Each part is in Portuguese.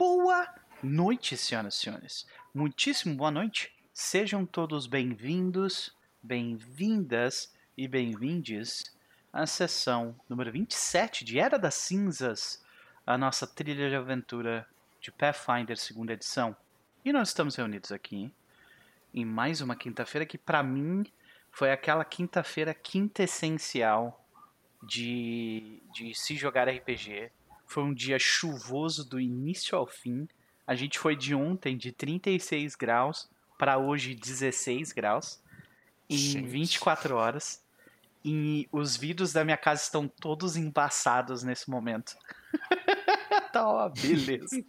Boa noite, senhoras e senhores. Muitíssimo boa noite. Sejam todos bem-vindos, bem-vindas e bem-vindes à sessão número 27 de Era das Cinzas, a nossa trilha de aventura de Pathfinder segunda edição. E nós estamos reunidos aqui em mais uma quinta-feira que para mim foi aquela quinta-feira quintessencial de, de se jogar RPG. Foi um dia chuvoso do início ao fim. A gente foi de ontem de 36 graus para hoje 16 graus em Gente. 24 horas. E os vidros da minha casa estão todos embaçados nesse momento. tá uma beleza.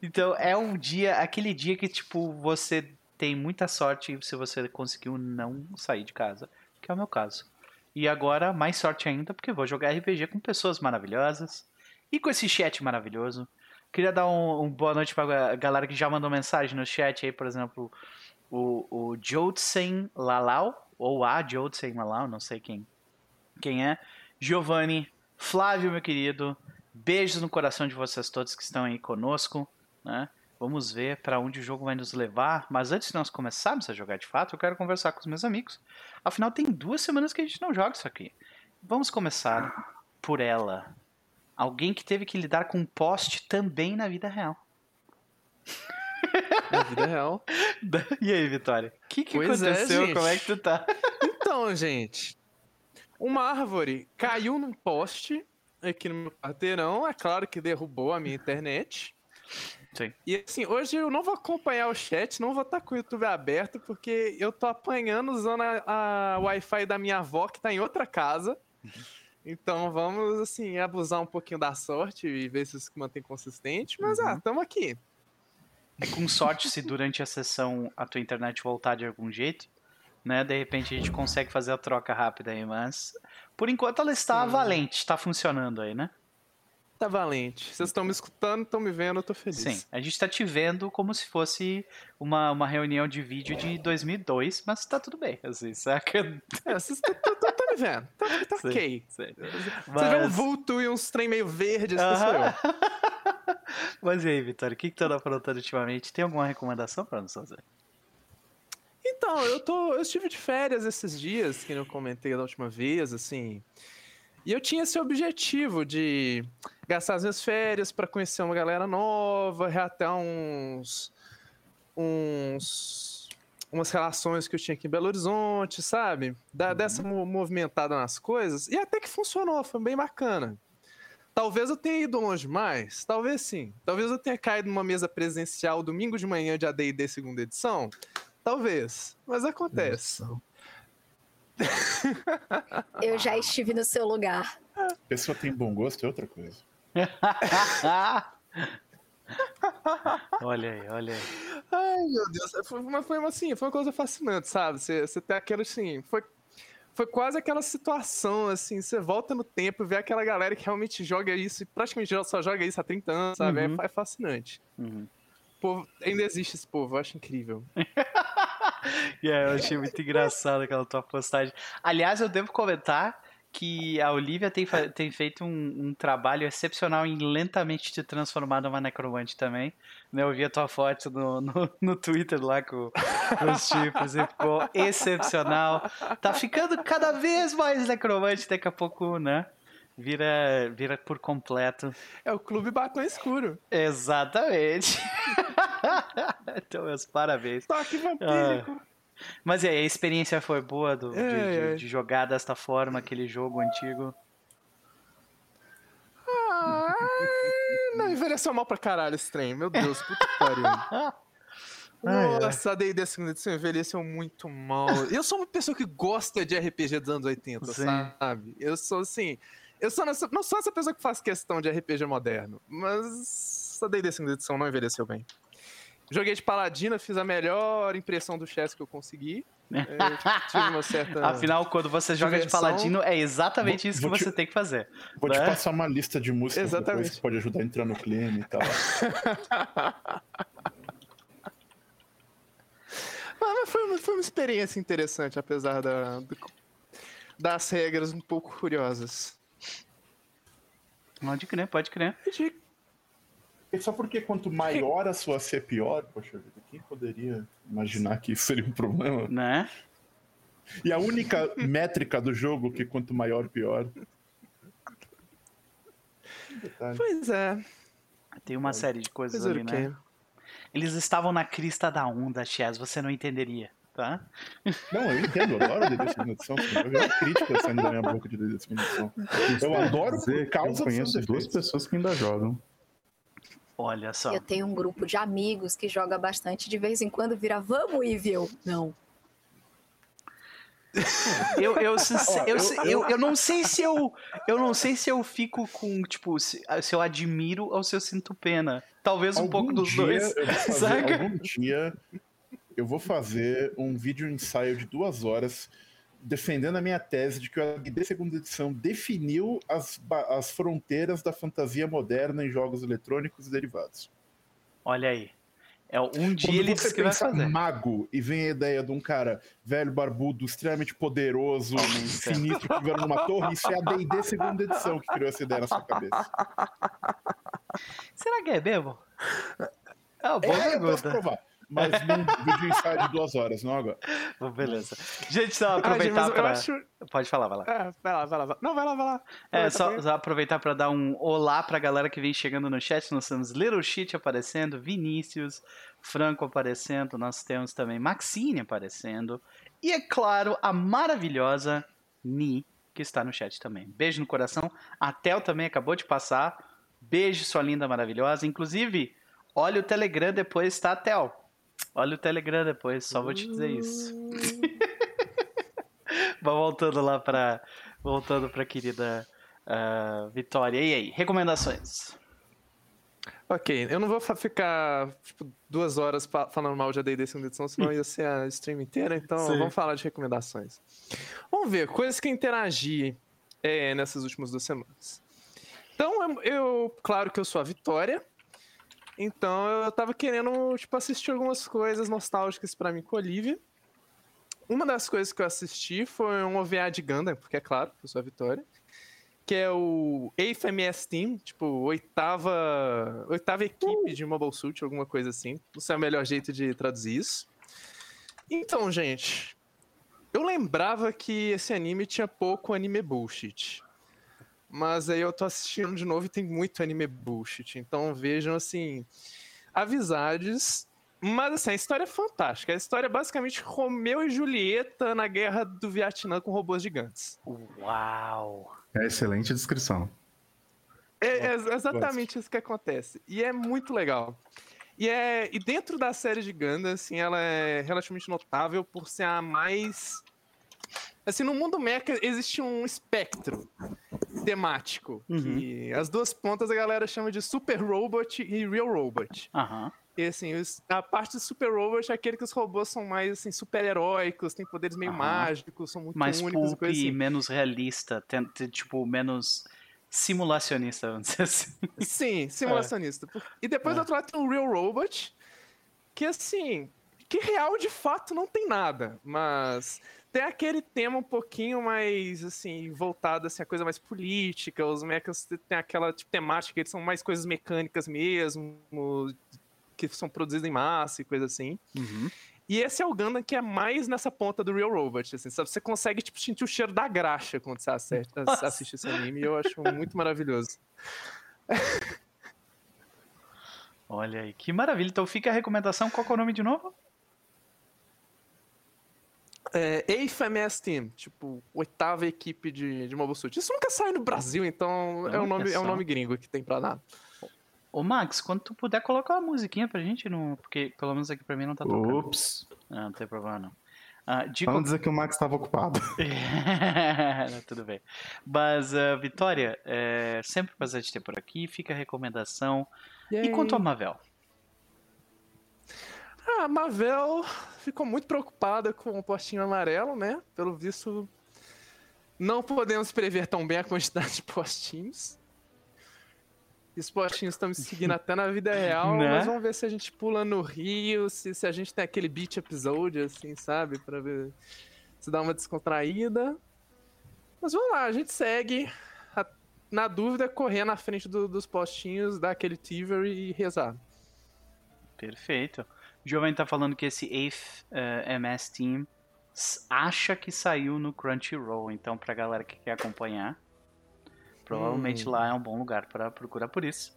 Então é um dia, aquele dia que tipo você tem muita sorte se você conseguiu não sair de casa, que é o meu caso. E agora mais sorte ainda porque vou jogar RPG com pessoas maravilhosas e com esse chat maravilhoso. Queria dar um, um boa noite pra galera que já mandou mensagem no chat aí, por exemplo, o, o Lalau, ou a Jodsen Lalau, não sei quem, quem é. Giovanni, Flávio, meu querido, beijos no coração de vocês todos que estão aí conosco, né? Vamos ver para onde o jogo vai nos levar. Mas antes de nós começarmos a jogar de fato, eu quero conversar com os meus amigos. Afinal, tem duas semanas que a gente não joga isso aqui. Vamos começar por ela. Alguém que teve que lidar com poste também na vida real. Na vida real. E aí, Vitória? O que, que Pois é, aconteceu? gente. Como é que tu tá? Então, gente, uma árvore caiu num poste aqui no meu quarteirão. É claro que derrubou a minha internet. Sim. E assim, hoje eu não vou acompanhar o chat, não vou estar com o YouTube aberto, porque eu tô apanhando usando a, a Wi-Fi da minha avó, que tá em outra casa. Então vamos, assim, abusar um pouquinho da sorte e ver se isso se mantém consistente. Mas, ah, tamo aqui. É com sorte se durante a sessão a tua internet voltar de algum jeito, né? De repente a gente consegue fazer a troca rápida aí, mas por enquanto ela está Sim. valente, está funcionando aí, né? Tá valente. Vocês estão me escutando, estão me vendo, eu tô feliz. Sim, a gente está te vendo como se fosse uma, uma reunião de vídeo de 2002, mas tá tudo bem, assim, saca? É, vocês estão me vendo. Tá, tá Sim, ok. sim. Você vê um vulto e uns trem meio verdes, sou eu. Aham. Mas e aí, Vitória, o que, que tu anda aprontando ultimamente? Tem alguma recomendação para nos fazer? Então, eu tô. Eu estive de férias esses dias, que eu comentei da última vez, assim. E eu tinha esse objetivo de gastar as minhas férias pra conhecer uma galera nova, reatar uns. uns. Umas relações que eu tinha aqui em Belo Horizonte, sabe? Da, Dessa mo- movimentada nas coisas. E até que funcionou, foi bem bacana. Talvez eu tenha ido longe mais, talvez sim. Talvez eu tenha caído numa mesa presencial domingo de manhã de AD&D segunda edição. Talvez, mas acontece. Eu já estive no seu lugar. Pessoa tem bom gosto é outra coisa. olha aí, olha aí. Ai, meu Deus, foi uma, foi uma, assim, foi uma coisa fascinante, sabe? Você, você tem aquela assim, foi, foi quase aquela situação, assim, você volta no tempo e vê aquela galera que realmente joga isso e praticamente só joga isso há 30 anos, sabe? É- Uhum. É, fascinante. Uhum. Povo, ainda existe esse povo, eu acho incrível. E aí, eu achei muito engraçado aquela tua postagem. Aliás, eu devo comentar que a Olivia tem, tem feito um, um trabalho excepcional em lentamente te transformar numa necromante também. Né, Eu vi a tua foto no, no, no Twitter lá com, com os tipos e ficou excepcional. Tá ficando cada vez mais necromante, daqui a pouco, né? Vira, vira por completo. É o clube batom escuro. Exatamente. então, meus parabéns. Toque vampírico. Mas e aí, a experiência foi boa do, de, É, de- é. de jogar desta forma, aquele jogo antigo? Ah, não, envelheceu mal pra caralho esse trem. Meu Deus, puta que pariu. Nossa, a D&D segunda edição envelheceu muito mal. Eu sou uma pessoa que gosta de RPG dos anos 80, Sim. sabe? Eu sou assim... Eu sou nessa- não sou essa pessoa que faz questão de RPG moderno, mas a D&D segunda edição não envelheceu bem. Joguei de paladina, fiz a melhor impressão do chess que eu consegui. É, tive uma certa... Afinal, quando você joga de diversão. paladino, é exatamente Vou- isso que vou te- você tem que fazer. Vou né? te passar uma lista de músicas depois Exatamente. que pode ajudar a entrar no clima e tal. Mas foi, uma- foi uma experiência interessante, apesar da, das regras um pouco curiosas. Pode crer, pode crer. E É só porque quanto maior a sua C, pior. Poxa vida, quem poderia imaginar que isso seria um problema? Né? E a única métrica do jogo que quanto maior, pior. Pois é. Tem uma série de coisas Fazer ali, né? Eles estavam na crista da onda, Chaz, você não entenderia, tá? Não, eu entendo, eu adoro segunda edição. Eu vejo crítica saindo da minha boca de segunda edição. Eu adoro por causa eu conheço duas pessoas que ainda jogam. Olha só. Eu tenho um grupo de amigos que joga bastante, de vez em quando vira, vamos, Evil. Não. Eu, eu, eu, eu- eu, não sei se eu. Eu não sei se eu fico com, tipo, se, se eu admiro ou se eu sinto pena. Talvez um Algum pouco dos dia dois. fazer- saca? Algum dia eu vou fazer um vídeo ensaio de duas horas defendendo a minha tese de que o AD segunda edição definiu as, as fronteiras da fantasia moderna em jogos eletrônicos e derivados. Olha aí. É, um dia Quando ele você que vai pensa fazer. mago e vem a ideia de um cara velho, barbudo, extremamente poderoso, finito, que vira numa torre, isso é a D&D segunda edição que criou essa ideia na sua cabeça. Será que é mesmo? É uma boa É, eu posso pergunta. provar. Mas num vídeo ensaio de duas horas, não agora. Bom, Beleza. Gente, só Ah, gente, aproveitar eu pra. acho... Pode falar, vai lá. É, vai lá, vai lá, vai lá. Não, vai lá, vai lá. É, Aproveita só, pra- só aproveitar para dar um olá pra galera que vem chegando no chat. Nós temos Little Shit aparecendo, Vinícius, Franco aparecendo, nós temos também Maxine aparecendo. E é claro, a maravilhosa Ni, que está no chat também. Beijo no coração. A Tel também acabou de passar. Beijo, sua linda maravilhosa. Inclusive, olha o Telegram depois, tá, Tel? Olha o Telegram depois, só vou te dizer isso. Mas voltando lá pra. Voltando pra querida ah, Vitória. E aí, recomendações? Ok, eu não vou ficar tipo, duas horas fa- falando mal de AD&D segunda edição, senão ia ser a stream inteira, então Sim. vamos falar de recomendações. Vamos ver, coisas que interagi é, nessas últimas duas semanas. Então, eu, eu- claro que eu sou a Vitória, então eu tava querendo, tipo, assistir algumas coisas nostálgicas pra mim com a Olivia. Uma das coisas que eu assisti foi um OVA de Gundam, porque é claro eu sou a Vitória que é o 8th MS Team, tipo, oitava, oitava equipe de Mobile Suit, alguma coisa assim. Não sei o melhor jeito de traduzir isso. Então, gente, eu lembrava que esse anime tinha pouco anime bullshit. Mas aí eu tô assistindo de novo e tem muito anime bullshit. Então vejam, assim, avisades. Mas, assim, a história é fantástica. A história é basicamente Romeu e Julieta na guerra do Vietnã com robôs gigantes. Uau! É excelente descrição. É, é exatamente isso que acontece. E é muito legal. E, é, e dentro da série de Gundam, assim, ela é relativamente notável por ser a mais. Assim, no mundo mecha existe um espectro temático. Uhum. Que as duas pontas a galera chama de Super Robot e Real Robot. Aham. E assim, a parte do Super Robot é aquele que os robôs são mais assim, super heróicos, têm poderes meio Aham. mágicos, são muito Mais únicos e coisa e assim. menos realista. tem- tipo, menos simulacionista, vamos dizer assim. Sim, simulacionista. E depois É. do outro lado tem o Real Robot, que assim, que real de fato não tem nada, mas tem aquele tema um pouquinho mais assim, voltado assim, a coisa mais política, os mechas tem aquela tipo, temática, eles são mais coisas mecânicas mesmo, que são produzidas em massa e coisa assim. Uhum. E esse é o Gundam que é mais nessa ponta do Real Robot, assim, sabe? Você consegue tipo, sentir o cheiro da graxa quando você assiste, esse anime, e eu acho muito maravilhoso. Olha aí, que maravilha. Então fica a recomendação. Qual é o nome de novo? É, AFMS Team, tipo, oitava equipe de, de Mobile Suit. Isso nunca sai no Brasil, então é um, nome, é um nome gringo que tem pra dar. Ô, Max, quando tu puder colocar uma musiquinha pra gente, no... porque pelo menos aqui pra mim não tá tocando. Ups. Ah, não tem problema não. Ah, de Vamos dizer que o Max estava ocupado. Não, Tudo bem. Mas, ah, Vitória, é sempre prazer te ter por aqui. Fica a recomendação. E quanto a Mavel? Ah, a Mavel ficou muito preocupada com o postinho amarelo, né? Pelo visto, não podemos prever tão bem a quantidade de postinhos. Os postinhos estão me seguindo até na vida real, Né? mas vamos ver se a gente pula no Rio, se, se a gente tem aquele beat episode, assim, sabe? Pra ver se dá uma descontraída. Mas vamos lá, a gente segue. A- na dúvida, correr na frente do- dos postinhos, dar aquele tiver e rezar. Perfeito. O Giovanni tá falando que esse 8th eh, MS Team acha que saiu no Crunchyroll. Então, pra galera que quer acompanhar, provavelmente Hum. lá é um bom lugar para procurar por isso.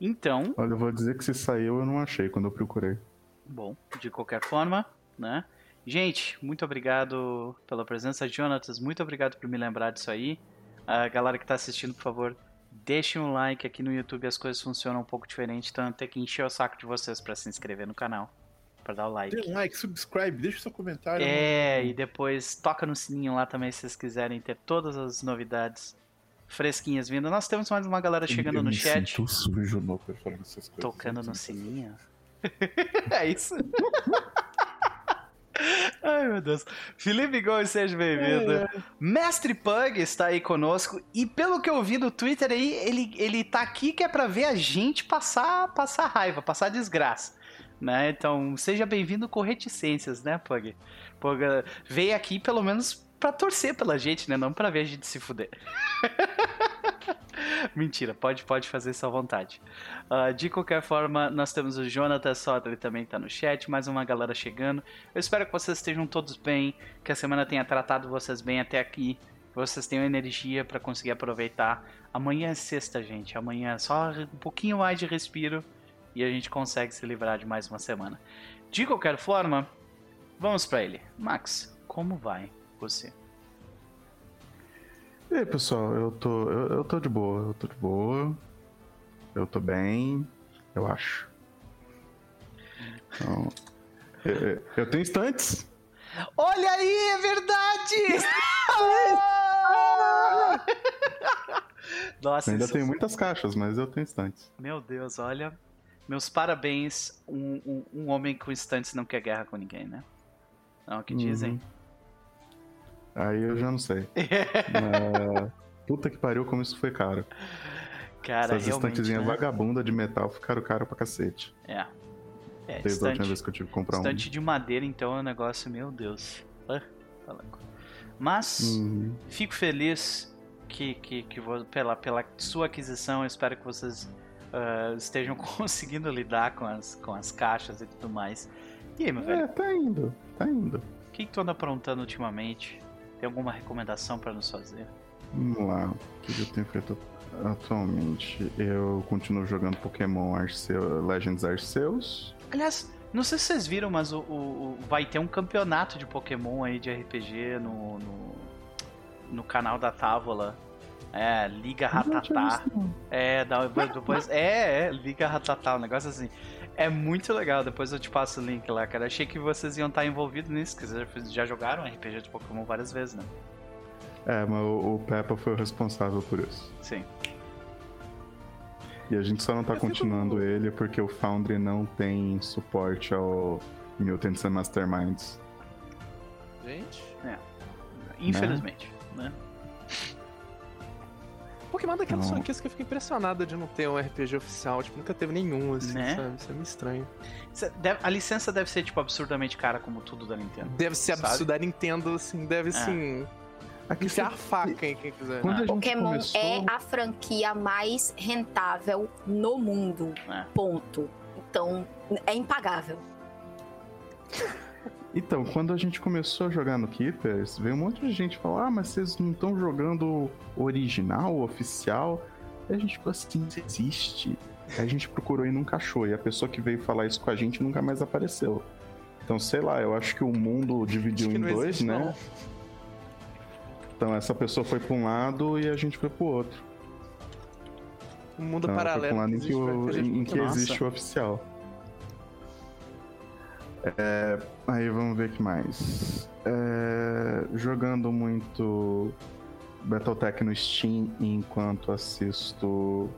Então, Olha, eu vou dizer que se saiu, eu não achei quando eu procurei. Bom, de qualquer forma, né? Gente, muito obrigado pela presença. Jonatas, muito obrigado por me lembrar disso aí. A galera que tá assistindo, por favor, deixem um like aqui no YouTube. As coisas funcionam um pouco diferente, então eu tenho que encher o saco de vocês pra se inscrever no canal, Pra dar o like. Dê um like, subscribe, deixa seu comentário. É, e depois toca no sininho lá também se vocês quiserem ter todas as novidades fresquinhas vindo. Nós temos mais uma galera chegando eu no me chat. Sinto sujo no falando essas coisas. Tocando no sininho. é isso. Ai, meu Deus. Felipe Gomes, seja bem-vindo. Mestre Pug está aí conosco. E pelo que eu vi no Twitter aí, ele, ele tá aqui que é pra ver a gente passar, passar raiva, passar desgraça. Né? Então, seja bem-vindo com reticências, né, Pug? Pug veio aqui pelo menos pra torcer pela gente, né? Não pra ver a gente se fuder. Mentira, pode, pode fazer isso à vontade. Ah, de qualquer forma, nós temos o Jonathan Soto, ele também tá no chat, mais uma galera chegando. Eu espero que vocês estejam todos bem, que a semana tenha tratado vocês bem até aqui, vocês tenham energia para conseguir aproveitar. Amanhã é sexta, gente. Amanhã é só um pouquinho mais de respiro e a gente consegue se livrar de mais uma semana. De qualquer forma, vamos para ele. Max, como vai você? E aí, pessoal, eu tô, eu, eu tô de boa, eu tô de boa. Eu tô bem, eu acho. Então, eu, eu- eu tenho instantes. Olha aí, é verdade! Nossa, Ainda isso- tenho muitas caixas, mas eu tenho instantes. meu Deus, olha. Meus parabéns. Um, um, um homem com instantes não quer guerra com ninguém, né? Não é o que dizem. Aí eu já não sei. É, Puta que pariu, como isso foi caro. Cara, Essas estantezinhas Né? vagabunda de metal ficaram caro pra cacete. É. É, Desde a última estante, vez que eu tive que comprar um. estante de madeira, então, é um negócio, meu Deus. Ah, tá. Mas, Uhum. fico feliz que, que, que vo- pela, pela sua aquisição, eu espero que vocês ah, estejam conseguindo lidar com as, com as caixas e tudo mais. E aí, meu velho, É, tá indo, tá indo. o que, que tu anda aprontando ultimamente? Tem alguma recomendação pra nos fazer? Vamos lá, o que eu tenho feito atualmente? Eu continuo jogando Pokémon Arceu, Legends Arceus. Aliás, não sei se vocês viram, mas o, o- o- vai ter um campeonato de Pokémon aí de RPG no, no, no canal da Távola. É, Liga Ratatá. É, dá, depois. É, é, Liga Ratatá, um negócio assim. É muito legal, depois eu te passo o link lá, cara. Achei que vocês iam estar envolvidos nisso, que vocês já- jogaram RPG de Pokémon várias vezes, né? É, mas o, o Peppa foi o responsável por isso. Sim. E a gente só não tá Eu fico- continuando ele porque o Foundry não tem suporte ao Mutants and Masterminds. Gente. Infelizmente, né? Pokémon é daquelas Não. franquias que eu fico impressionado de não ter um RPG oficial. Tipo, nunca teve nenhum, assim, Né? sabe? Isso é meio estranho. A licença deve ser, tipo, absurdamente cara, como tudo da Nintendo. Deve ser Sabe? absurdo. A Nintendo, assim, deve, É. assim, Aqui a faca em quem quiser. Quando a gente Pokémon começou... é a franquia mais rentável no mundo. É. Ponto. Então, é impagável. Então, quando a gente começou a jogar no Keepers, veio um monte de gente falar: Ah, mas vocês não estão jogando o original, o oficial? E a gente falou assim: isso existe. Aí a gente procurou e nunca achou. E a pessoa que veio falar isso com a gente nunca mais apareceu. Então, sei lá, eu acho que o mundo dividiu em dois, existe, né? não. Então, essa pessoa foi pra um lado e a gente foi pro outro. Um mundo Então, foi paralelo. pra um lado em que existe o- de em que existe o oficial. É, aí vamos ver o que mais. É, jogando muito Battletech no Steam enquanto assisto.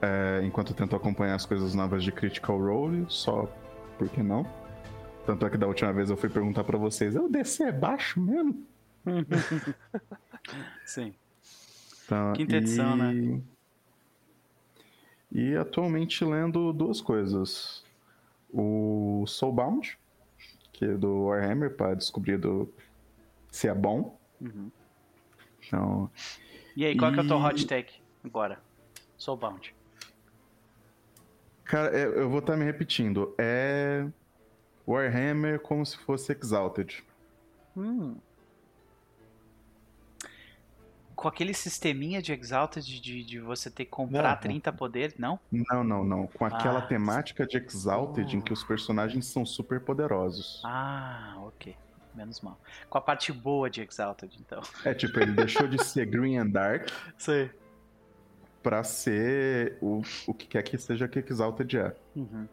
é, enquanto tento acompanhar as coisas novas de Critical Role, só porque não. Tanto é que da última vez eu fui perguntar pra vocês: eu DC é baixo mesmo? Sim. Então, Quinta edição, né? E atualmente lendo duas coisas. O Soulbound, que do Warhammer, para descobrir do... se é bom. Uhum. Então, E aí, qual que é o teu E- hot take agora? Soulbound. Cara, eu vou estar me repetindo. É Warhammer como se fosse Exalted. Hum. Com aquele sisteminha de Exalted de, de, de você ter que comprar Não. 30 poderes, não? Não, não, não. Com aquela Ah. temática de Exalted em que os personagens são super poderosos. Ah, ok. Menos mal. Com a parte boa de Exalted, então. É tipo, ele deixou de ser Green and Dark Sei. pra ser o, o que quer que seja que Exalted é. Uhum.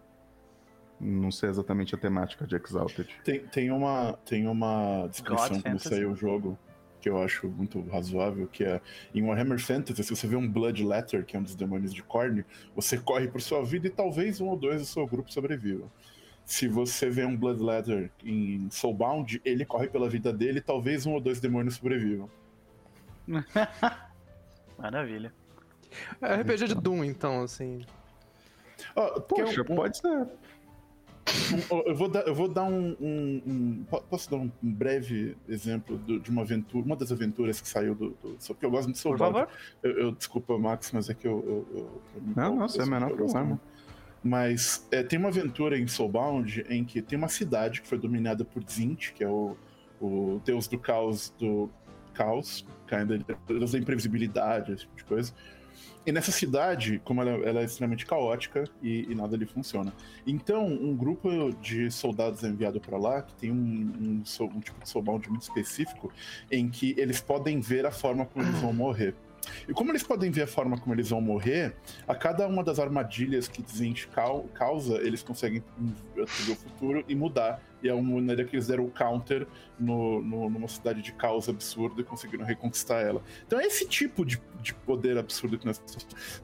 Não sei exatamente a temática de Exalted. Tem, tem uma, tem uma descrição God quando saiu o jogo que eu acho muito razoável, que é em Warhammer Fantasy, se você vê um Bloodletter, que é um dos demônios de Korn, você corre por sua vida e talvez um ou dois do seu grupo sobrevivam. Se você vê um Bloodletter em Soulbound, ele corre pela vida dele e talvez um ou dois demônios sobrevivam. Maravilha. É RPG de Doom, então, assim. Quer Poxa, um- um- pode ser. Um- eu vou dar, eu vou dar um, um- um- po- Posso dar um, um breve exemplo do- de uma aventura, uma das aventuras que saiu do. do só porque eu gosto muito de Por Soulbound. favor. Eu, eu- desculpa, Max, mas é que eu. eu, eu- Não, o isso, menor problema. muito. Mas é, tem uma aventura em Soulbound em que tem uma cidade que foi dominada por Zint, que é o, o deus do caos do caos, kinda, deus da imprevisibilidade, esse tipo de coisa. E nessa cidade, como ela, ela é extremamente caótica e, e nada ali funciona. Então, um grupo de soldados é enviado para lá, que tem um, um, um tipo de soulbound muito específico, em que eles podem ver a forma como eles vão morrer. E como eles podem ver a forma como eles vão morrer, a cada uma das armadilhas que Zint cau- causa, eles conseguem prever o futuro e mudar. E é uma maneira que eles deram o counter no, no- numa cidade de caos absurdo e conseguiram reconquistar ela. Então é esse tipo de, de poder absurdo que nós.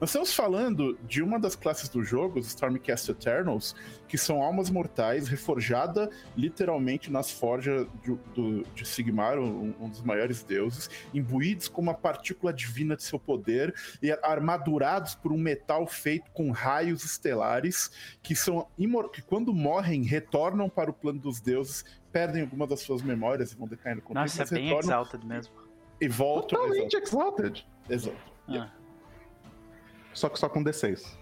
Nós estamos falando de uma das classes do jogo, os Stormcast Eternals, que são almas mortais, reforjada literalmente nas forjas de, do- de Sigmar, um, um dos maiores deuses, imbuídos com uma partícula divina de seu poder e armadurados por um metal feito com raios estelares que são que quando morrem retornam para o plano dos deuses, perdem algumas das suas memórias e vão decaindo com Nossa, é bem retornam Exalted mesmo. e voltam. Totalmente Exalted. Exato. Ah. Só que só com D6.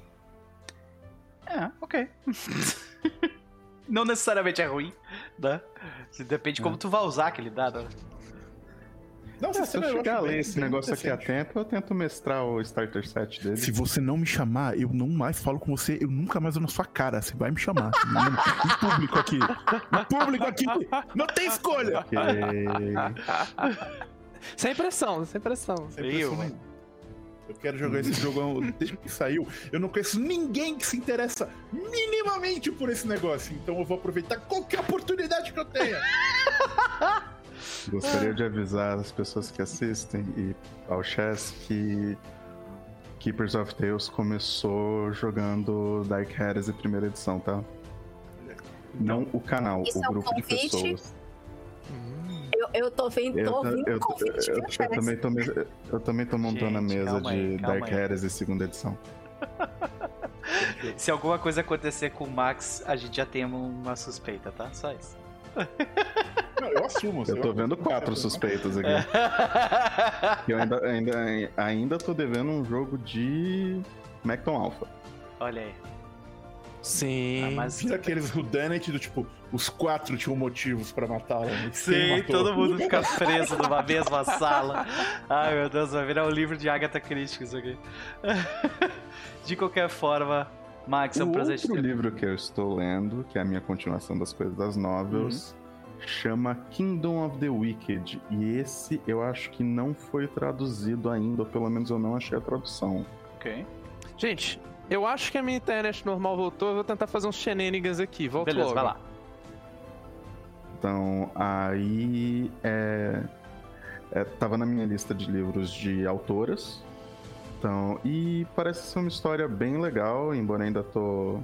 É, ok. Não necessariamente é ruim, né? Depende de como tu vai usar aquele dado. Não, É, se eu chegar a ler bem- esse bem negócio aqui a interessante. tempo, eu tento mestrar o starter set dele. Se você não me chamar, eu não mais falo com você, eu nunca mais vou na sua cara. Você vai me chamar. Em público aqui. Em público aqui. Não tem escolha. Porque... Sem pressão, sem pressão. Sem pressão mano. Eu quero jogar esse jogo desde que saiu. Eu não conheço ninguém que se interessa minimamente por esse negócio. Então eu vou aproveitar qualquer oportunidade que eu tenha. Gostaria de avisar as pessoas que assistem e ao Chess que Keepers of Tales começou jogando Dark Heresy primeira edição, tá? Não o canal, Isso o é um grupo de convite? pessoas. Eu, eu tô vendo, Eu, tô ouvindo eu, convite eu- eu Chess. também tô, me- eu também tô montando a mesa aí, de Dark aí. Heresy segunda edição. Se alguma coisa acontecer com o Max, a gente já tem uma suspeita, tá? Só isso. Não, eu assumo. Eu tô vendo quatro suspeitos aqui. E eu ainda, ainda, ainda tô devendo um jogo de Macton Alpha. Olha aí. Sim. Ah, mas Vira aqueles Rudanet do tipo, os quatro tinham motivos pra matá-la. Sim, todo mundo fica preso numa mesma sala. Ai meu Deus, vai virar um livro de Agatha Christie isso aqui. De qualquer forma, Max, é um o prazer te outro ter. livro que eu estou lendo, que é a minha continuação das coisas das novels, Uhum. chama Kingdom of the Wicked. E esse eu acho que não foi traduzido ainda, ou pelo menos eu não achei a tradução. Ok. Gente, eu acho que a minha internet normal voltou. Eu vou tentar fazer uns shenanigans aqui. Volto Beleza, logo. vai lá. Então, aí é, é, tava na minha lista de livros de autoras. Então, e parece ser uma história bem legal, embora ainda tô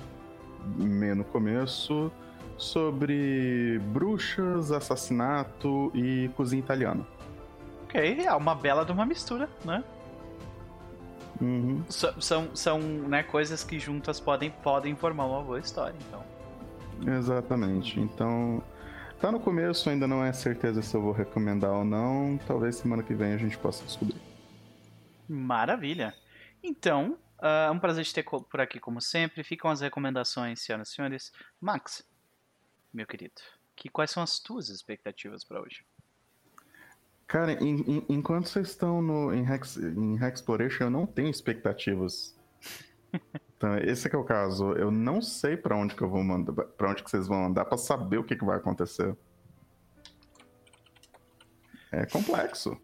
meio no começo, sobre bruxas, assassinato e cozinha italiana. Ok, é uma bela de uma mistura, né? Uhum. S- São, são né, coisas que juntas podem, podem formar uma boa história, então. Exatamente. Então, tá no começo, ainda não é certeza se eu vou recomendar ou não. Talvez semana que vem a gente possa descobrir. Maravilha. Então, ah, é um prazer te ter por aqui como sempre. Ficam as recomendações, senhoras e senhores. Max, meu querido, que, quais são as tuas expectativas para hoje? Cara, em- em- enquanto vocês estão no, em, Hex, em Hexploration, eu não tenho expectativas. Então, esse é que é o caso. Eu não sei pra onde que eu vou mandar, para onde que vocês vão andar pra saber o que, que vai acontecer. É complexo.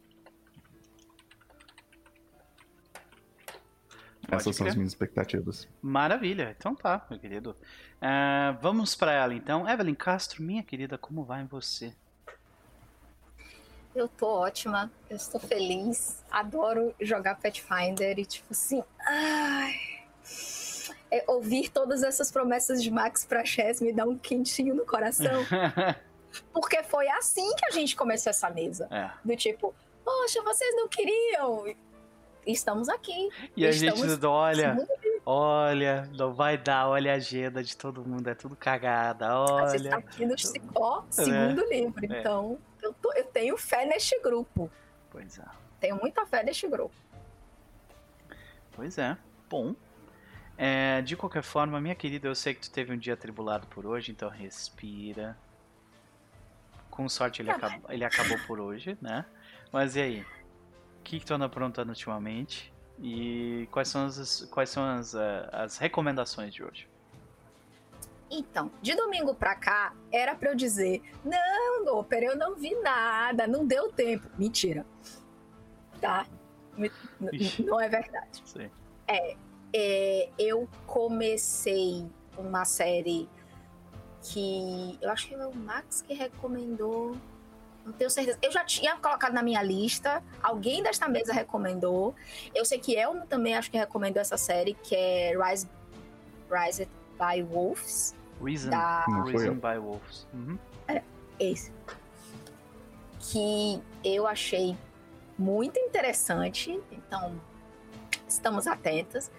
Pode Essas são as minhas expectativas. Maravilha, então tá, meu querido. Ah, vamos para ela então. Evelyn Castro, minha querida, como vai você? Eu tô ótima, eu estou feliz, adoro jogar Pathfinder e tipo assim, ai, é, ouvir todas essas promessas de Max pra Chess me dá um quentinho no coração, porque foi assim que a gente começou essa mesa, É. do tipo, poxa, vocês não queriam, estamos aqui. E a Estamos- gente olha, olha, não vai dar, olha a agenda de todo mundo, é tudo cagada, A gente tá olha. aqui no Cicó, segundo livro, É. então eu, tô- eu tenho fé neste grupo, Pois é. tenho muita fé neste grupo. Pois é. Bom. É, de qualquer forma, minha querida, eu sei que tu teve um dia atribulado por hoje, então respira. Com sorte ele, Tá acabou, ele acabou por hoje, né? Mas e aí? O que, tu anda aprontando ultimamente? E quais são as, quais são as, eh, as recomendações de hoje? Então, de domingo pra cá, era pra eu dizer: não, Doper, eu não vi nada, não deu tempo. Mentira. Tá? Ixi. Não é verdade. Sei. É, eu comecei uma série que eu acho que foi o Max que recomendou. Não tenho certeza. Eu já tinha colocado na minha lista. Alguém desta mesa recomendou. Eu sei que Elmo também acho que recomendou essa série, que é Rise, Rise by Wolves. Reason, Da- Reason by Wolves. Uhum. Esse. Que eu achei muito interessante. Então, estamos atentas.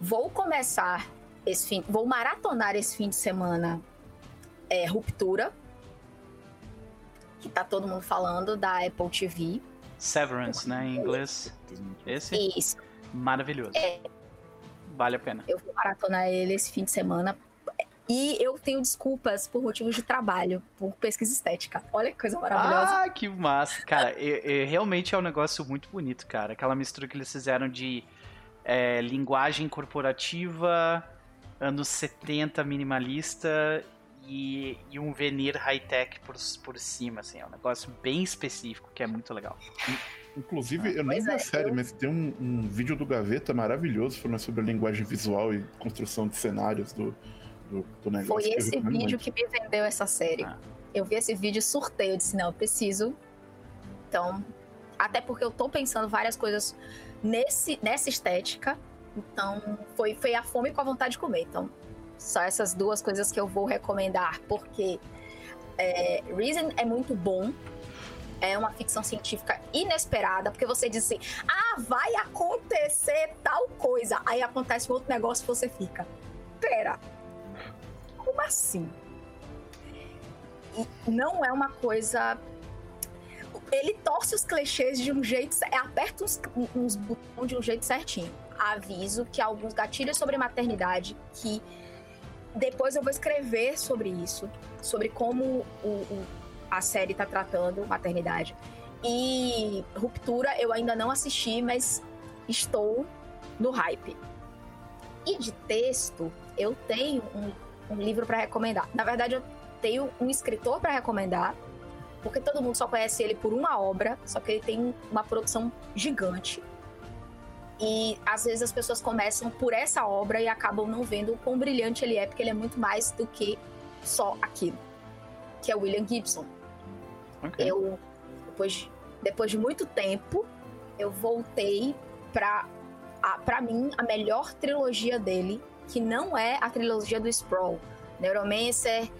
Vou começar esse fim. Vou maratonar esse fim de semana é, Ruptura. Que tá todo mundo falando da Apple TV. Severance, né, em inglês. Esse? Isso. Maravilhoso. É. Vale a pena. Eu vou maratonar ele esse fim de semana. E eu tenho desculpas por motivos de trabalho, por pesquisa estética. Olha que coisa maravilhosa. Ah, que massa. Cara, realmente é um negócio muito bonito, cara. Aquela mistura que eles fizeram de é, linguagem corporativa, anos 70 minimalista e, e um venir high-tech por, por cima, assim. É um negócio bem específico, que é muito legal. Inclusive, eu nem vi a é, série, eu- mas tem um, um vídeo do Gaveta maravilhoso falando sobre a linguagem visual e construção de cenários do, do, do negócio. Foi que eu esse recomendo vídeo muito. que me vendeu essa série. Ah. Eu vi esse vídeo sorteio, eu disse, não, eu preciso. Então, até porque eu tô pensando várias coisas nesse, nessa estética. Então, foi, foi a fome com a vontade de comer. Então, só essas duas coisas que eu vou recomendar, porque é, Reason é muito bom. É uma ficção científica inesperada, porque você diz assim: ah, vai acontecer tal coisa. Aí acontece um outro negócio e você fica: pera, como assim? E não é uma coisa. Ele torce os clichês de um jeito. é, Aperta uns, uns botões de um jeito certinho. Aviso que alguns gatilhos sobre maternidade que depois eu vou escrever sobre isso, sobre como o, o- a série tá tratando maternidade. E Ruptura eu ainda não assisti, mas estou no hype. E de texto, eu tenho um, um livro para recomendar. Na verdade, eu tenho um escritor para recomendar, porque todo mundo só conhece ele por uma obra, só que ele tem uma produção gigante. E às vezes as pessoas começam por essa obra e acabam não vendo o quão brilhante ele é, porque ele é muito mais do que só aquilo. Que é William Gibson. Ok. Eu, depois, de- depois de muito tempo, eu voltei pra, a, pra mim, a melhor trilogia dele, que não é a trilogia do Sprawl. Neuromancer,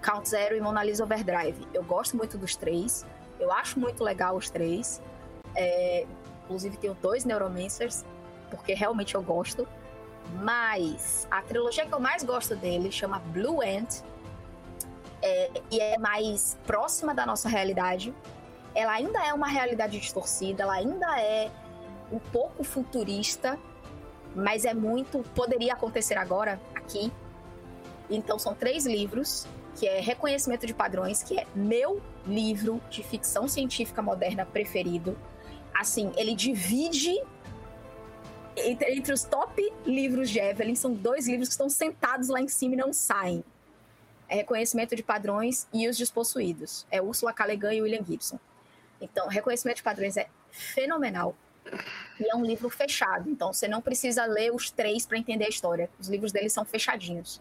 Count Zero e Mona Lisa Overdrive. Eu gosto muito dos três. Eu acho muito legal os três. É, inclusive, tenho dois Neuromancers, porque realmente eu gosto. Mas a trilogia que eu mais gosto dele chama Blue Ant. É, e é mais próxima da nossa realidade. Ela ainda é uma realidade distorcida, ela ainda é um pouco futurista, mas é muito. Poderia acontecer agora, aqui. Então são três livros, que é Reconhecimento de Padrões, que é meu livro de ficção científica moderna preferido. Assim, ele divide entre, entre os top livros de Evelyn, são dois livros que estão sentados lá em cima e não saem. É Reconhecimento de Padrões e Os Despossuídos. É Ursula K. Le Guin e William Gibson. Então, Reconhecimento de Padrões é fenomenal. E é um livro fechado, então você não precisa ler os três para entender a história. Os livros deles são fechadinhos.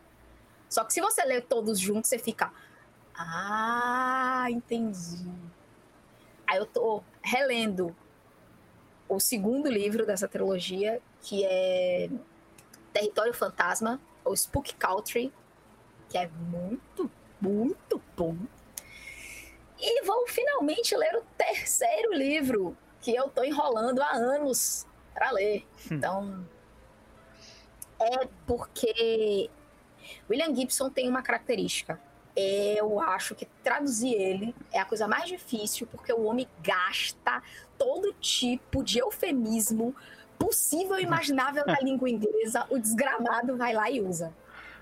Só que se você ler todos juntos, você fica. Ah, entendi. Aí eu tô relendo o segundo livro dessa trilogia, que é Território Fantasma, ou Spook Country, que é muito, muito bom. E vou finalmente ler o terceiro livro, que eu tô enrolando há anos para ler. Hum. Então, é porque William Gibson tem uma característica. Eu acho que traduzir ele é a coisa mais difícil, porque o homem gasta todo tipo de eufemismo possível e imaginável na língua inglesa. O desgramado vai lá e usa.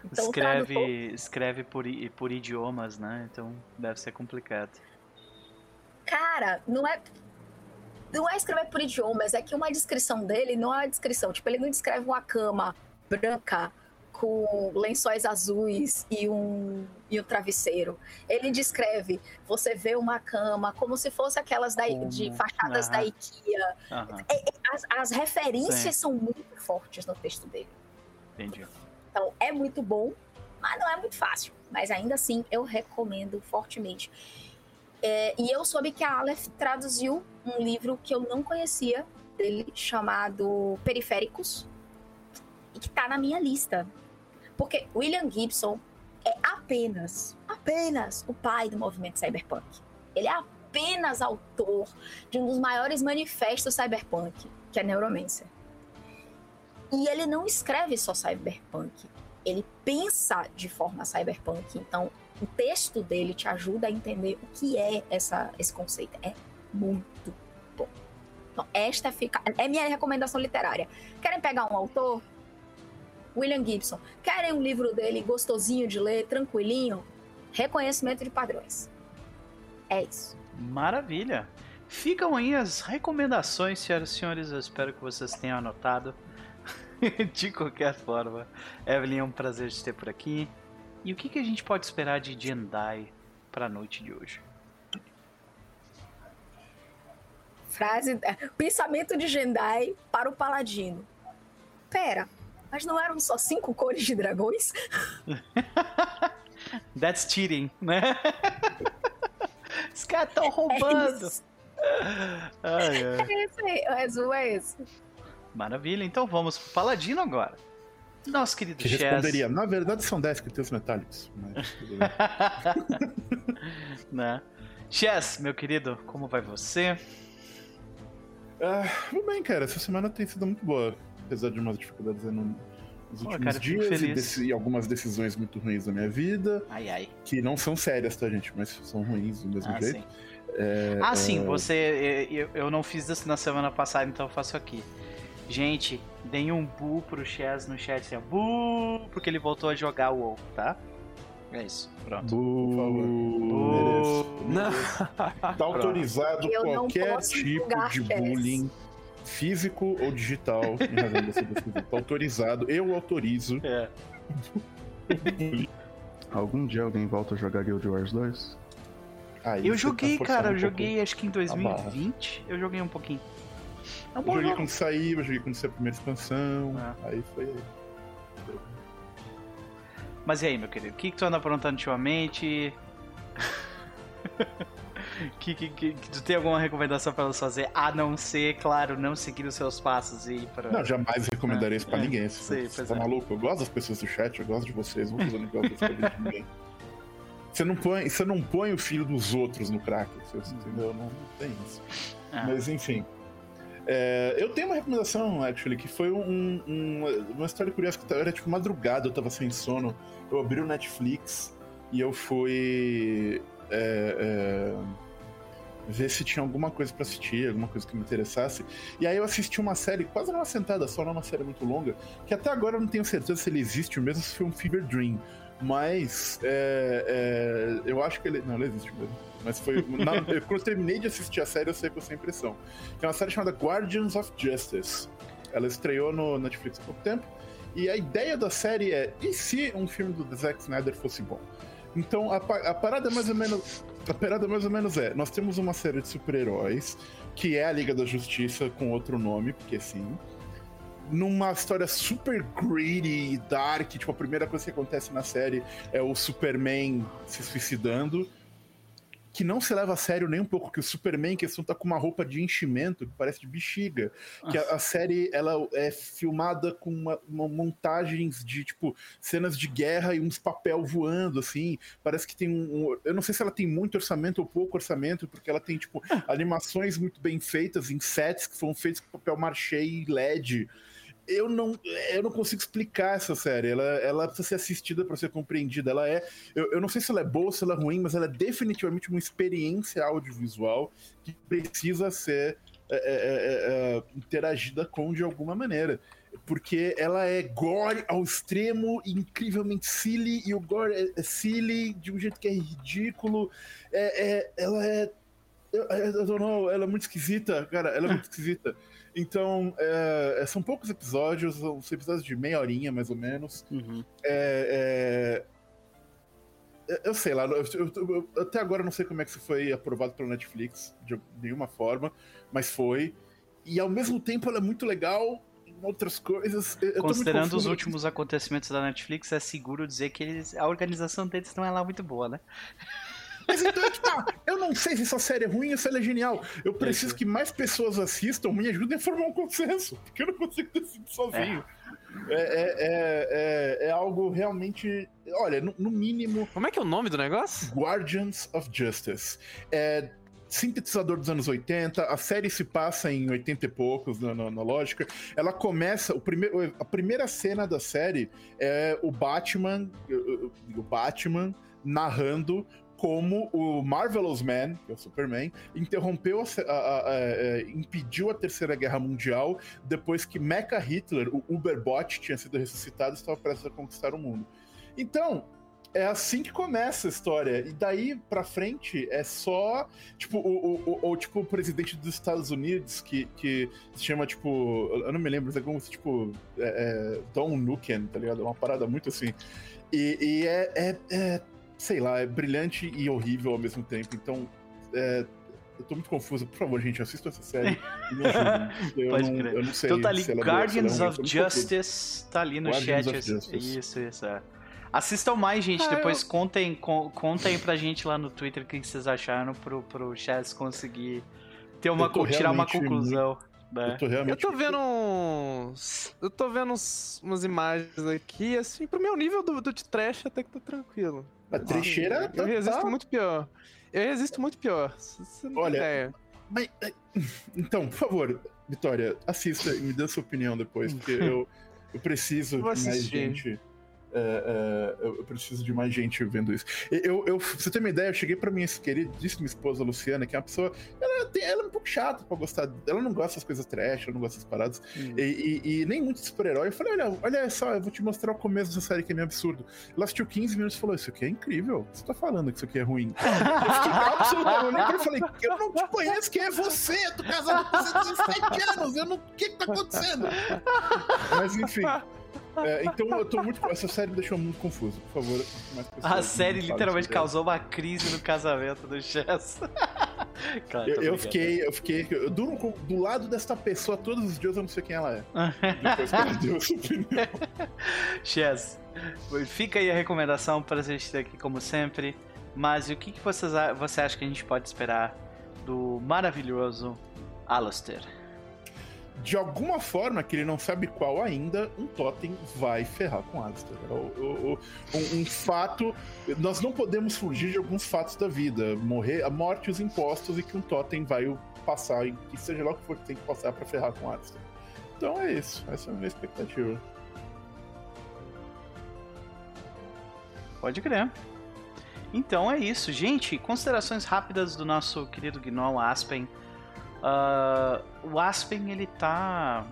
Então, escreve tradutor- escreve por, por idiomas, né? Então deve ser complicado. Cara, não é. Não é escrever por idiomas, é que uma descrição dele não é uma descrição. Tipo, ele não descreve uma cama branca com lençóis azuis e um, e um travesseiro. Ele descreve, você vê uma cama como se fosse aquelas da, de fachadas Ah. da IKEA. Aham, As, as referências Sim. são muito fortes no texto dele. entendi. Então, é muito bom, mas não é muito fácil. Mas ainda assim, eu recomendo fortemente. É, e eu soube que a Aleph traduziu um livro que eu não conhecia dele, chamado Periféricos, e que tá na minha lista. Porque William Gibson é apenas, apenas o pai do movimento cyberpunk. Ele é apenas autor de um dos maiores manifestos cyberpunk, que é Neuromancer. E ele não escreve só cyberpunk, ele pensa de forma cyberpunk. Então, o texto dele te ajuda a entender o que é essa, esse conceito. É muito bom. Então, esta fica, é minha recomendação literária. Querem pegar um autor? William Gibson. Querem um livro dele gostosinho de ler, tranquilinho? Reconhecimento de padrões. É isso. Maravilha. Ficam aí as recomendações, senhoras e senhores. Eu espero que vocês tenham anotado. de qualquer forma, Evelyn, é um prazer te ter por aqui. E o que, que a gente pode esperar de Jendai para a noite de hoje? Frase. Pensamento de Jendai para o Paladino. Pera, mas não eram só cinco cores de dragões? That's cheating, né? Os caras estão roubando. É isso. Ai, ai. É esse aí, o resumo é esse. Maravilha, então vamos pro Paladino agora. Nosso querido Que Chess. responderia, na verdade são 10 critérios metálicos. Mas, tudo bem. né? Chess, meu querido, como vai você? ah, tudo bem, cara. Essa semana tem sido muito boa. Apesar de umas dificuldades aí no- nos Pô, últimos cara, dias e, deci- e algumas decisões muito ruins da minha vida. Ai, ai. Que não são sérias, tá, gente? Mas são ruins do mesmo Ah, jeito. sim. É, Ah, sim, é, você. Eu, eu não fiz isso na semana passada, então eu faço aqui. Gente, deem um bu pro Chess no chat, assim, ó, bu, porque ele voltou a jogar o WoW, tá? É isso, pronto. Por favor. Bu. Não. Tá autorizado Eu qualquer tipo de chess. Físico ou digital em razão dessa. Tá autorizado, eu autorizo. É. Algum dia alguém volta a jogar Guild Wars 2? Aí Eu tá joguei, forçando cara, eu um joguei acho que em 2020, eu joguei um pouquinho. É um Eu joguei jogo. quando saiu, eu joguei quando saiu a primeira expansão. É. Aí foi. Mas e aí, meu querido, o que, que tu anda aprontando ultimamente? que, que, que, que tu tem alguma recomendação pra nos fazer? A não ser, claro, não seguir os seus passos e ir pra. Não, jamais recomendaria isso pra É, ninguém. sei, Você tá é. maluco? Eu gosto das pessoas do chat, eu gosto de vocês, não tô fazendo de ninguém. Você não, põe, você não põe o filho dos outros no crack, você, entendeu? Não, não tem isso. Ah. Mas enfim. É, eu tenho uma recomendação, actually, que foi um, um- uma história curiosa que era tipo madrugada, eu tava sem sono. Eu abri o Netflix e eu fui. é, é, ver se tinha alguma coisa para assistir, alguma coisa que me interessasse. E aí eu assisti uma série quase numa sentada só, não uma série muito longa, que até agora eu não tenho certeza se ele existe mesmo, se foi um Fever Dream. Mas é, é, eu acho que ele. Não, ele existe mesmo. Mas foi. na, eu, quando eu terminei de assistir a série, eu sei com essa impressão. É uma série chamada Guardians of Justice. Ela estreou no Netflix há pouco tempo. E a ideia da série é: e se um filme do Zack Snyder fosse bom? Então a, a parada mais ou menos. A parada mais ou menos é: nós temos uma série de super-heróis, que é a Liga da Justiça com outro nome, porque sim numa história super greedy e dark. Tipo, a primeira coisa que acontece na série é o Superman se suicidando. Que não se leva a sério nem um pouco, que o Superman em questão tá com uma roupa de enchimento que parece de bexiga. Que a, a série ela é filmada com uma, uma, montagens de, tipo, cenas de guerra e uns papel voando, assim. Parece que tem um, um. Eu não sei se ela tem muito orçamento ou pouco orçamento, porque ela tem, tipo, animações muito bem feitas em sets que foram feitos com papel marchê e LED eu não, eu não consigo explicar essa série. Ela, ela precisa ser assistida para ser compreendida. Ela é. Eu, eu não sei se ela é boa ou se ela é ruim, mas ela é definitivamente uma experiência audiovisual que precisa ser é, é, é, é interagida com de alguma maneira. Porque ela é gore ao extremo, incrivelmente silly, e o gore é, é silly de um jeito que é ridículo. É, ela é. Eu, eu know, ela é muito esquisita, cara. Ela é muito esquisita. Então, é, é, são poucos episódios, são episódios de meia horinha, mais ou menos. Uhum. É, é, eu sei lá, eu, eu, eu, até agora não sei como é que isso foi aprovado pela Netflix, de nenhuma forma, mas foi. E ao mesmo tempo ela é muito legal em outras coisas. Considerando os últimos acontecimentos da Netflix, é seguro dizer que eles, a organização deles não é lá muito boa, né? Mas então é que tá. Eu não sei se essa série é ruim ou se ela é genial. Eu preciso que mais pessoas assistam, me ajudem a formar um consenso. Porque eu não consigo decidir sozinho. É, é, é, é, é algo realmente. Olha, no, no, mínimo. Como é que é o nome do negócio? Guardians of Justice. É sintetizador dos anos 80, a série se passa em 80 e poucos, na, na, na, lógica. Ela começa, o primeiro, a primeira cena da série é o Batman, o Batman narrando como o Marvelous Man, que é o Superman, interrompeu, a, a, a, é, impediu a Terceira Guerra Mundial depois que Mecha Hitler, o Uberbot, tinha sido ressuscitado e estava prestes a conquistar o mundo. Então, é assim que começa a história. E daí pra frente é só. Tipo, o, o, o, tipo, o presidente dos Estados Unidos, que, que se chama, tipo. Eu não me lembro, mas é como tipo. É, é Don Nukem, tá ligado? É uma parada muito assim. E, e é, é, é sei lá, é brilhante e horrível ao mesmo tempo. Então, é, eu tô muito confuso. Por favor, gente, assista essa série e me Eu, Pode não, eu não sei. Então tá ali, Guardians of Justice, tá ali no Guardians chat. Isso, isso, é. Assistam mais, gente. Ah, Depois eu... contem, contem pra gente lá no Twitter o que vocês acharam pro, pro Chess conseguir ter uma, tirar uma conclusão. Muito... Né? Eu, tô realmente... eu tô vendo uns. Eu tô vendo uns, umas imagens aqui, assim, pro meu nível do, do de trash até que tá tranquilo. A trecheira. Eu, eu resisto muito pior. Eu resisto muito pior. Você não Olha, ideia. Mas, é, então, por favor, Vitória, assista e me dê sua opinião depois, porque eu, eu preciso de mais gente é, é, eu preciso de mais gente vendo isso. Eu, eu, pra você ter uma ideia, eu cheguei pra minha queridíssima esposa Luciana, que é uma pessoa. Ela, tem, ela é um pouco chata pra gostar. Ela não gosta das coisas trash, ela não gosta das paradas. Hum. E, e, e, nem muito super-herói. Eu falei: olha, olha só, eu vou te mostrar o começo dessa série que é meio absurdo. Ela assistiu 15 minutos e falou: Isso aqui é incrível. Você tá falando que isso aqui é ruim. eu fiquei absolutamente. Eu falei: Eu não te conheço, quem é você? Eu tô casado com você 17 anos. Eu não... O que que tá acontecendo? Mas enfim. É, então eu tô muito. Essa série me deixou muito confuso. Por favor, A série literalmente causou uma crise no casamento do Chess. Claro, eu, eu fiquei, eu fiquei. Eu duro do lado desta pessoa todos os dias, eu não sei quem ela é. Depois que ela deu essa opinião. Chess, fica aí a recomendação para assistir aqui, como sempre. Mas o que, que vocês, você acha que a gente pode esperar do maravilhoso Alastair? De alguma forma, que ele não sabe qual ainda, um totem vai ferrar com Alistair. O, o, o, um, um, fato. Nós não podemos fugir de alguns fatos da vida. Morrer, a morte os impostos, e que um totem vai passar, e seja lá o que for que tem que passar para ferrar com Alistair. Então é isso. Essa é a minha expectativa. Pode crer. Então é isso, gente. Considerações rápidas do nosso querido Gnoll Aspen. Uh, o Aspen, ele tá.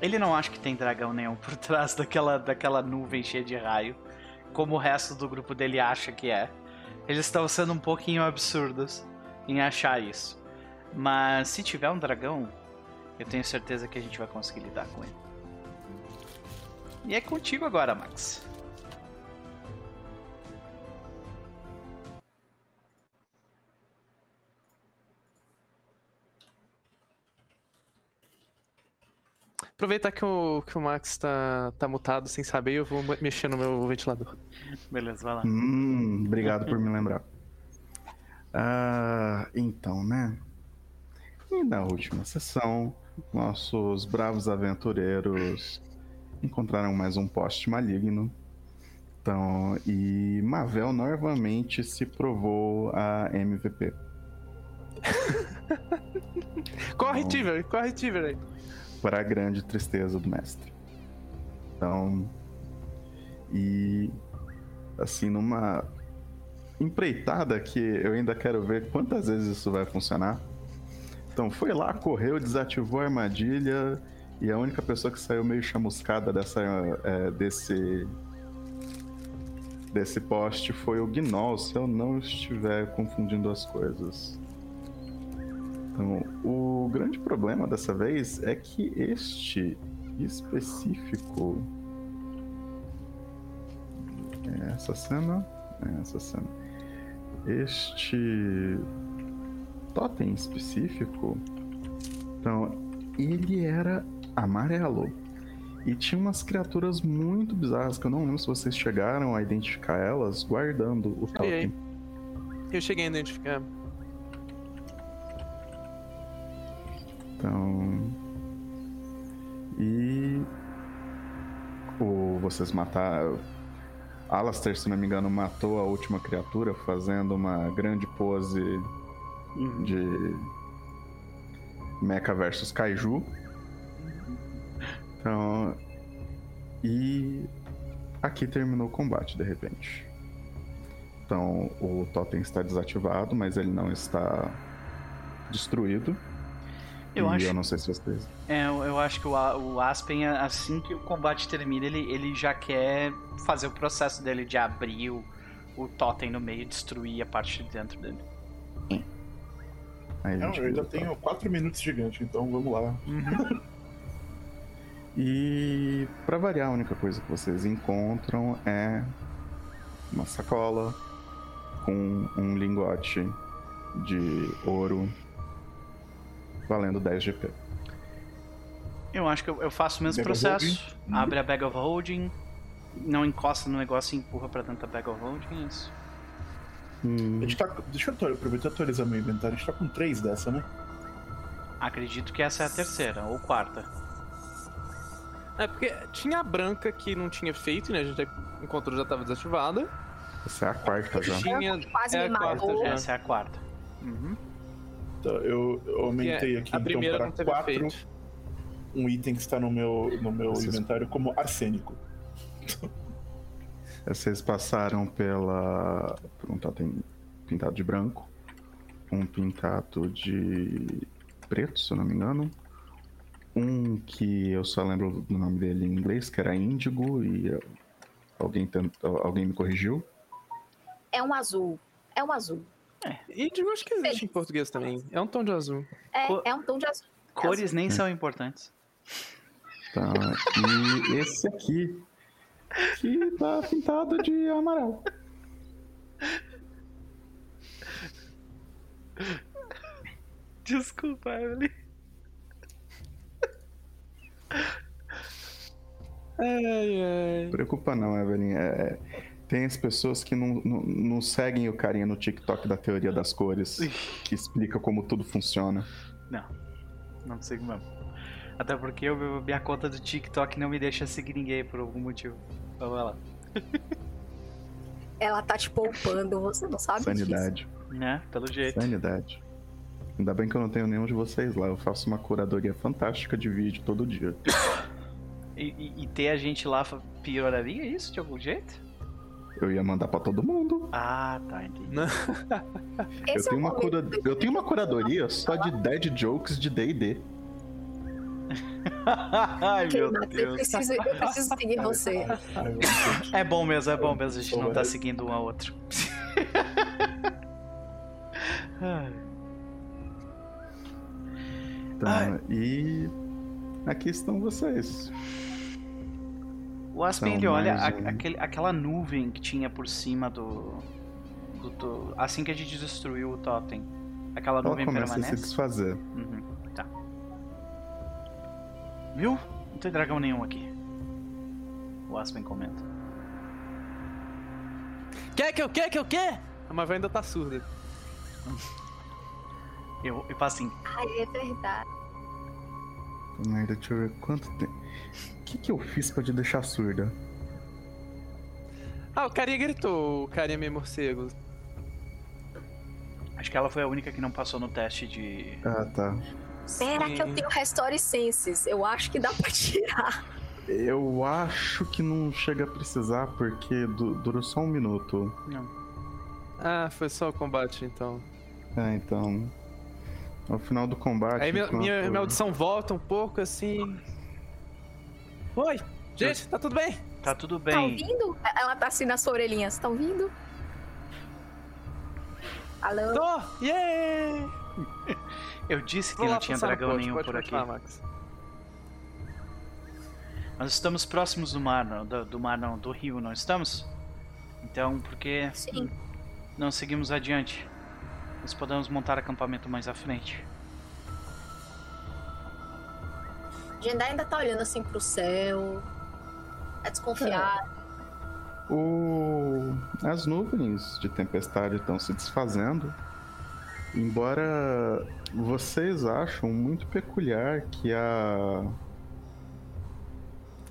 Ele não acha que tem dragão nenhum por trás daquela, daquela nuvem cheia de raio, como o resto do grupo dele acha que é. Eles estão sendo um pouquinho absurdos em achar isso. Mas se tiver um dragão, eu tenho certeza que a gente vai conseguir lidar com ele. E é contigo agora, Max. Aproveitar que o, que o Max tá, tá mutado sem saber, eu vou mexer no meu ventilador. Beleza, vai lá. Hum, obrigado por me lembrar. Ah, então, né? E na última sessão, nossos bravos aventureiros encontraram mais um poste maligno. Então, e Mavel novamente se provou a MVP. corre, Tiver, corre, Tiver para a grande tristeza do mestre. Então, e assim, numa empreitada que eu ainda quero ver quantas vezes isso vai funcionar. Então, foi lá, correu, desativou a armadilha e a única pessoa que saiu meio chamuscada dessa, é, desse desse poste foi o Gnoll, se eu não estiver confundindo as coisas. Então, o grande problema dessa vez é que este específico. É essa cena. É essa cena. Este totem específico. Então, ele era amarelo. E tinha umas criaturas muito bizarras que eu não lembro se vocês chegaram a identificar elas guardando o totem. Eu cheguei a identificar. Então. E. O, vocês mataram. Alastair, se não me engano, matou a última criatura fazendo uma grande pose de Mecha versus Kaiju. Então. E aqui terminou o combate de repente. Então o totem está desativado, mas ele não está destruído. Eu e acho. Eu não sei se vocês. É, eu acho que o, o Aspen, assim que o combate termina, ele, ele já quer fazer o processo dele de abrir o, o totem no meio e destruir a parte de dentro dele. Aí não, eu ainda tenho 4 minutos gigante, então vamos lá. Uhum. e para variar, a única coisa que vocês encontram é uma sacola com um lingote de ouro valendo 10 GP. Eu acho que eu, faço o mesmo bag processo. Abre a bag of holding, não encosta no negócio e empurra pra dentro da bag of holding, é isso. Hum. A gente tá, deixa eu aproveitar e atualizar meu inventário. A gente tá com três dessa, né? Acredito que essa é a terceira ou quarta. É, porque tinha a branca que não tinha feito, né? A gente encontrou já tava desativada. Essa é a quarta já. Tinha, quase é a quarta já. Essa é a quarta. Uhum. Tá, eu, eu aumentei aqui então para 4 um item que está no meu, no meu inventário como arsênico. Vocês passaram pela. por um totem pintado de branco, um pintado de preto, se eu não me engano. Um que eu só lembro do nome dele em inglês, que era índigo, e alguém, tent... alguém me corrigiu. É um azul. É um azul. É. Índigo acho que existe em português também. É um tom de azul. É, Co é um tom de azul. Cores azul. nem são importantes. Tá. E esse aqui, que tá pintado de amarelo. Desculpa, Evelyn. Ai, ai. Preocupa não, Evelyn. É, tem as pessoas que não, não, não, seguem o carinha no TikTok da teoria das cores, que explica como tudo funciona. Não, não sigo mesmo. Até porque eu, minha conta do TikTok não me deixa seguir ninguém por algum motivo. Vamos lá. Ela tá te poupando, você não sabe Sanidade. Disso. Né? Pelo jeito. Sanidade. Ainda bem que eu não tenho nenhum de vocês lá. Eu faço uma curadoria fantástica de vídeo todo dia. e, e, e ter a gente lá pioraria isso de algum jeito? Eu ia mandar pra todo mundo. Ah, tá, entendi. Não. Eu é tenho, o uma cura... eu tenho uma curadoria só de dead jokes de D&D. Ai, meu Max, eu Deus. preciso, eu preciso seguir você. É bom mesmo, é bom mesmo. A gente não tá seguindo um ao outro. Então, Ai. e aqui estão vocês. O Aspen, Então, ele olha a- um. aquele- aquela nuvem que tinha por cima do, do- do- Assim que a gente destruiu o totem. Aquela Ela nuvem começa a se permanece? desfazer. Uhum, tá. Viu? Não tem dragão nenhum aqui. O Aspen comenta. Quer que eu quer que eu quer? A Marvel ainda tá surda. Eu, eu passo assim. Ai, é verdade. Merda, deixa eu ver quanto tempo. O que, que eu fiz pra te deixar surda? Ah, o carinha gritou, o carinha meio morcego. Acho que ela foi a única que não passou no teste de. Ah, tá. Será que eu tenho Restore Senses? Eu acho que dá pra tirar. Eu acho que não chega a precisar porque du- durou só um minuto. Não. Ah, foi só o combate então. É, então. Ao final do combate. Aí minha, enquanto- minha, minha audição volta um pouco assim. Oi! Gente, tá tudo bem? Tá tudo Tá bem. ouvindo? Ela tá assim na sua orelhinha. Você tá ouvindo? Alô? Tô! Yeah! Eu disse que Vou não tinha dragão pote, nenhum pode por aqui. Max. Nós estamos próximos do mar, não, do, do mar não, do rio, não estamos? Então, por que Sim. não seguimos adiante? Nós podemos montar acampamento mais à frente. Jendai ainda tá olhando assim pro céu. É desconfiado. O... As nuvens de tempestade estão se desfazendo. Embora vocês acham muito peculiar que a.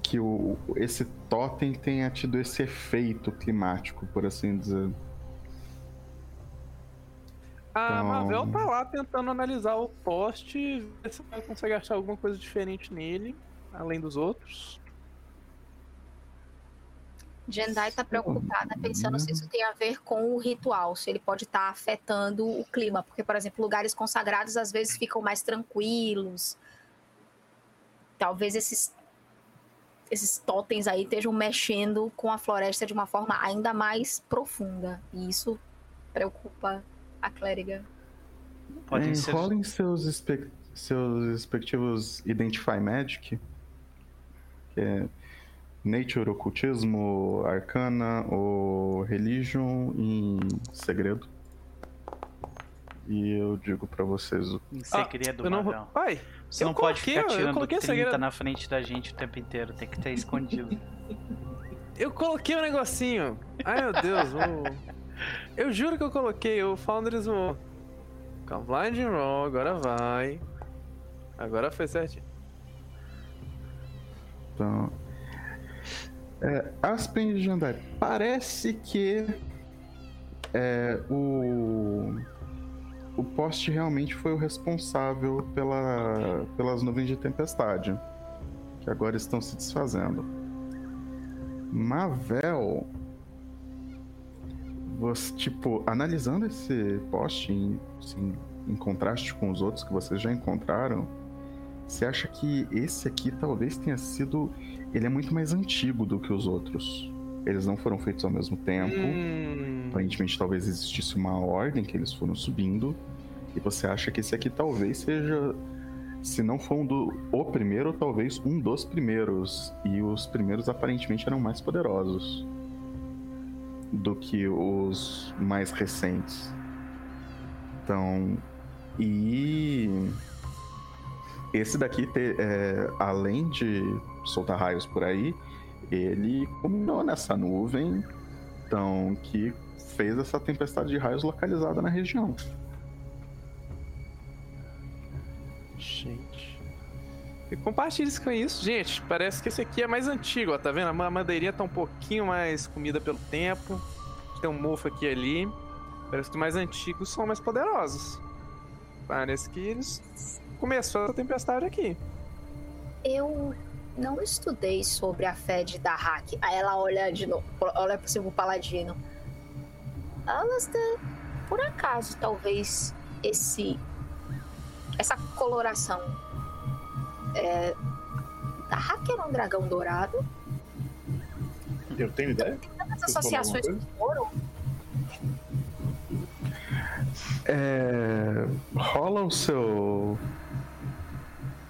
que o... esse totem tenha tido esse efeito climático, por assim dizer. A Então- Marvel tá lá tentando analisar o poste, ver se ela consegue achar alguma coisa diferente nele, além dos outros. Jendai tá preocupada pensando se isso tem a ver com o ritual, se ele pode estar afetando o clima, porque, por exemplo, lugares consagrados às vezes ficam mais tranquilos. Talvez esses esses totens aí estejam mexendo com a floresta de uma forma ainda mais profunda, e isso preocupa a clériga. Podem É, ser. Rolem seus, espe- seus respectivos Identify Magic, que é Nature, Ocultismo, Arcana ou Religion em segredo. E eu digo pra vocês o Em segredo, eu não vou. Ai, Você não pode coloquei- ficar eu tirando coloquei 30 segredo. na frente da gente o tempo inteiro. Tem que ter escondido. eu coloquei um negocinho. Ai meu Deus, vou... Eu juro que eu coloquei, o Founders vou. Calma, Blind Roll, agora vai. Agora foi certinho. Então, é, Aspen de Jandai, parece que é, o, o poste realmente foi o responsável pela, pelas nuvens de tempestade, que agora estão se desfazendo. Mavel, você, tipo, analisando esse poste em, assim, em contraste com os outros que vocês já encontraram, você acha que esse aqui talvez tenha sido. Ele é muito mais antigo do que os outros. Eles não foram feitos ao mesmo tempo. Hum, Aparentemente, talvez existisse uma ordem que eles foram subindo. E você acha que esse aqui talvez seja. Se não for um do, o primeiro, talvez um dos primeiros. E os primeiros aparentemente eram mais poderosos do que os mais recentes. Então. E. Esse daqui, te- é, além de soltar raios por aí, ele culminou nessa nuvem, então que fez essa tempestade de raios localizada na região. Gente. E compartilhe isso com isso. Gente, parece que esse aqui é mais antigo, ó. Tá vendo? A ma- madeirinha tá um pouquinho mais comida pelo tempo. Tem um mofo aqui e ali. Parece que os mais antigos são mais poderosos. Parece que eles começou essa tempestade aqui. Eu não estudei sobre a fé de Dahak. Aí ela olha de novo, olha pro seu paladino. Alastair, por acaso, talvez esse. essa coloração. É, Dahak era um dragão dourado? Eu tenho ideia. Tem tantas associações com ouro? É... Rola o seu.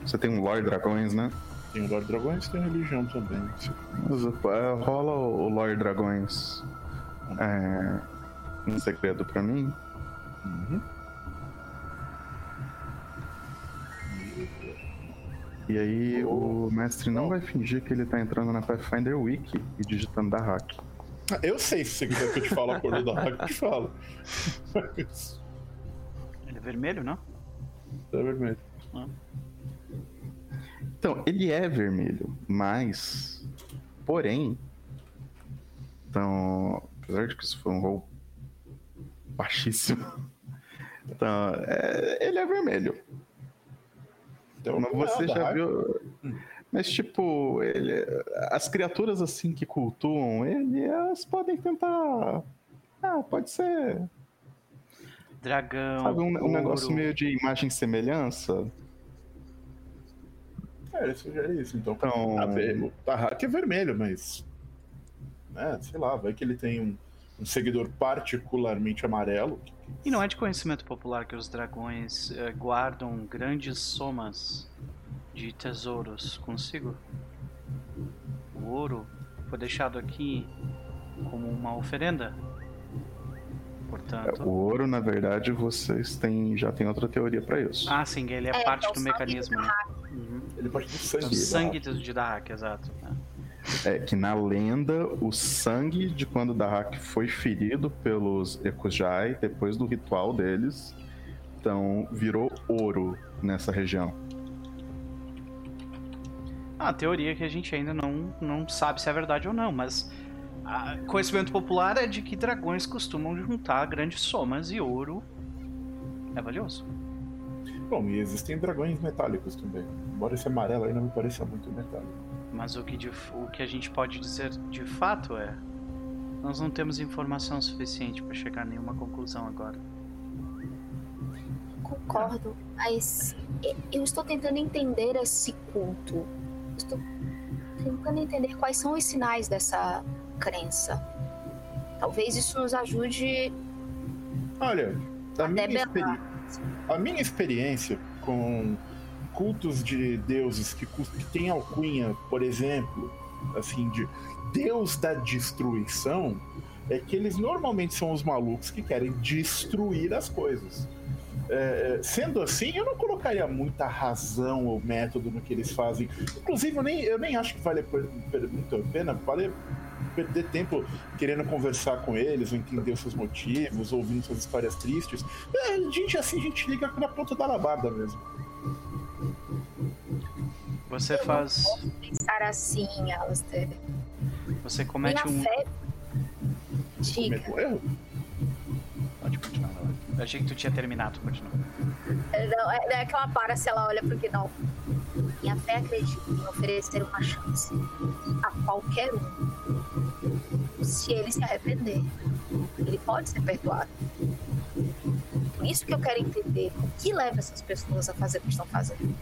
Você tem um Lord Dragões, né? Tem o Lord Dragões tem religião também. É, rola o Lord Dragões. É... Um segredo pra mim. Uhum. E aí o mestre não vai fingir que ele tá entrando na Pathfinder Wiki e digitando da hack. Ah, Eu sei, se você quiser que eu te fale a cor do Dark, eu te falo. Ele é vermelho, não? é vermelho. Então, ele é vermelho, mas. Porém. Então. Apesar de que isso foi um roll baixíssimo. Então, é, ele é vermelho. Então, Mas não é você já viu. Mas, tipo, ele, as criaturas assim que cultuam ele, elas podem tentar. Ah, pode ser. Dragão. Sabe, um, um negócio meio de imagem e semelhança. É, isso já é isso. Então, Então- ver, o Tahak é vermelho, mas. É, sei lá, vai que ele tem um, um seguidor particularmente amarelo. E não é de conhecimento popular que os dragões eh, guardam grandes somas de tesouros consigo? O ouro foi deixado aqui como uma oferenda. Portanto. O ouro, na verdade, vocês têm, já tem outra teoria pra isso. Ah, sim, ele é, É, parte é do mecanismo. do né? Uhum. Ele pode ter sangue. O sangue de Dahak, exato. é. É que na lenda, o sangue de quando Dahak foi ferido pelos Ekujai, depois do ritual deles, então virou ouro nessa região. Ah, a teoria que a gente ainda não, não sabe se é verdade ou não, mas ah, conhecimento popular é de que dragões costumam juntar grandes somas e ouro é valioso. Bom, e existem dragões metálicos também. Embora esse amarelo aí não me pareça muito metálico. Mas o que, de- o que a gente pode dizer de fato é. Nós não temos informação suficiente para chegar a nenhuma conclusão agora. Concordo, mas e- eu estou tentando entender esse culto. Estou tentando entender quais são os sinais dessa crença. Talvez isso nos ajude Olha, a minha, experi... a minha experiência com cultos de deuses que, que têm alcunha, por exemplo, assim, de deus da destruição, é que eles normalmente são os malucos que querem destruir as coisas. É, sendo assim, eu não colocaria muita razão ou método no que eles fazem. Inclusive, eu nem, eu nem acho que vale muito a pena vale perder tempo querendo conversar com eles, ou entender os seus motivos, ouvindo suas histórias tristes. É, gente assim, a gente liga na ponta da alabarda mesmo. Você Eu não faz. posso pensar assim, Alistair. Você Minha comete um. fé. Diga. Erro? Pode continuar. lá. Eu achei que tu tinha terminado, continua. Não, é, é que ela para se ela olha pro Gnol. Minha fé acredita em oferecer uma chance a qualquer um. Se ele se arrepender, ele pode ser perdoado. Por isso que eu quero entender o que leva essas pessoas a fazer o que estão fazendo.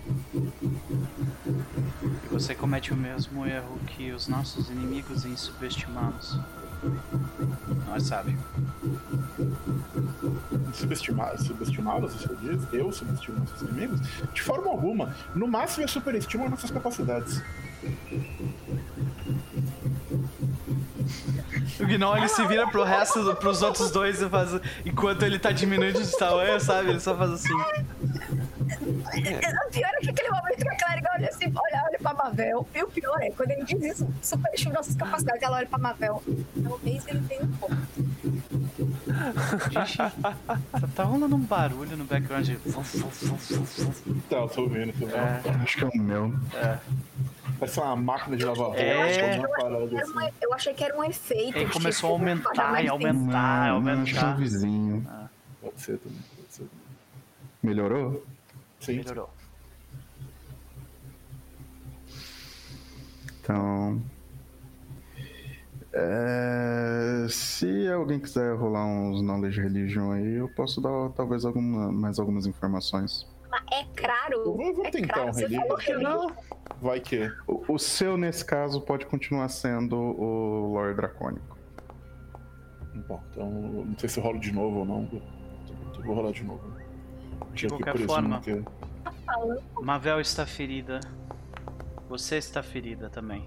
E você comete o mesmo erro que os nossos inimigos em subestimá-los. Nós sabe. Subestimar, subestimá-los, você diz? Eu subestimo nossos inimigos? De forma alguma. No máximo, eu superestimo nossas capacidades. O Gnol ele se vira pro resto, do, pros outros dois e faz. Enquanto ele tá diminuindo de tamanho, sabe? Ele só faz assim. O pior é que aquele momento que a Clériga olha assim, olha, olha pra Mavel. E o pior é, quando ele diz isso, superestima nossas capacidades, ela olha pra Mavel. Talvez ele tenha um pouco. Gente, tá, rolando um barulho no background. Tá, eu tô ouvindo, tô ouvindo. É. Acho que é o meu. Parece uma máquina de lavar roupa. É. uma parada Era assim. eu achei que era um efeito. Ele começou a aumentar e aumentar, Não, não, acho que é o aumentar. vizinho. Pode ser também, pode ser. Melhorou? Sim. Melhorou. Então. É, se alguém quiser rolar uns knowledge religion aí, eu posso dar talvez alguma, mais algumas informações. Mas é claro. Eu vou, vou é tentar claro, um religion. religião. Vai que. O, o seu, nesse caso, pode continuar sendo o Lord Dracônico. Bom, então não sei se eu rolo de novo ou não. Eu vou rolar de novo. De qualquer forma. que- Mavel está ferida. Você está ferida também.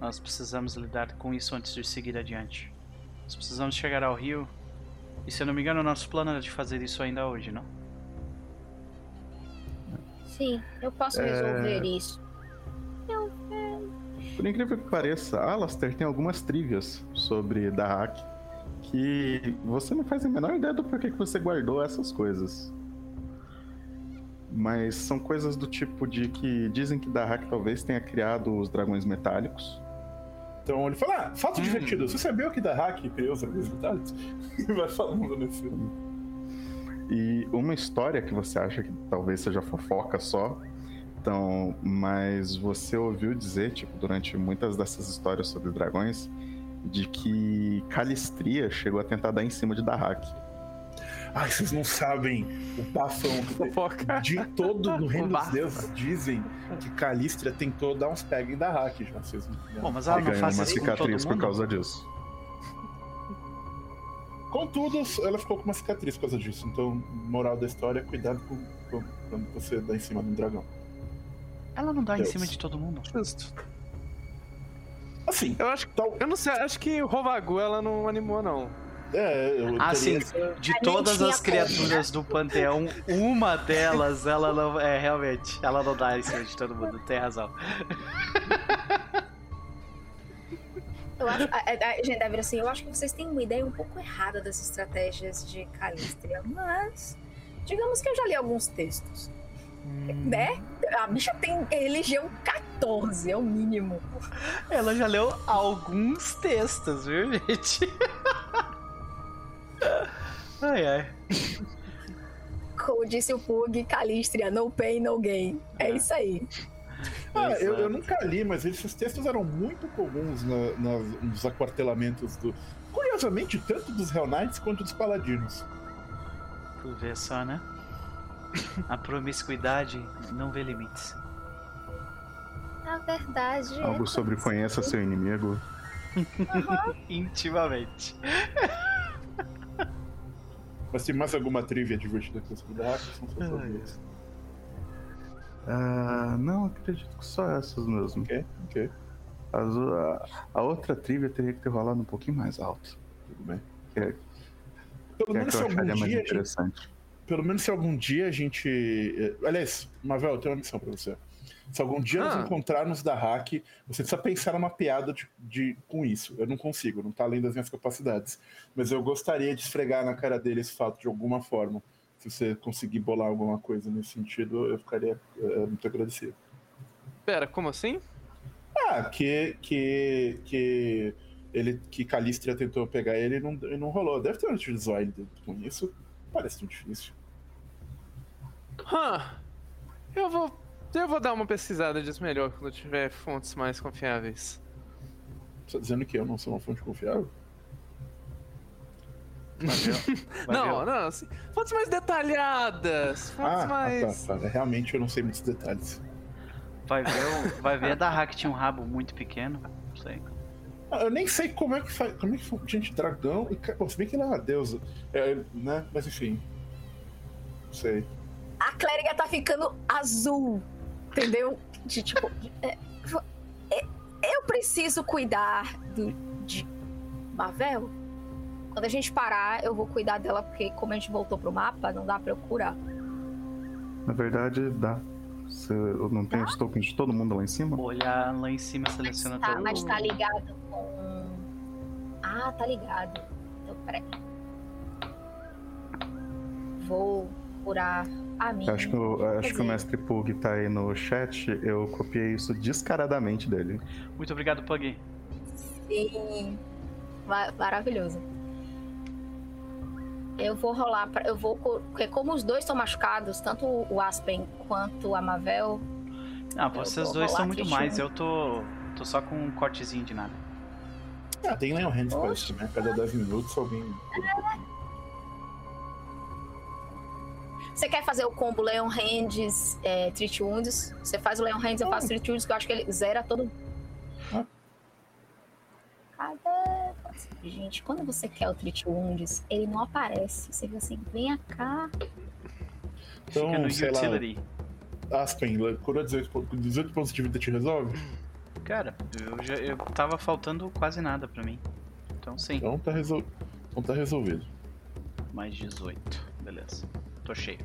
Nós precisamos lidar com isso antes de seguir adiante. Nós precisamos chegar ao rio. E se eu não me engano, o nosso plano era de fazer isso ainda hoje, não? Sim, eu posso É. resolver isso. Por incrível que pareça, Alastair tem algumas trivias sobre Dahak que você não faz a menor ideia do porquê que você guardou essas coisas. Mas são coisas do tipo de que dizem que Dahak talvez tenha criado os dragões metálicos. Então ele fala: Ah, fato Hum. divertido. Você sabia que da hack criou os metálicos? E vai falando nesse. E uma história que você acha que talvez seja fofoca só. Então, mas você ouviu dizer, tipo, durante muitas dessas histórias sobre dragões, de que Calistria chegou a tentar dar em cima de Dahak. Ai, vocês não sabem o bafão Fofoca. de todo no reino dos deuses. Dizem que Calistria tentou dar uns pega em da hack já. Vocês não... Bom, mas E ela não ganhou faz uma cicatriz por causa disso. Contudo, ela ficou com uma cicatriz por causa disso. Então, moral da história, cuidado com, com- quando você dá em cima de um dragão. Ela não dá em Deus. cima de todo mundo. Justo. Assim, Eu acho, tal. eu não sei, acho que o Rovagu ela não animou, não. É, eu teria sim. essa- De todas as criaturas do panteão, uma delas, ela não. É, realmente. Ela não dá em cima de todo mundo. Tem razão. Eu acho, a, a, a gente deve assim, eu acho que vocês têm uma ideia um pouco errada das estratégias de Calistria, mas digamos que eu já li alguns textos, né? A bicha tem religião 14, é o mínimo. Ela já leu alguns textos, viu, gente? Ai, ai. Como disse o Pug, Calistria, no pain, no gain. É É. isso aí. Ah, eu, eu Exato. nunca li, mas esses textos eram muito comuns na- nas- nos aquartelamentos do. Curiosamente, tanto dos Hell Knights quanto dos Paladinos. Tu vê só, né? A promiscuidade não vê limites. Na verdade. Algo sobre conheça seu inimigo. Intimamente. Mas tem mais alguma trivia divertida que você Ai. duas. Ah, não, acredito que só essas mesmo. Ok, ok, As- a, a outra trivia teria que ter rolado um pouquinho mais alto. tudo bem. Que é, Pelo que é menos que se algum dia. gente-. Pelo menos se algum dia a gente. eh, Aliás, Mavel, eu tenho uma missão pra você. Se algum dia Ah. nos encontrarmos da hack, você precisa pensar numa piada de, de- com isso. Eu não consigo, não tá além das minhas capacidades. Mas eu gostaria de esfregar na cara dele esse fato de alguma forma. Se você conseguir bolar alguma coisa nesse sentido, eu ficaria eh, muito agradecido. Pera, como assim? Ah, que. que. que. Ele, que Calistria tentou pegar ele e não, e não rolou. Deve ter um utilizoide com isso. Parece tão difícil. Hã. Eu vou. Eu vou dar uma pesquisada disso melhor quando eu tiver fontes mais confiáveis. Você tá dizendo que eu não sou uma fonte confiável? Não, não, assim, fontes mais detalhadas. Fontes Ah, mais. ah, tá, tá. Realmente eu não sei muitos detalhes. Vai ver, o- vai ver a da Hack tinha um rabo muito pequeno. Não sei. Ah, Eu nem sei como é que faz. Como é que faz. Gente, dragão. E, bom, se bem que ele é uma deusa. É, né? Mas enfim. Não sei. A clériga tá ficando azul. Entendeu? De tipo. é, é, eu preciso cuidar do, de Mavel. Quando a gente parar, eu vou cuidar dela, porque como a gente voltou pro mapa, não dá pra eu curar. Na verdade, dá. Você, eu não tenho os tokens de todo mundo lá em cima? Olhar lá em cima, seleciona Tá, todo mas tá ligado com. Ah, tá ligado. Então, peraí. Vou curar a minha. Acho que, o, acho que o mestre Pug tá aí no chat. Eu copiei isso descaradamente dele. Muito obrigado, Pug. Sim. Ma- maravilhoso. Eu vou rolar pra, eu vou porque como os dois estão machucados, tanto o Aspen quanto a Mavel, Ah, vocês dois são muito mais. deixa Eu tô, tô só com um cortezinho de nada. Ah, tem Leon Hands pra Oxe. isso, né? Cada 10 minutos alguém. Você quer fazer o combo Leon Hands, é, Treat Wounds? Você faz o Leon Hands, eu faço Treat Wounds, que eu acho que ele zera todo. Ah. Cadê? Gente, quando você quer o Treat Wounds, ele não aparece. Você fica assim, venha cá. Então, Fica no sei lá. utility. Aspen, cura 18, pontos- 18 pontos de vida te resolve? Cara, eu já eu tava faltando quase nada pra mim. Então sim, Então tá, resol... então tá resolvido. mais 18. Beleza. Tô cheio.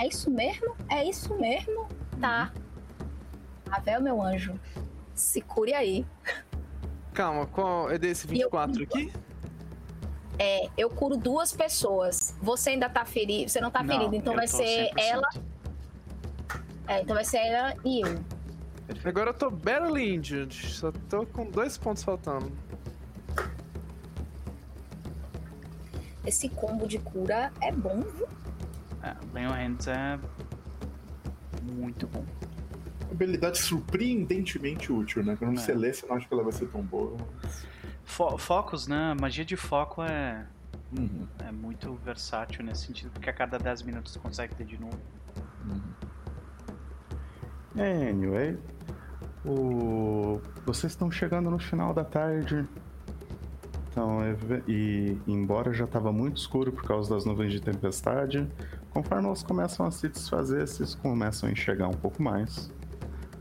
É isso mesmo? É isso mesmo? Tá. Ravel, meu anjo. Se cure aí. Calma, qual é desse 24 aqui? É, eu curo duas pessoas. Você ainda tá ferido. Você não tá Não, ferido, então vai ser 100%. ela. É, então vai ser ela e eu. Agora eu tô barely injured. Só tô com dois pontos faltando. Esse combo de cura é bom, viu? É, Leon Hands é muito bom. Habilidade surpreendentemente útil, né? Quando É. você lê, você não acha que ela vai ser tão boa. Fo focos, né? Magia de foco é, Uhum, é muito versátil nesse sentido, porque a cada 10 minutos você consegue ter de novo. uhum. Anyway, o... vocês estão chegando no final da tarde. Então, e embora já estava muito escuro por causa das nuvens de tempestade, conforme elas começam a se desfazer, vocês começam a enxergar um pouco mais.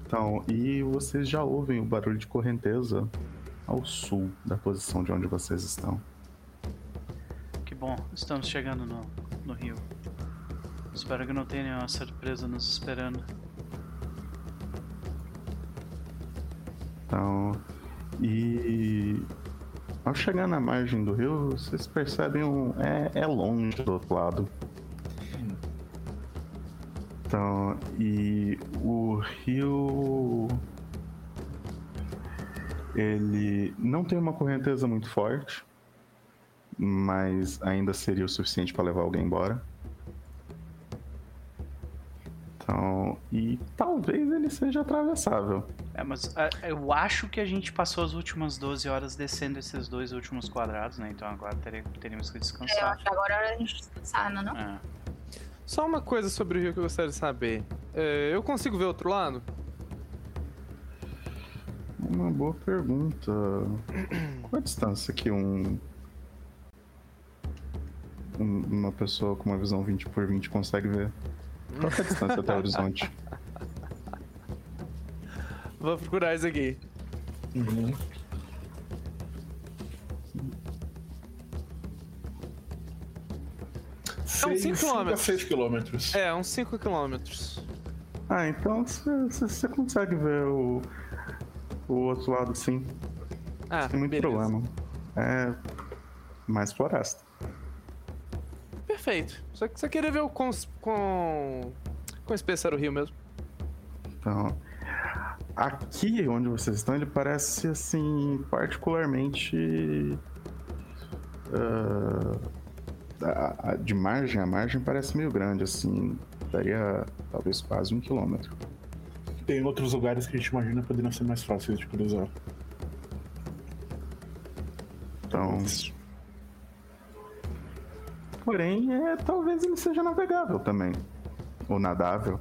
Então, e vocês já ouvem o barulho de correnteza ao sul da posição de onde vocês estão. Que bom, estamos chegando no, no rio. Espero que não tenha nenhuma surpresa nos esperando. Então, e ao chegar na margem do rio, vocês percebem um é, é longe do outro lado. Então, e o rio ele não tem uma correnteza muito forte, mas ainda seria o suficiente para levar alguém embora. Então, e talvez ele seja atravessável. É, mas ah, eu acho que a gente passou as últimas 12 horas descendo esses dois últimos quadrados, né? Então agora tere- teríamos que É, eu descansar. acho que agora é hora da gente descansar, não é? Não? É. Só uma coisa sobre o rio que eu gostaria de saber. É, eu consigo ver o outro lado? Uma boa pergunta. Qual a distância que um, um- uma pessoa com uma visão 20 por 20 consegue ver? Qual é a distância até o horizonte? Vou procurar isso aqui. Uhum. Cinco cinco a quilômetros. 6 quilômetros. É, uns 5 quilômetros. Ah, então você consegue ver o, o outro lado sim. Ah, Sem muito beleza. problema. É mais floresta. Perfeito. Só que só queria ver o quão, com com espesso era o rio mesmo. Então, aqui onde vocês estão, ele parece assim, particularmente. a- a- de margem a margem parece meio grande, assim. Daria talvez quase um quilômetro. Tem outros lugares que a gente imagina poderiam ser mais fáceis de cruzar. Então. Porém, é, talvez ele seja navegável também. Ou nadável.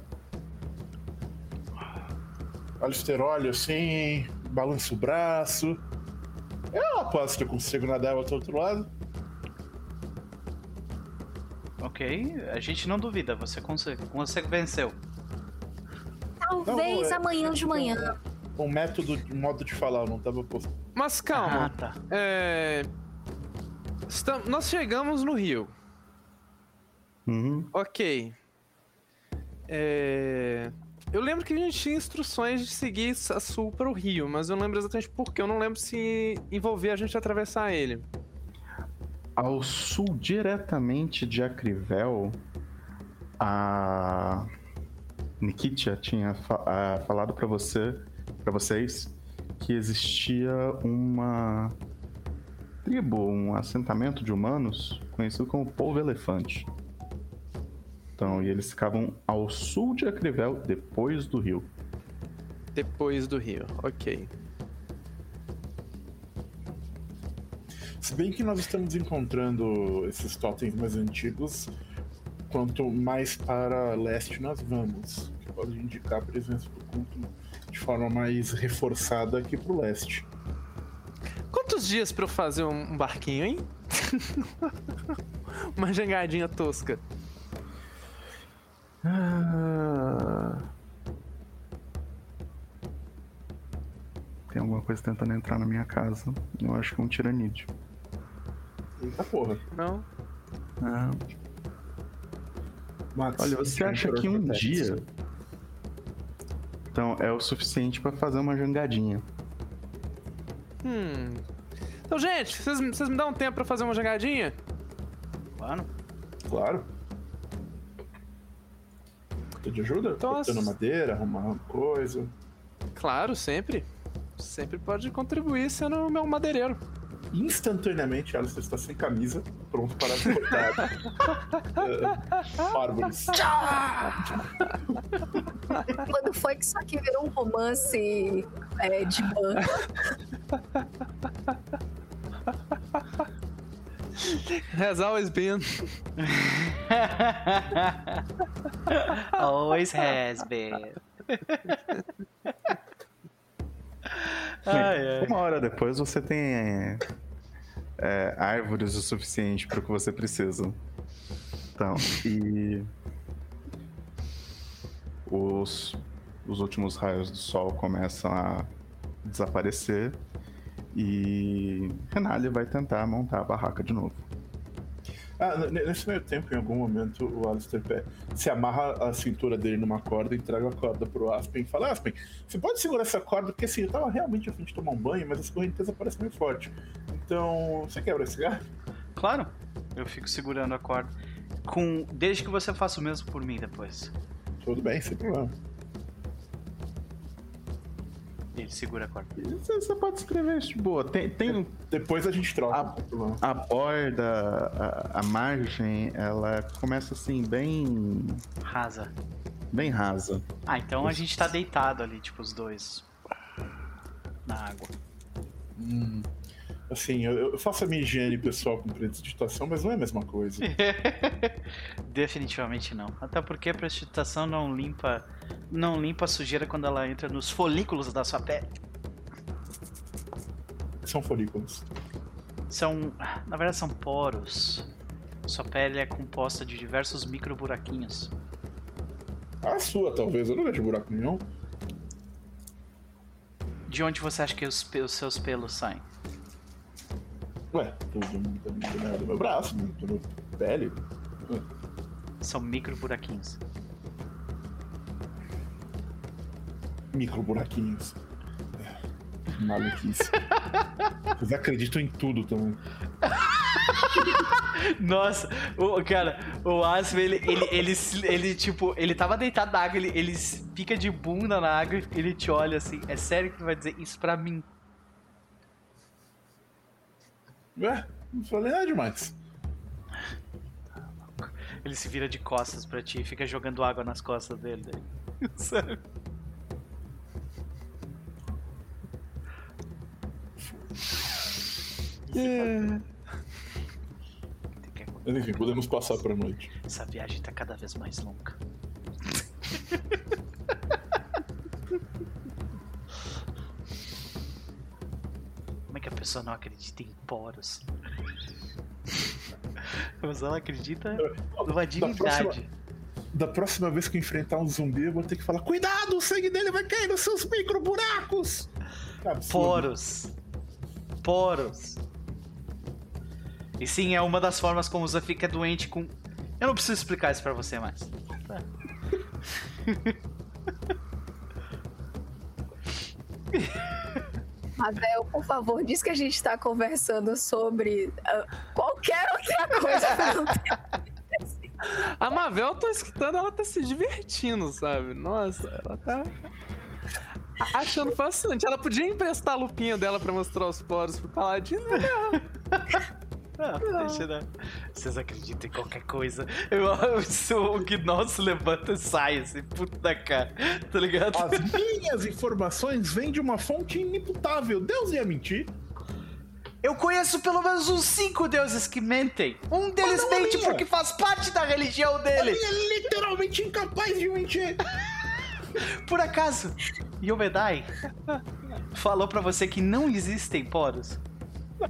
Alistair olha assim, balança o braço. Eu aposto que eu consigo nadar ao outro lado. Ok, a gente não duvida, você consegue. Você venceu. Talvez Não, é- amanhã de manhã. Um método, um modo de falar, eu não tava posto. Mas Ah, calma. tá. É... estam- Nós chegamos no rio. Uhum. Ok. É... Eu lembro que a gente tinha instruções de seguir a sul para o rio, mas eu não lembro exatamente por quê. Eu não lembro se envolver a gente atravessar ele. Ao sul, diretamente de Acrivel, a Nikitia tinha fa- falado para você, para vocês, que existia uma tribo, um assentamento de humanos conhecido como Povo Elefante. Então, e eles ficavam ao sul de Acrivel, depois do rio. Depois do rio, ok. Se bem que nós estamos encontrando esses totens mais antigos, quanto mais para leste nós vamos, que pode indicar a presença do culto de forma mais reforçada aqui pro leste. Quantos dias pra eu fazer um um barquinho, hein? Uma jangadinha tosca. Ah. Tem alguma coisa tentando entrar na minha casa. Eu acho que é um tiranídeo. Eita porra. Não? Ah, Max, olha, você acha que um dia. Então, é o suficiente pra fazer uma jangadinha. Hum. Então, gente, vocês vocês me dão um tempo pra fazer uma jangadinha? Claro. Claro. De ajuda? Então, Cortando as- madeira, arrumando coisa. Claro, sempre. Sempre pode contribuir sendo o meu madeireiro. Instantaneamente, Alistair está sem camisa, pronto para cortar eh, árvores. Quando foi que isso aqui virou um romance é, de banco? Has always been. Always has been. ai, ai. Uma hora depois você tem é, é, árvores o suficiente para o que você precisa. Então, e os, os últimos raios do sol começam a desaparecer e Renali vai tentar montar a barraca de novo. Ah, nesse meio tempo, em algum momento, o Alistair Pé se amarra a cintura dele numa corda, entrega a corda pro Aspen e fala: Aspen, você pode segurar essa corda? Porque assim, eu tava realmente a fim de tomar um banho, mas essa correnteza parece meio forte. Então, você quebra esse galho? Claro, eu fico segurando a corda. Com... Desde que você faça o mesmo por mim depois. Tudo bem, sem problema. Ele segura a corda. Você, você pode escrever isso de boa. Tem, tem Depois a gente troca. Problema. a borda, a, a margem, ela começa assim, bem, Rasa. bem rasa. Ah, então a gente tá deitado ali, tipo, os dois. Na água. Hum, assim, eu, eu faço a minha higiene pessoal com prestidigitação, mas não é a mesma coisa. Definitivamente não. Até porque a precipitação não limpa. Não limpa a sujeira quando ela entra nos folículos da sua pele. São folículos. São. Na verdade, são poros. Sua pele é composta de diversos micro buraquinhos. A sua, talvez. Eu não vejo buraco nenhum. De onde você acha que os, os seus pelos saem? Ué, tudo do, do, do meu braço, do meu pele. São micro buraquinhos. Micro buraquinhos. Maluquice. Vocês acreditam em tudo também. Nossa, o, cara, o Aspen, ele, ele, ele, ele, tipo, ele tava deitado na água, ele, ele pica de bunda na água, ele te olha assim, é sério que tu vai dizer isso pra mim? Ué, não falei nada demais. Ele se vira de costas pra ti e fica jogando água nas costas dele. daí. Sabe? Tem que Mas enfim, podemos passar pra noite. Essa viagem tá cada vez mais longa. que a pessoa não acredita em poros? Mas ela acredita numa Da divindade. próxima, da próxima vez que eu enfrentar um zumbi, eu vou ter que falar: Cuidado, o sangue dele vai cair nos seus micro buracos! Absurdo. Poros. Poros. E sim, é uma das formas como você fica doente com. Eu não preciso explicar isso pra você mais. Tá. Ravel, por favor, diz que a gente tá conversando sobre ah, qualquer outra coisa. não A Mavel, eu tô escutando, ela tá se divertindo, sabe? Nossa, ela tá achando fascinante. Ela podia emprestar a lupinha dela pra mostrar os poros pro Paladino. né? Não, deixa não. Vocês acreditam em qualquer coisa. Eu, eu, o Gnoss levanta e sai, assim, puta da cara. Tá ligado? As minhas informações vêm de uma fonte inimputável. Deus ia mentir. Eu conheço pelo menos uns cinco deuses que mentem. Um deles mente porque faz parte da religião Ele dele. é literalmente incapaz de mentir. Por acaso, Yomedai falou pra você que não existem poros?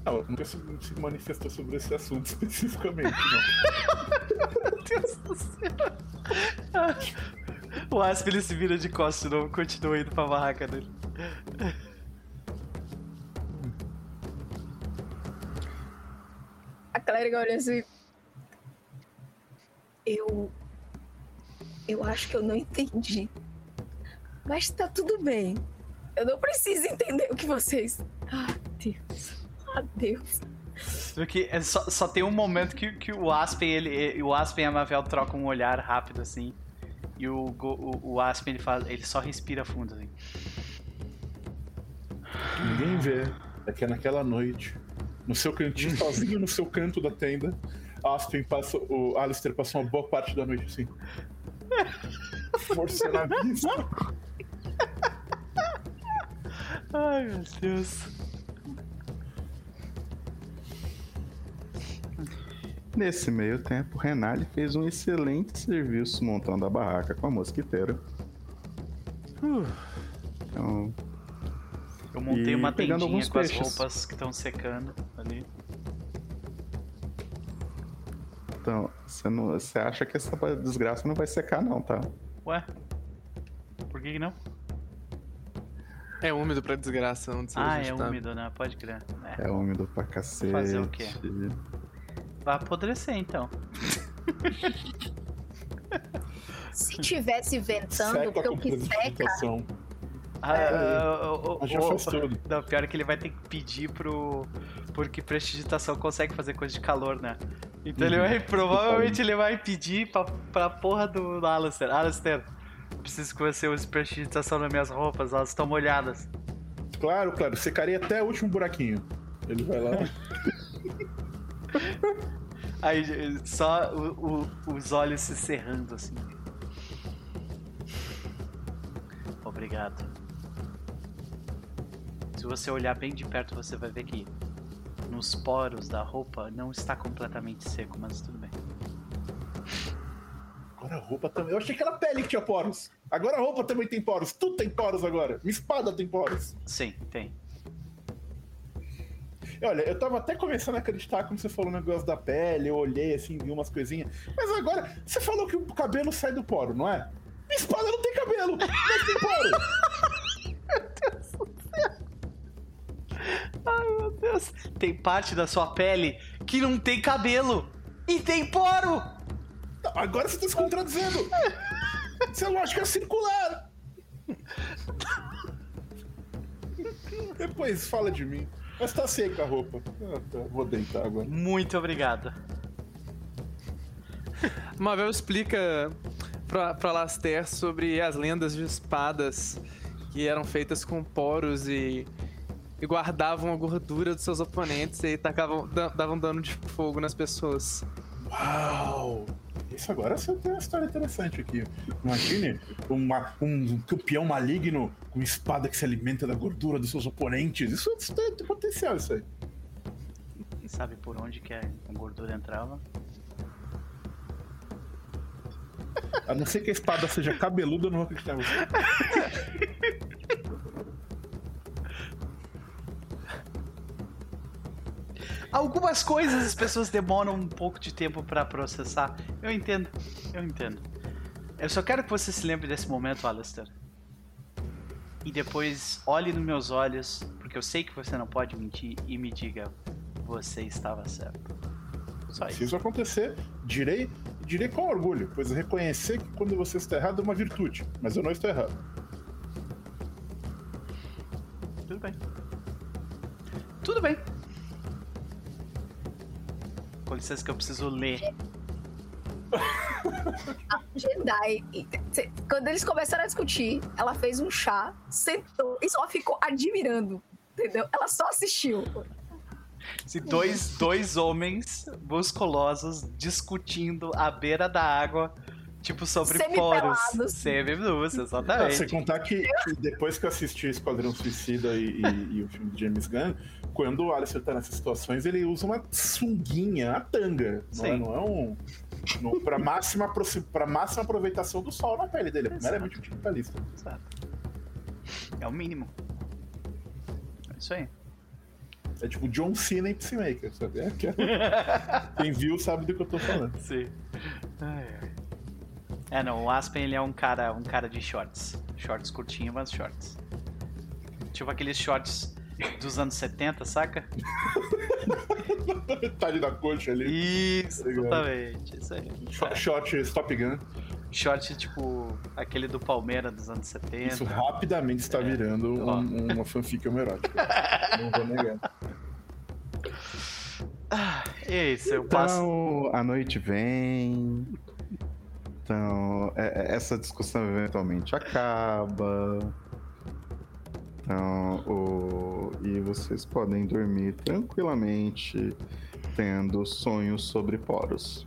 Não, nunca se, se manifestou sobre esse assunto especificamente, não. Meu Deus do céu. O Asp ele se vira de costas de novo, continua indo pra barraca dele. A clériga olha assim. Eu. Eu acho que eu não entendi. Mas tá tudo bem. Eu não preciso entender o que vocês. Ah, Deus. Ah, Deus. Porque é só, só tem um momento que, que o Aspen, ele, o Aspen e a Mavel trocam um olhar rápido assim. E o, o, o Aspen ele, faz, ele só respira fundo assim. Ninguém vê. É que é naquela noite, no seu cantinho, sozinho no seu canto da tenda, Aspen passa, o Alistair passou uma boa parte da noite assim. Força na vista. Ai meu Deus. Nesse meio tempo, Renali fez um excelente serviço montando a barraca com a mosquiteira. Então, Eu montei E uma tendinha com as roupas que estão secando ali. então você, não, você acha que essa desgraça não vai secar, não, tá? Ué? Por que, que não? É úmido pra desgraça onde você Ah, é tá. úmido, né? Pode crer. É. É úmido pra cacete. Fazer o quê? Vai apodrecer então. Se tivesse ventando, Seca porque o que seca. precipitação. Ah, ah, o- o- Mas já o- faz tudo. Não, pior é que ele vai ter que pedir pro. Porque prestidigitação consegue fazer coisa de calor, né? Então ele Uhum. vai. Provavelmente ele vai pedir pra, pra porra do, Alastair. Alastair, preciso que você use prestidigitação nas minhas roupas, elas estão molhadas. Claro, claro, secaria até o último buraquinho. Ele vai lá. Aí só o- o- os olhos se cerrando assim. Obrigado. Se você olhar bem de perto, você vai ver que nos poros da roupa não está completamente seco, mas tudo bem. Agora a roupa também. Eu achei que era pele que tinha poros. Agora a roupa também tem poros. Tudo tem poros agora. Minha espada tem poros. Sim, tem. Olha, eu tava até começando a acreditar quando você falou o negócio da pele, eu olhei assim, vi umas coisinhas. Mas agora, você falou que o cabelo sai do poro, não é? Minha espada não tem cabelo! Não tem poro! Ai meu Deus. Tem parte da sua pele que não tem cabelo e tem poro! Agora você tá se contradizendo! Lógica é circular! Depois fala de mim. Mas tá seca a roupa. Ah, tá. Vou deitar agora. Muito obrigado. Mavel explica pra, pra Laster sobre as lendas de espadas que eram feitas com poros e, e guardavam a gordura dos seus oponentes e tacavam, da- davam dano de fogo nas pessoas. Uau! Isso agora tem uma história interessante aqui. Imagine uma- um campeão maligno com espada que se alimenta da gordura dos seus oponentes. Isso, isso tem, tem potencial, isso aí. Sabe por onde que a gordura entrava? A não ser que a espada seja cabeluda, eu não vou acreditar Algumas coisas as pessoas demoram um pouco de tempo pra processar. Eu entendo, eu entendo. Eu só quero que você se lembre desse momento, Alistair. E depois olhe nos meus olhos, porque eu sei que você não pode mentir, e me diga: você estava certo. Só Se isso. isso acontecer, direi, direi com orgulho, pois reconhecer que quando você está errado é uma virtude, mas eu não estou errado. Tudo bem. Tudo bem. Com licença que eu preciso ler. Jedi. e- cê- Quando eles começaram a discutir, ela fez um chá, sentou e só ficou admirando. Entendeu? Ela só assistiu. Se dois, dois homens musculosos discutindo à beira da água, tipo, sobre poros. Semipelados. Semi-nus, Ah, exatamente. sem contar que que depois que eu assisti Esquadrão Suicida e, e- e o filme de James Gunn, quando o Alistair tá nessas situações, ele usa uma sunguinha, a tanga. Não é, não é um. Não, pra, máxima, pra máxima aproveitação do sol na pele dele. É meramente utilitarista. Exato. É o mínimo. É isso aí. É tipo John Cena em Peacemaker, sabe? É aquela- Quem viu sabe do que eu tô falando. Sim. Ai, ai. É, não, o Aspen ele é um cara, um cara de shorts. Shorts curtinho, mas shorts. Tipo aqueles shorts dos anos 70, saca? Detalhe da coxa ali. Isso, Tá exatamente. Isso aí. Shot, shot Stop Gun. Short tipo aquele do Palmeiras dos anos 70. Isso rapidamente está virando um- uma fanfic homoerótica. Não vou negar. É isso, eu passo. Então, a noite vem. Então, é- é- essa discussão eventualmente acaba. Então, o... e vocês podem dormir tranquilamente, tendo sonhos sobre poros.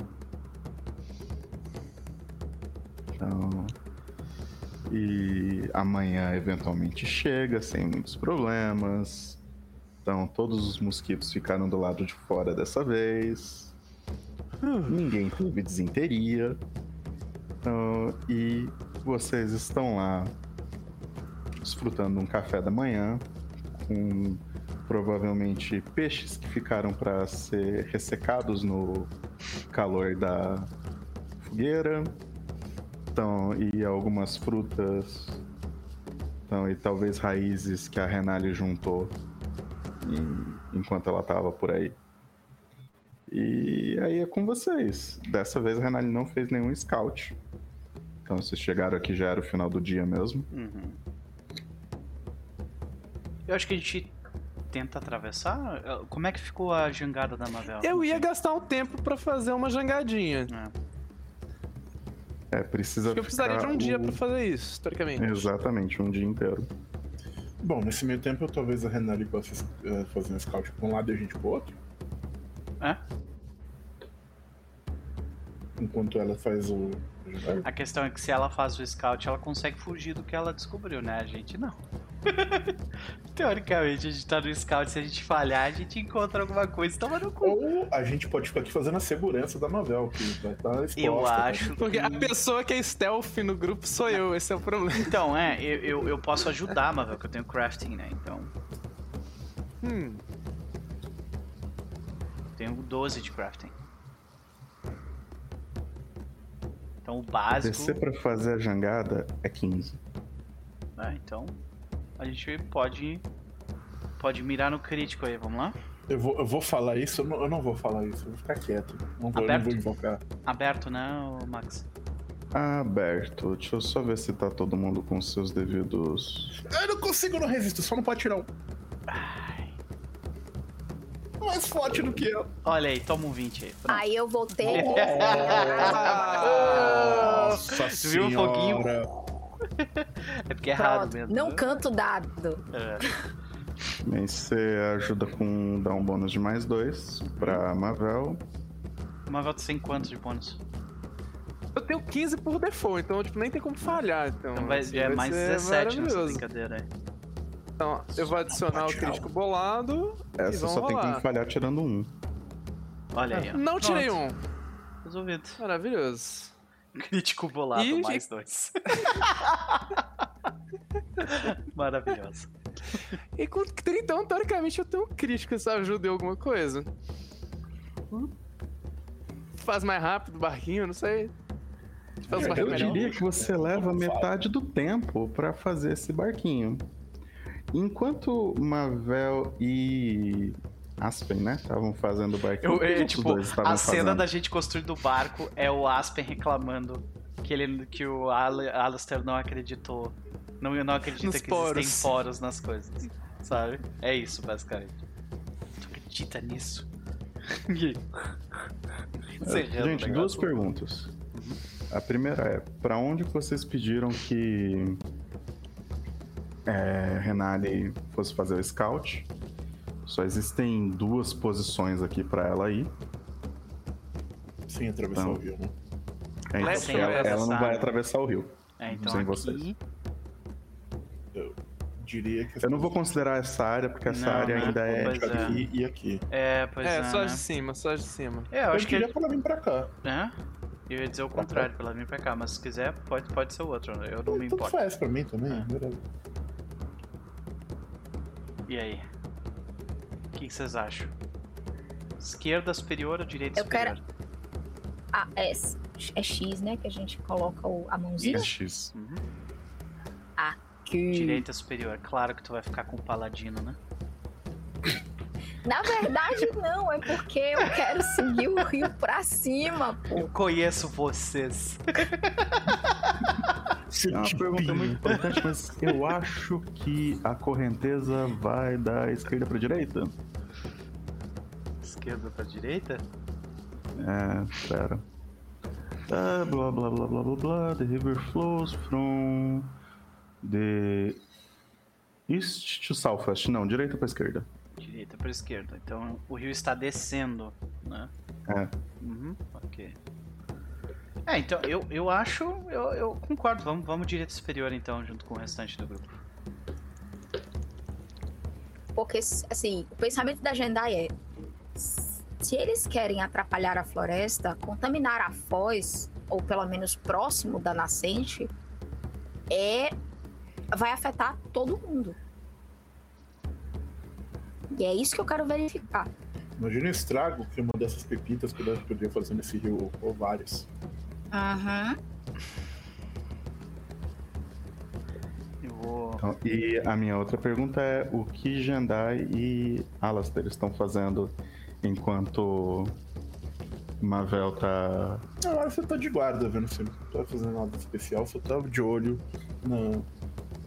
Então, e amanhã eventualmente chega sem muitos problemas. Então, todos os mosquitos ficaram do lado de fora dessa vez. Ninguém teve desinteria. Então, e vocês estão lá desfrutando um café da manhã com provavelmente peixes que ficaram para ser ressecados no calor da fogueira. Então, e algumas frutas. Então, e talvez raízes que a Renali juntou em- enquanto ela tava por aí. E aí é com vocês. Dessa vez a Renali não fez nenhum scout. Então vocês chegaram aqui já era o final do dia mesmo. Uhum. Eu acho que a gente tenta atravessar. Como é que ficou a jangada da Mavel? Eu ia gastar um tempo pra fazer uma jangadinha. É. É, precisa. Acho que eu precisaria de ficar um dia o- pra fazer isso, historicamente. Exatamente, um dia inteiro. Bom, nesse meio tempo, talvez a Renali possa eh, fazer um scout pra um lado e a gente pro outro. É? Enquanto ela faz o. A questão é que se ela faz o scout, ela consegue fugir do que ela descobriu, né? A gente não. Teoricamente, a gente tá no scout, se a gente falhar, a gente encontra alguma coisa e toma no cu. Ou a gente pode ficar aqui fazendo a segurança da Mavel, que vai estar exposta. Eu tá? acho. Porque a pessoa que é stealth no grupo sou eu, esse é o problema. Então, é, eu, eu, eu posso ajudar, Mavel, que eu tenho crafting, né? Então, Hum, tenho 12 de crafting. Então, o básico. Descer pra fazer a jangada é 15. É, então, a gente pode. Pode mirar no crítico aí, vamos lá? Eu vou, eu vou falar isso, eu não, eu não vou falar isso, eu vou ficar quieto. Não vou, eu não Aberto? vou invocar. Aberto, né, Max? Aberto. Deixa eu só ver se tá todo mundo com seus devidos. Eu não consigo, eu não resisto, só não pode tirar um. Mais forte do que eu. Olha aí, toma um 20 aí. Pronto. Aí eu que. Nossa viu o foguinho? É porque é errado mesmo. não né? canto dado. É. Aí você ajuda com dar um bônus de mais dois pra Mavel. Uma volta sem quantos de bônus? eu tenho 15 por default, então tipo, nem tem como falhar. Então, Então vai, assim, é vai mais ser 17 nessa maravilhoso. brincadeira aí. Então, eu vou adicionar o crítico bolado e Essa vamos só tem rolar. como falhar tirando um. Olha aí, ó. Não tirei Pronto, um. Resolvido. Maravilhoso. Crítico bolado, E- mais dois. Maravilhoso. E com 30, então, teoricamente, eu tenho um crítico. Essa ajuda em alguma coisa? Faz mais rápido o barquinho, não sei. Faz Eu barquinho Eu melhor. diria que você leva metade do tempo pra fazer esse barquinho. Enquanto Mavel e Aspen, né, estavam fazendo o barquinho. Eu, o que é, tipo, a cena fazendo? da gente construindo o barco é o Aspen reclamando que, ele, que o Al Alistair não acreditou. Não, não acredita Nos que poros. existem poros nas coisas. Sabe? É isso, basicamente. Tu acredita nisso? Encerrando Gente, duas perguntas. A primeira é, pra onde vocês pediram que é, Renali fosse fazer o scout? Só existem duas posições aqui pra ela ir. Sem atravessar Não. o rio, né? É, então, Sem ela, ela não vai atravessar o rio. É, então Sem aqui... vocês. Diria que. Eu não vou considerar essa área, porque essa Não, área né? ainda é. É. Aqui e aqui. É, pois é, É, só né? de cima, só de cima. É, eu Eu acho que... diria pra ela vir pra cá. É? Eu ia dizer o contrário, pra ela vir pra cá, mas se quiser, pode, pode ser o outro, eu não me Tanto importo. faz pra mim também. É. E aí? O que vocês acham? Esquerda superior ou direita Eu quero- superior? Ah, é, é X, né? Que a gente coloca o- a mãozinha. X. Uhum. Que- Direita superior. Claro que tu vai ficar com o paladino, né? Na verdade, não. É porque eu quero seguir o rio pra cima, pô. Eu conheço vocês. É uma pergunta muito importante, mas eu acho que a correnteza vai da esquerda pra direita. Esquerda pra direita? É, pera. Ah, blá blá blá blá blá blá. The river flows from the east to southwest. Não, direita pra esquerda. Direita pra esquerda. Então o rio está descendo, né? É. Uhum, ok. É, então eu, eu acho, eu, eu concordo. Vamos, vamos direita superior então, junto com o restante do grupo. Porque, assim, o pensamento da Jendai é: se eles querem atrapalhar a floresta, contaminar a foz, ou pelo menos próximo da nascente, é vai afetar todo mundo. E é isso que eu quero verificar. Imagina o estrago que uma dessas pepitas pudesse- poderia fazer nesse rio, ou vários. Uhum. Eu vou. Então, e a minha outra pergunta é o que Jandai e Alastair estão fazendo enquanto Mavel tá. Agora você tá de guarda, vendo? Você não tá fazendo nada especial, só tá de olho na,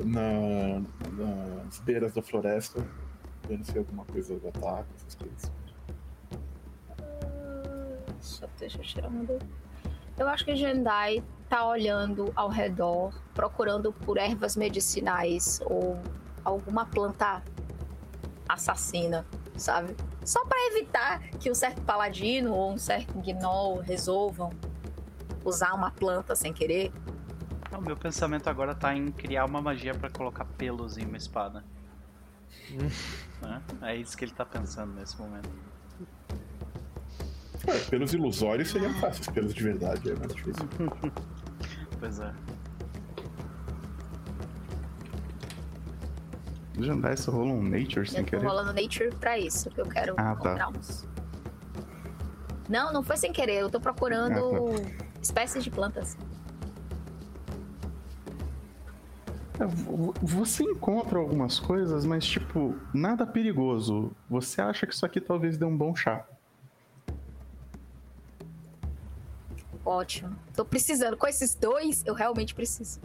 na, nas beiras da floresta, vendo se alguma coisa ataca, essas coisas. Só deixa eu tirar uma dúvida. Eu acho que Jendai tá olhando ao redor, procurando por ervas medicinais ou alguma planta assassina, sabe? Só pra evitar que um certo paladino ou um certo gnoll resolvam usar uma planta sem querer. O meu pensamento agora tá em criar uma magia pra colocar pelos em uma espada. Né? É isso que ele tá pensando nesse momento. É, pelos ilusórios seriam fáceis, pelos de verdade é mais difícil. Pois é. Jandai só rolou um Nature sem Eu tô querer. rolando Nature pra isso, que eu quero Ah, tá. comprar uns. Não, não foi sem querer, eu tô procurando Ah, espécies de plantas. Vo- Você encontra algumas coisas, mas tipo, nada perigoso. Você acha que isso aqui talvez dê um bom chá. Ótimo. Tô precisando. Com esses dois, eu realmente preciso.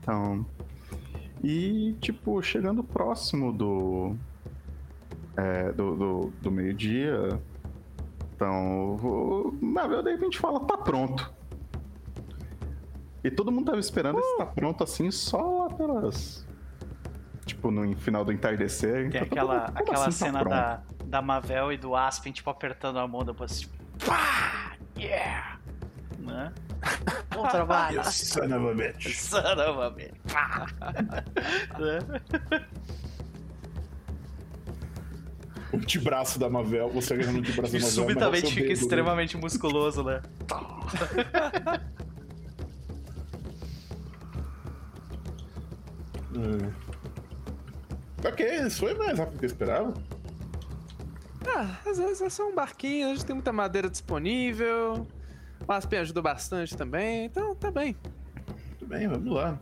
Então. E, tipo, chegando próximo do. é, do, do, do meio-dia. Então, o Mavel de repente fala: tá pronto. E todo mundo tava esperando esse tá pronto assim só lá pelas. Tipo, no final do entardecer. Tem Então, aquela, como aquela assim tá cena pronto? da, da Mavel e do Aspen, tipo, apertando a mão depois, tipo, pá! Yeah! Né? Bom trabalho! Son of a bitch. Son of a bitch. Pá! Né? O antebraço da Mavel, você agarrando o antebraço da E Mavel. subitamente amarrar o seu fica dedo, né? extremamente musculoso, né? É. Ok, isso foi mais rápido do que eu esperava. Ah, às vezes é só um barquinho, a gente tem muita madeira disponível. O Aspen ajudou bastante também, então tá bem. Tudo bem, vamos lá.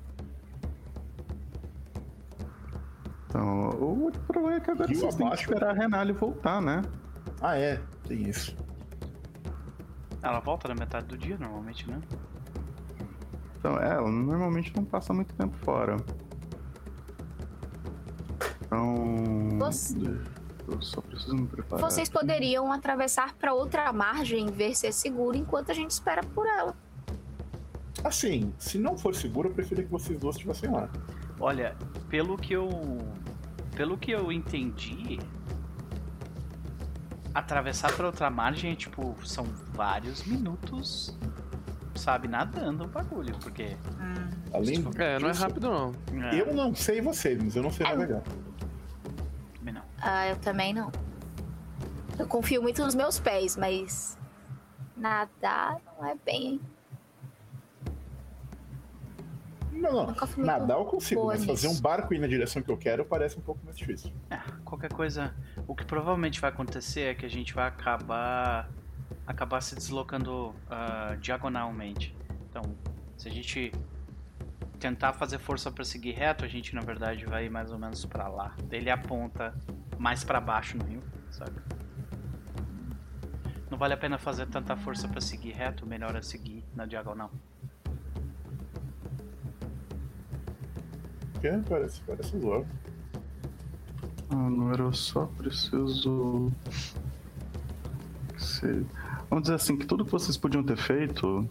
Então, o único problema é que agora Rio vocês têm que esperar a Renali voltar, né? Ah, é, tem isso. Ela volta na metade do dia, normalmente, né? Então, é, ela normalmente não passa muito tempo fora. Então. Você- Eu só preciso me preparar. Vocês poderiam atravessar pra outra margem, ver se é seguro, enquanto a gente espera por ela. Assim, se não for seguro, eu preferia que vocês duas estivessem lá. Olha, pelo que eu. Pelo que eu entendi, atravessar pra outra margem, tipo, são vários minutos, sabe, nadando o bagulho, porque. Além É, não é rápido não. é, Eu não sei vocês, mas eu não sei navegar. Ah, eu também não. Eu confio muito nos meus pés, mas nadar não é bem. Não, não. Nadar eu consigo, boa mas fazer um barco ir na direção que eu quero parece um pouco mais difícil. É, qualquer coisa. O que provavelmente vai acontecer é que a gente vai acabar. acabar se deslocando ah, diagonalmente. Então, se a gente tentar fazer força pra seguir reto, a gente na verdade vai mais ou menos pra lá. Ele aponta mais pra baixo no rio, sabe? Não vale a pena fazer tanta força pra seguir reto, melhor é seguir na diagonal. Que parece, parece zoado. Ah, não era eu só preciso. Vamos dizer assim, que tudo que vocês podiam ter feito.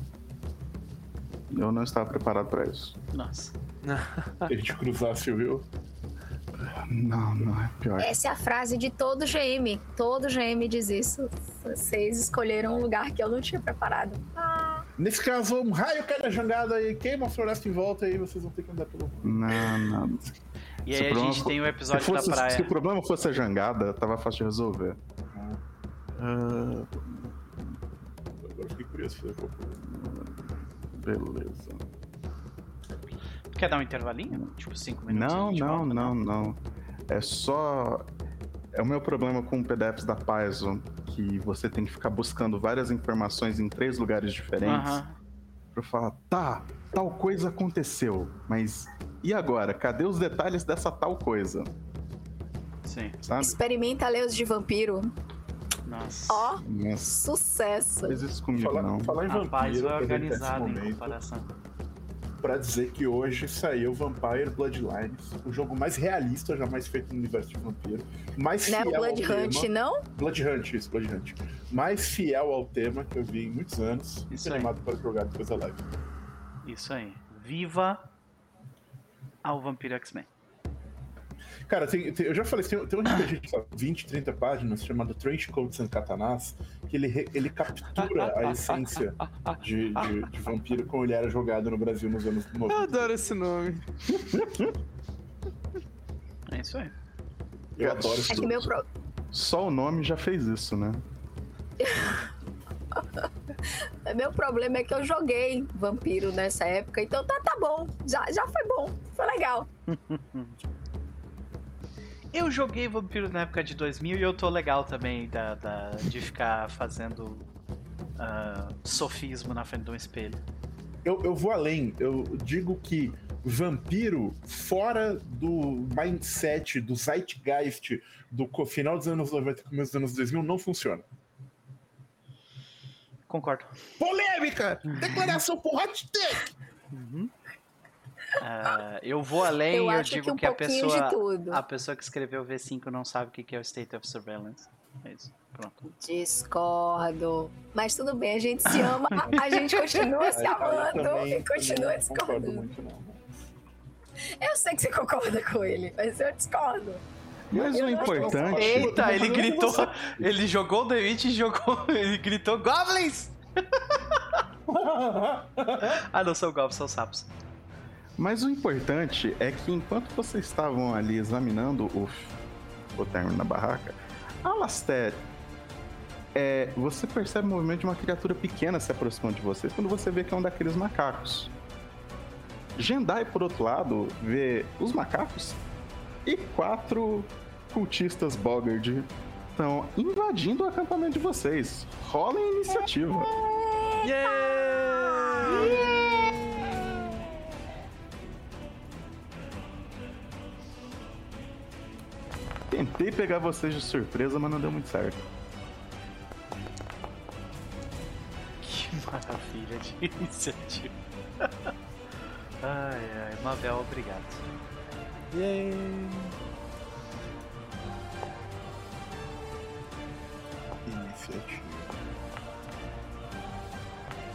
Eu não estava preparado para isso. Nossa. Se a gente cruzasse o rio. Não, não é pior. Essa é a frase de todo GM. Todo GM diz isso. Vocês escolheram um lugar que eu não tinha preparado. Ah, Nesse caso, um raio cai na jangada e queima a floresta em volta e vocês vão ter que andar pelo. Não, não. E Se aí o a problema gente for- tem o Se, episódio fosse, da praia. se o problema fosse a jangada, tava fácil de resolver. Ah, Agora eu fiquei curioso fazer qual foi. Beleza. Quer dar um intervalinho? Tipo 5 minutos? Não, não, volta? não, não. É só. É o meu problema com PDFs da Paizo, que você tem que ficar buscando várias informações em três lugares diferentes. Aham. Pra falar, tá, tal coisa aconteceu, mas e agora? Cadê os detalhes dessa tal coisa? Sim. Sabe? experimenta ler os de vampiro. Nossa. Ó, Nossa, sucesso. faz isso comigo, Falar, não. falar em A paz vampiro, é aproveitar esse organizada em comparação. pra dizer que hoje saiu Vampire Bloodlines, o jogo mais realista jamais feito no universo de vampiro. Mais Não é fiel o Blood ao Hunt, tema. não? Blood Hunt, isso, Blood Hunt. Mais fiel ao tema que eu vi em muitos anos. Isso aí. animado para jogar depois da live. Isso aí. Viva ao Vampiro X-Men. Cara, tem- tem- eu já falei, tem, tem um RPG de sabe, 20, 30 páginas chamado Trench Coats and Katanas, que ele, ele captura a essência de, de, de vampiro como ele era jogado no Brasil nos anos Eu 90. adoro esse nome. É isso aí. Eu adoro É esse que meu pro... Só o nome já fez isso, né? meu problema é que eu joguei vampiro nessa época, então tá, tá bom. Já, já foi bom. Foi legal. Eu joguei Vampiro na época de 2000 e eu tô legal também da, da- de ficar fazendo ah, sofismo na frente de um espelho. Eu, eu vou além, eu digo que vampiro, fora do mindset, do zeitgeist do final dos anos 90 e começo dos anos 2000, não funciona. Concordo. Polêmica! Declaração por hot take! Ah, eu vou além eu e eu digo que um que, a pessoa. de tudo. A pessoa que escreveu V5 não sabe o que é o State of Surveillance. É isso. Pronto. Discordo. Mas tudo bem, a gente se ama, a gente continua se aí amando também- e continua discordando. muito, não. Eu sei que você concorda com ele, mas eu discordo. Mas Eu o importante. Eita, ele gritou. Ele jogou o D20 e jogou. Ele gritou Goblins! Ah, não são goblins, são sapos. Mas o importante é que enquanto vocês estavam ali examinando o, o término da barraca, Alastair, é, você percebe o movimento de uma criatura pequena se aproximando de vocês quando você vê que é um daqueles macacos. Jendai, por outro lado, vê os macacos e quatro cultistas Bogard estão invadindo o acampamento de vocês. Rolem a iniciativa. Tentei pegar vocês de surpresa, mas não deu muito certo. Que maravilha de iniciativa. Ai, ai, Mabel, obrigado. Iniciativa.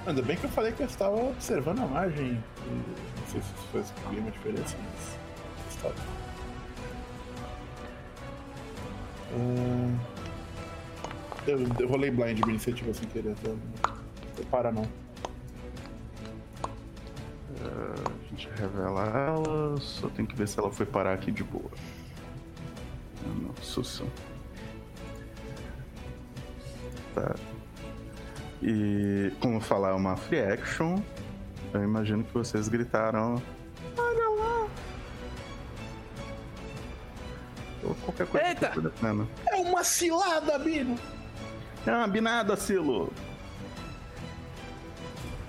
Ainda bem que eu falei que eu estava observando a margem. Não sei se isso faz alguma diferença, mas. Estava. Ah, Eu, eu rolei blind minha iniciativa sem querer. Então... Não para não. A gente revela ela, só tem que ver se ela foi parar aqui de boa. Ah, Não. Tá. E como falar é uma free action, eu imagino que vocês gritaram. Olha Ou qualquer coisa Eita! dizendo. É uma cilada, Bino! É uma binada, Silo!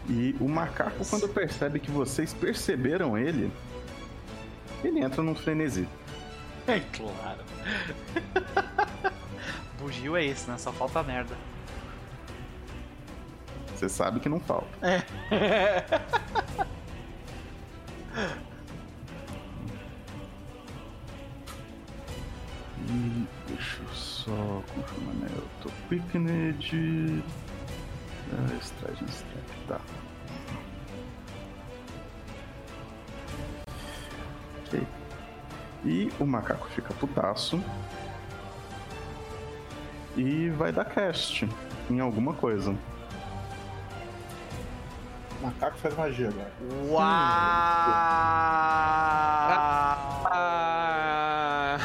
E o macaco, quando percebe que vocês perceberam ele, ele entra num frenesi. É claro. Bugio é esse, né? Só falta merda. Você sabe que não falta. E deixa eu só confirmar, né? Eu tô Quickened. Ah, Stride Strike, tá. Ok. E o macaco fica putaço. E vai dar cast em alguma coisa. O macaco faz magia agora. Uau! Ah,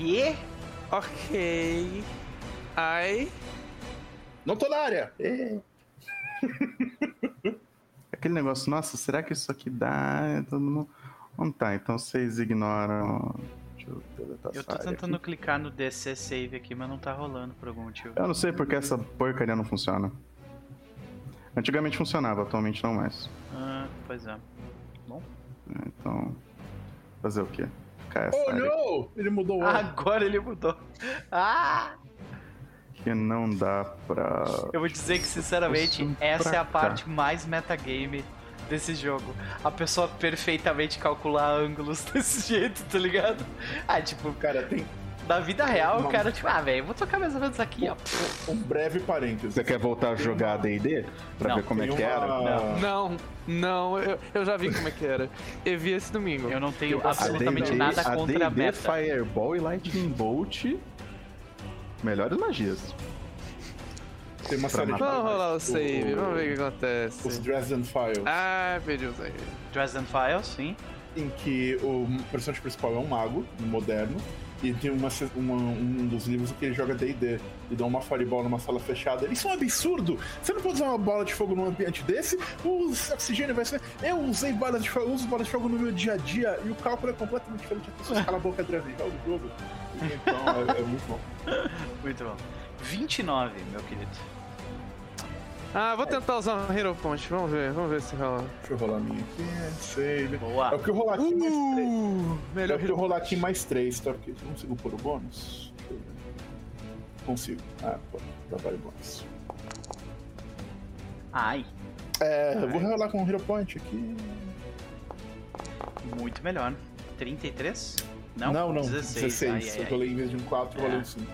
Que? ok. Ai. Não tô na área! É. Aquele negócio, nossa, será que isso aqui dá? Todo mundo. Não tá, então vocês ignoram. Deixa eu deletar Eu tô tentando aqui. clicar no DC Save aqui, mas não tá rolando por algum motivo. Eu não sei porque essa porcaria não funciona. Antigamente funcionava, atualmente não mais. Ah, pois é. Então. Fazer o quê? Cai essa Oh não! Ele mudou o. Agora ele mudou. Ah! que não dá pra. Eu vou dizer que, sinceramente, essa é a parte mais metagame desse jogo. A pessoa perfeitamente calcular ângulos desse jeito, tá ligado? Ah, tipo, Cara, tem na vida real, o Não. cara, tipo, ah, velho, vou tocar mais ou menos aqui, ó. um breve parênteses. Você quer voltar a jogar D&D? Pra Não, ver como é que era? uma- Não, não, eu, eu já vi como é que era. Eu vi esse domingo. Eu não tenho absolutamente nada contra a meta. Fireball e Lightning Bolt. Melhores magias. Tem uma Pra série. Vamos rolar o save, o- vamos ver o que Os acontece. Dresden Files, Ah, perdi o save. Dresden Files, sim. em que o personagem principal é um mago moderno e tem uma, uma- um dos livros que ele joga D&D e dá uma fireball numa sala fechada. Isso é um absurdo! Você não pode usar uma bola de fogo num ambiente desse? O oxigênio vai ser... Eu usei bolas de fogo, uso bolas de fogo no meu dia a dia e o cálculo é completamente diferente. As pessoas calam a boca Dresden, joga o jogo. Então, é, é muito bom. Muito bom. 29, meu querido. Ah, vou tentar usar um Hero Point, vamos ver, vamos ver se rola. Deixa eu rolar a minha aqui. Save. É Boa. o que eu rolar aqui mais três. Uh, É melhor o que eu rolar aqui mais três, tá? Porque eu não consigo pôr o bônus. Consigo. Ah, pô, trabalho bônus. Ai, É, eu vou rolar com o Hero Point aqui. muito melhor. 33? Não, não, não 16. 16. Ai, ai, eu ai. rolei em vez de um 4, eu É. rolei um 5.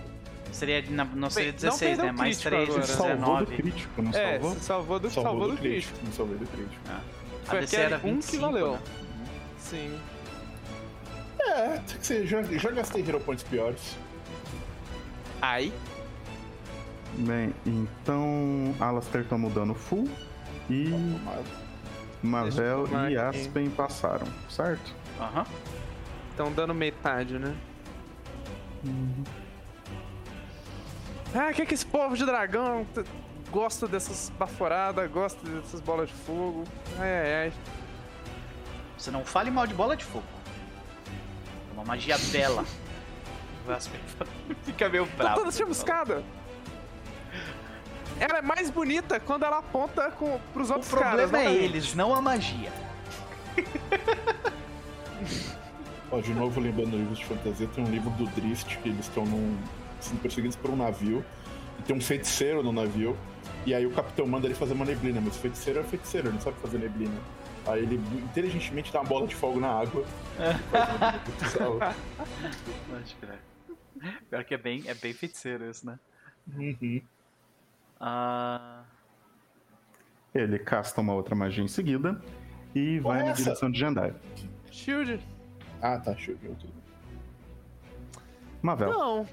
Seria, na- não seria Bem, não 16, né? Mais crítico 3, agora. Salvou do 19. crítico, não É, salvou? você salvou do, Salvou, salvou do do crítico. Não salvei do crítico. A Foi DC aquele era um que 25, valeu. né? Sim. É, tem que ser, já, já gastei Hero Points piores. Ai. Bem, então Alastair tomou dano full e Mavel Deixa eu e tomar aqui. Aspen passaram, certo? Aham. Estão dando metade, né? Ah, que que esse povo de dragão gosta dessas baforadas, gosta dessas bolas de fogo. Ai, ai, ai. Você não fale mal de bola de fogo. É uma magia bela. O Fica meio Tô bravo. toda chamuscada. Ela é mais bonita quando ela aponta com, pros O outros caras. problema é não pra mim. eles, não a magia. Ó, de novo, lembrando livros de fantasia, tem um livro do Drist, que eles estão num, sendo perseguidos por um navio, e tem um feiticeiro no navio, e aí o capitão manda ele fazer uma neblina, mas o feiticeiro é feiticeiro, ele não sabe fazer neblina. Aí ele inteligentemente dá uma bola de fogo na água. e é. Pior que é bem, é bem feiticeiro isso, né? Uhum. Ah, Ele casta uma outra magia em seguida e vai na essa? direção de Jandai. Shield. Ah, tá, bem. Mavel. Não.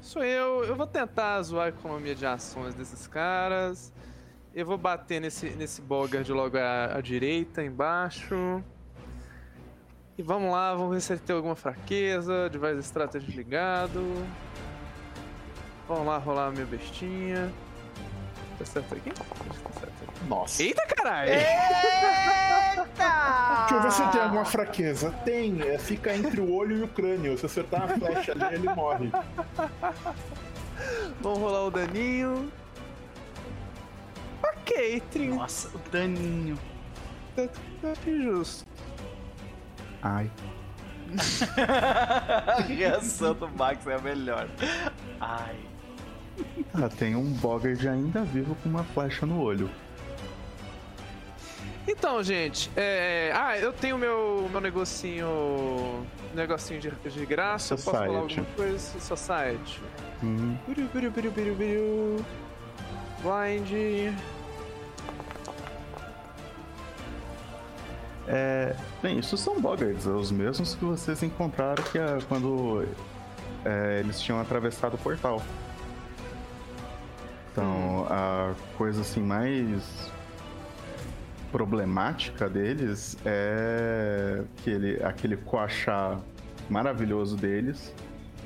Sou eu. Eu vou tentar zoar a economia de ações desses caras. Eu vou bater nesse, nesse Bogard logo à, à direita, embaixo. E vamos lá, vamos ver se ele tem alguma fraqueza. Device Strategy ligado. Vamos lá rolar a minha bestinha. Tá certo aqui? Tá certo aqui. Nossa. Eita caralho! Eita! Deixa eu ver se tem alguma fraqueza. Tem, é, fica entre o olho e o crânio. Se acertar uma flecha ali, ele morre. Vamos rolar o daninho. Ok, 30. Nossa, o daninho. Tá, tá justo. Ai. a reação do Max é a melhor. Ai. Ah, tem um Bogard ainda vivo com uma flecha no olho. Então, gente, é... ah, eu tenho meu meu negocinho, negocinho de, de graça. Posso falar alguma coisa? Society. Uhum. Biru, biru, biru, biru, biru. Blind. É, bem, isso são Bogards, os mesmos que vocês encontraram que é quando é, eles tinham atravessado o portal. Então, a coisa assim mais problemática deles é aquele, aquele coachá maravilhoso deles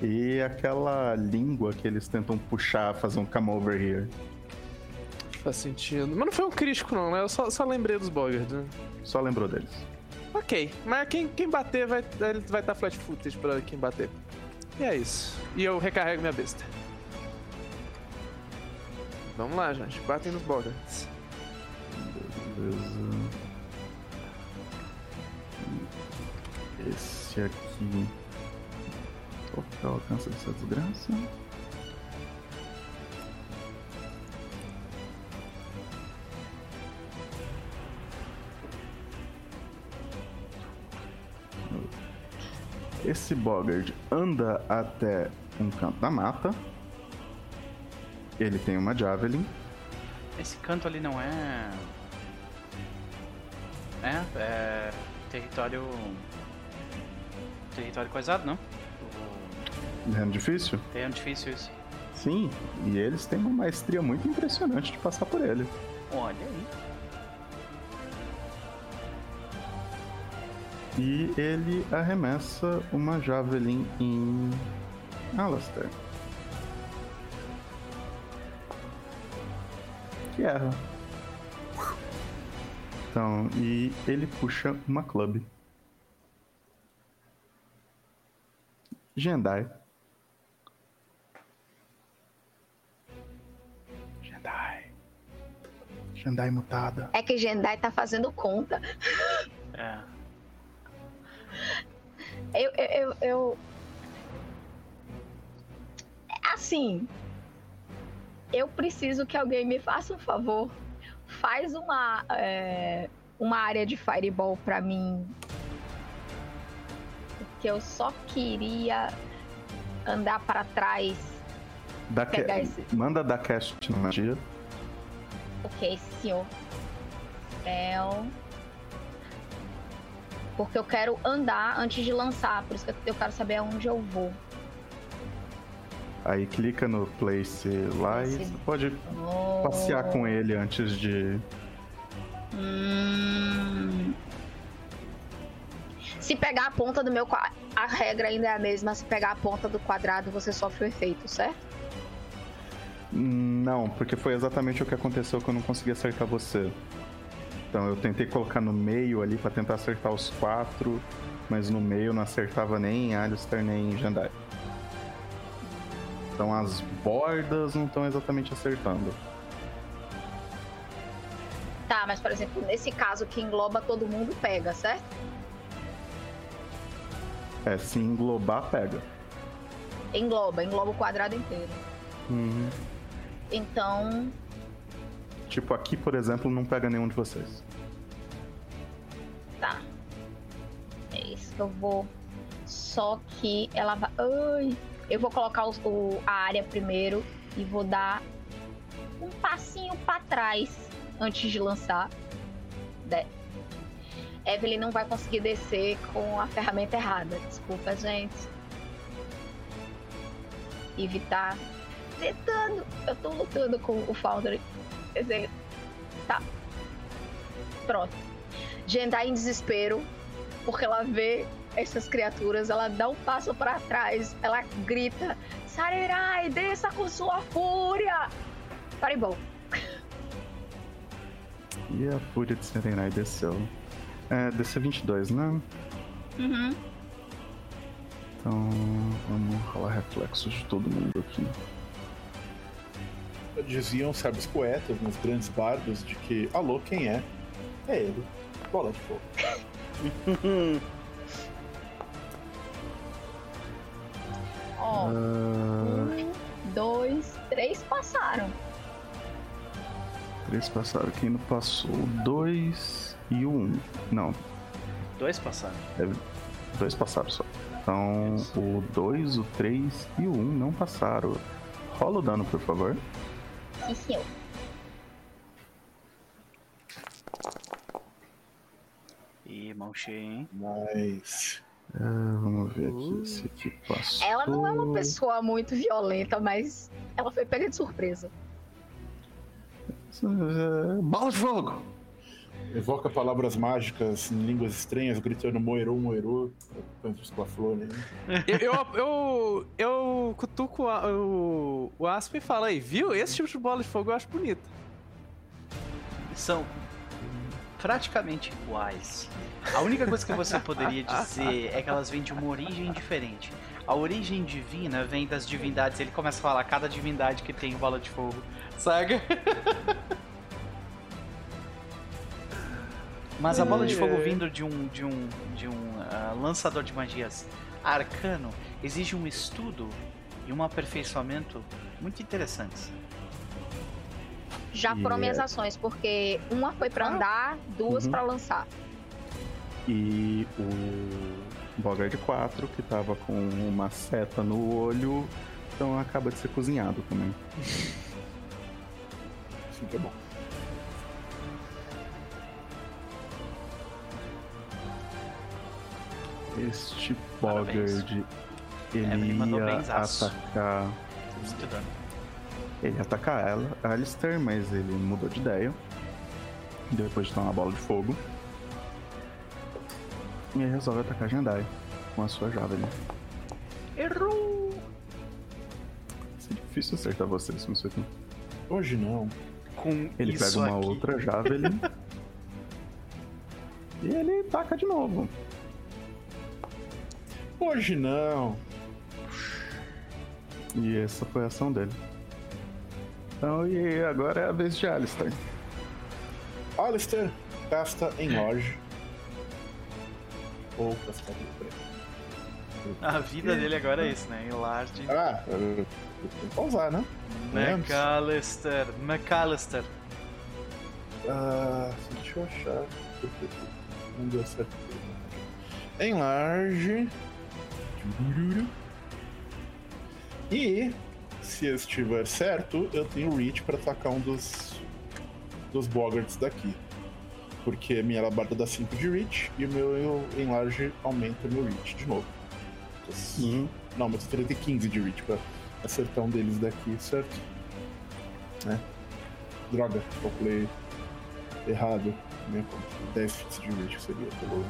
e aquela língua que eles tentam puxar, fazer um come over here. Faz sentido. Mas não foi um crítico, não, né? Eu só, só lembrei dos Bogard. Né? Só lembrou deles. Ok, mas quem, quem bater vai ele vai estar flat footage pra quem bater. E é isso. E eu recarrego minha besta. Vamos lá, gente. Batem nos Bogarts. Beleza. Esse aqui. Qual que é o alcance dessa desgraça? Esse Bogard anda até um canto da mata. Ele tem uma Javelin. Esse canto ali não é. É, é. Território. Território coisado, não? O É difícil? terreno difícil isso. Sim, e eles têm uma maestria muito impressionante de passar por ele. Olha aí. E ele arremessa uma Javelin em Alastair. Que erra. Então, e ele puxa uma club. Jendai. Jendai. Jendai mutada. É que Jendai tá fazendo conta. É. Eu, eu, eu, eu- Assim. Eu preciso que alguém me faça um favor. Faz uma, é, uma área de fireball pra mim. Porque eu só queria andar pra trás. Pegar ca- esse- Manda dar cast na magia. Ok, senhor. Spell. Porque eu quero andar antes de lançar. Por isso que eu quero saber aonde eu vou. Aí clica no place lá e você pode passear com ele antes de. Hum. Se pegar a ponta do meu qua- a regra ainda é a mesma. Se pegar a ponta do quadrado, você sofre o efeito, certo? Não, porque foi exatamente o que aconteceu que eu não consegui acertar você. Então eu tentei colocar no meio ali pra tentar acertar os quatro, mas no meio não acertava nem Alistair nem Jandai. Então as bordas não estão exatamente acertando. Tá, mas por exemplo, nesse caso que engloba todo mundo, pega, certo? É, se englobar, pega. Engloba, engloba o quadrado inteiro. Uhum. Então, Tipo, aqui, por exemplo, não pega nenhum de vocês. tá. É isso que eu vou. Só que ela vai. Ai! Eu vou colocar os- o- a área primeiro e vou dar um passinho pra trás antes de lançar. De- Evelyn não vai conseguir descer com a ferramenta errada. Desculpa, gente. E Vi tá tentando. Eu tô lutando com o Foundry. Quer dizer, tá. Pronto. Jen tá em desespero, porque ela vê essas criaturas, ela dá um passo para trás, ela grita: Sarerai, desça com sua fúria! Fireball. E a fúria de Serenai desceu. É, desceu 22, né? Uhum. Então, vamos rolar reflexos de todo mundo aqui. Diziam sábios poetas, nos grandes bardos, de que, alô, quem é? É ele. Bola de fogo. Ó, Ah, um, dois, três passaram. três passaram. Quem não passou? O dois e o um. Não, Dois passaram. dois passaram só. Então, o dois, o três e o um não passaram. Rola o dano, por favor. Sim, senhor. Ih, mão cheia, hein? Mas. Ah, vamos ver aqui. Esse aqui passou. Ela não é uma pessoa muito violenta, mas ela foi pega de surpresa. Ah, Bola de fogo! Evoca palavras mágicas em línguas estranhas, gritando moerô, moerô. Cantos com a flor, né? Eu, eu, eu, eu cutuco a- o, o Aspen e falo aí, viu? Esse tipo de bola de fogo eu acho bonito. São praticamente iguais. A única coisa que você poderia dizer é que elas vêm de uma origem diferente. A origem divina vem das divindades. Ele começa a falar cada divindade que tem bola de fogo, saca? Mas a bola de fogo vindo de um de um de um ah, lançador de magias arcano exige um estudo e um aperfeiçoamento muito interessantes. Já foram E minhas é- ações, porque uma foi pra andar, duas Uhum. pra lançar. E o Bogard 4, que tava com uma seta no olho, então acaba de ser cozinhado também. Assim que é bom. Este. Bogard, ele É, ia atacar. Muito dano. Ele ia atacar ela, a Alistair, mas ele mudou de ideia. Depois de tomar uma bola de fogo. E aí resolve atacar a Jandai com a sua Javelin. Errou! É difícil acertar vocês com isso aqui. Hoje não. Com Ele isso pega uma aqui. outra Javelin. e ele taca de novo. Hoje não. E essa foi a ação dele. Então, e agora é a vez de Alistair. Alistair, casta em loja. Ou casta em preto. A vida dele agora é isso, né? Enlarge. Ah, tenho que pausar, né? McAllister. McAllister. Ah, deixa eu achar. Não deu certo. Enlarge. E se eu estiver certo, eu tenho reach para atacar um dos dos boggarts daqui. Porque minha alabarda dá 5 de reach e o meu enlarge aumenta o meu reach de novo. Uhum. Não, mas eu ter 15 de reach pra acertar um deles daqui, certo? É. Droga, calculei errado. Conta. 10 fits de reach seria pelo.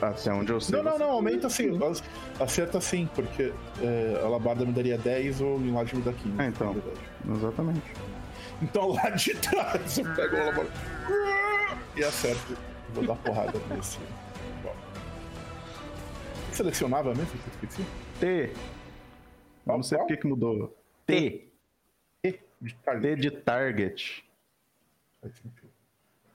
Até onde eu sei. Não, não, não, aumenta assim. as- Acerta sim, porque é, a labarda me daria 10 ou o enlarge me dá 15. Ah, então. Exatamente. Então lá de trás eu pego a labarda e acerto. Vou dar porrada nesse. Bom. Selecionava mesmo? esqueci? T. Não sei por que mudou. T. E de T target. de target. Faz sentido.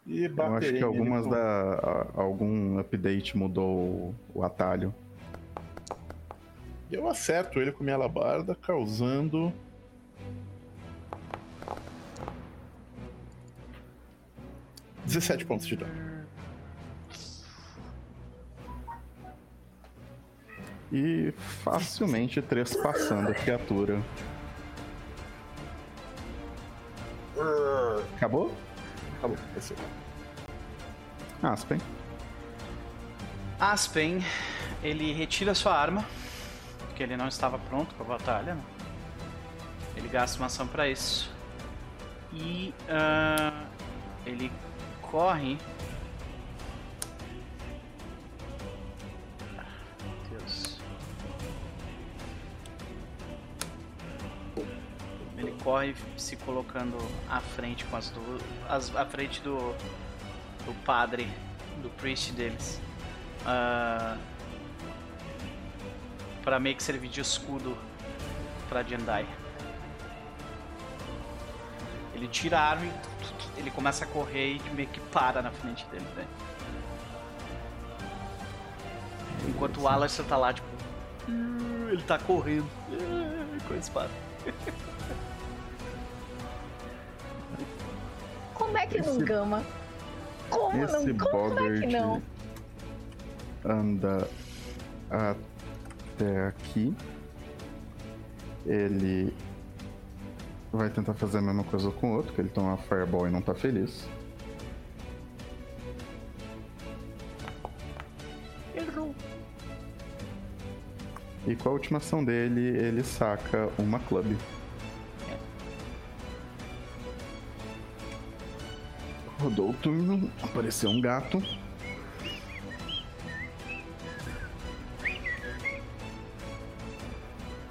E Eu acho que algumas da. algum update mudou o, o atalho. Eu acerto ele com minha alabarda, causando. Dezessete pontos de dano. E facilmente trespassando a criatura. Acabou? Acabou, esse Aspen. Aspen, ele retira sua arma porque ele não estava pronto para a batalha. Né? Ele gasta uma ação para isso. E ah, ele corre. Corre se colocando à frente com as duas. As, à frente do. do padre. Do priest deles. Ah, para meio que servir de escudo pra Jendai. Ele tira a arma e ele começa a correr e meio que para na frente dele, né? Enquanto o Alastair tá lá, tipo. "Uh", Ele tá correndo. "Uh", Com a espada. Como é que não Esse- gama? Como Esse não? Como é que não? anda até aqui. Ele vai tentar fazer a mesma coisa com o outro, que ele toma fireball e não tá feliz. Errou. E com a última ação dele, ele saca uma club. Rodou o turno, apareceu um gato.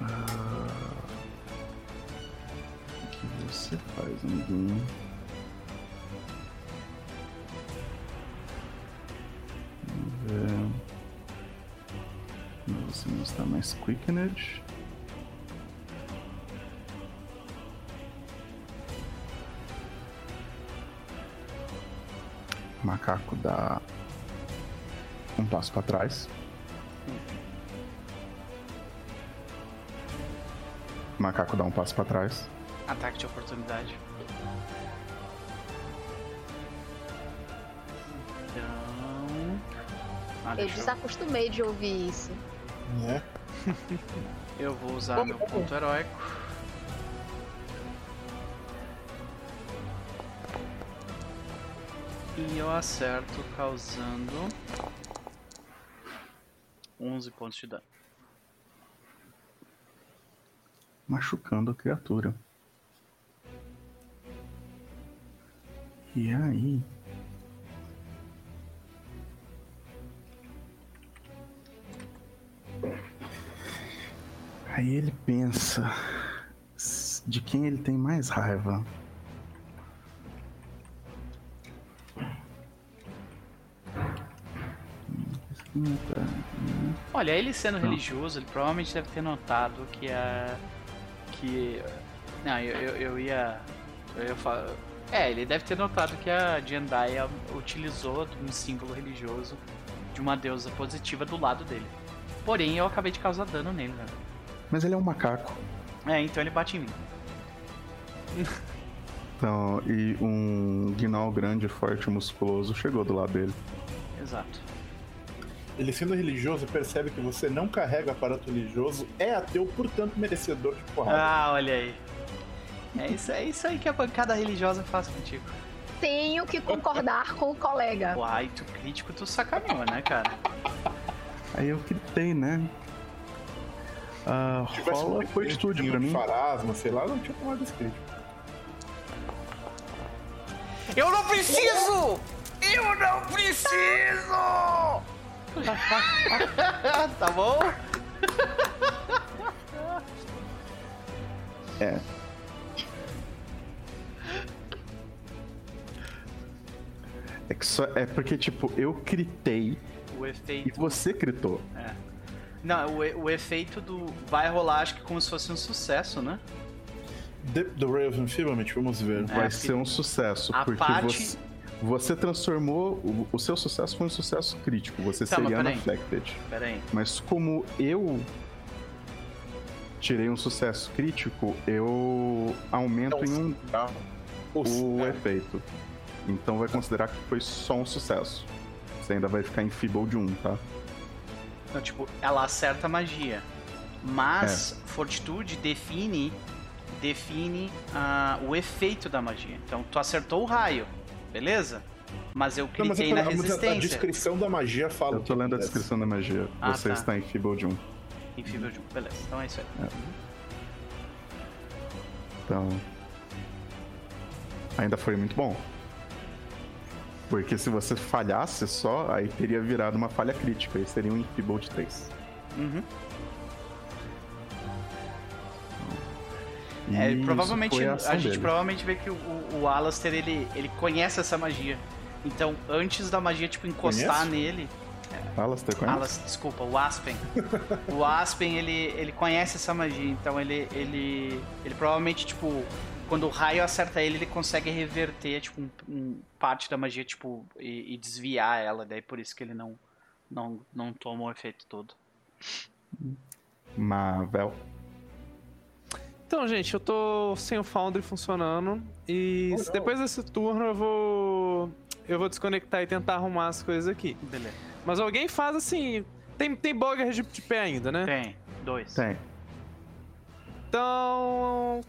Ah, O que você faz, amiguinho? Vamos ver. Você não está mais quickened. Macaco dá um passo para trás. Macaco dá um passo para trás. Ataque de oportunidade. Então. Ah, Eu deixa eu, desacostumei de ouvir isso. Né? eu vou usar meu ponto heróico. E eu acerto causando 11 pontos de dano. machucando a criatura. E aí? Aí ele pensa de quem ele tem mais raiva. Hum. Olha, ele sendo Não. religioso, ele provavelmente deve ter notado que a. que. Não, eu, eu, eu ia. Eu ia falar. É, ele deve ter notado que a Jendaya utilizou um símbolo religioso de uma deusa positiva do lado dele. Porém, eu acabei de causar dano nele, né? Mas ele é um macaco. É, então ele bate em mim. Então, e um guinal grande, forte, musculoso chegou do lado dele. Exato. Ele sendo religioso percebe que você não carrega aparato religioso, é ateu, portanto merecedor de porrada. Ah, olha aí. É isso, é isso aí que a bancada religiosa faz contigo. Tenho que concordar com o colega. Uai, tu crítico, tu sacaneou, né, cara? Aí eu gritei, né? Ah, tivesse rola um fortitude pra mim. Farasma, sei lá, não tinha tomado esse crítico. Eu não preciso! Eu não preciso! tá bom? É. É que só. É porque, tipo, eu critei O e efeito. você critou. Não, o, o efeito do. Vai rolar, acho que como se fosse um sucesso, né? The, The Ray of Enfeeblement, vamos ver. É, Vai ser um sucesso. a Porque parte- você. Você transformou. O, o seu sucesso foi um sucesso crítico. Você Tá, mas seria peraí. unaffected. Pera aí. Mas como eu tirei um sucesso crítico, eu aumento em um o efeito. Então vai considerar que foi só um sucesso. Você ainda vai ficar em Feeble de 1, tá? Então, tipo, ela acerta a magia. Mas fortitude define. Define ah, o efeito da magia. Então tu acertou o raio, beleza? Mas eu Não, mas cliquei a, na a- a resistência. descrição da magia fala. Eu tô lendo a descrição da magia. Ah, Você tá. está em Feeble de 1. Em de 1, beleza. Então é isso aí. Então. Ainda foi muito bom. Porque se você falhasse só, aí teria virado uma falha crítica. Aí seria um Infeeble de 3. Uhum. É, provavelmente a, ação gente dele. provavelmente vê que o, o, Alastair ele, ele conhece essa magia. Então, antes da magia tipo encostar Conhece? nele, Alastair conhece? Alas, desculpa, o Aspen. o Aspen, ele, ele conhece essa magia, então ele, ele, ele provavelmente, tipo, quando o raio acerta ele, ele consegue reverter, tipo, um, um parte da magia, tipo, e, e desviar ela, daí por isso que ele não, não, não toma o efeito todo. Mavel. Então, gente, eu tô sem o Foundry funcionando. E Oh, depois desse turno eu vou. Eu vou desconectar e tentar arrumar as coisas aqui. Beleza. Mas alguém faz assim. Tem, tem bugger de, de pé ainda, né? Tem, dois. Tem. Então.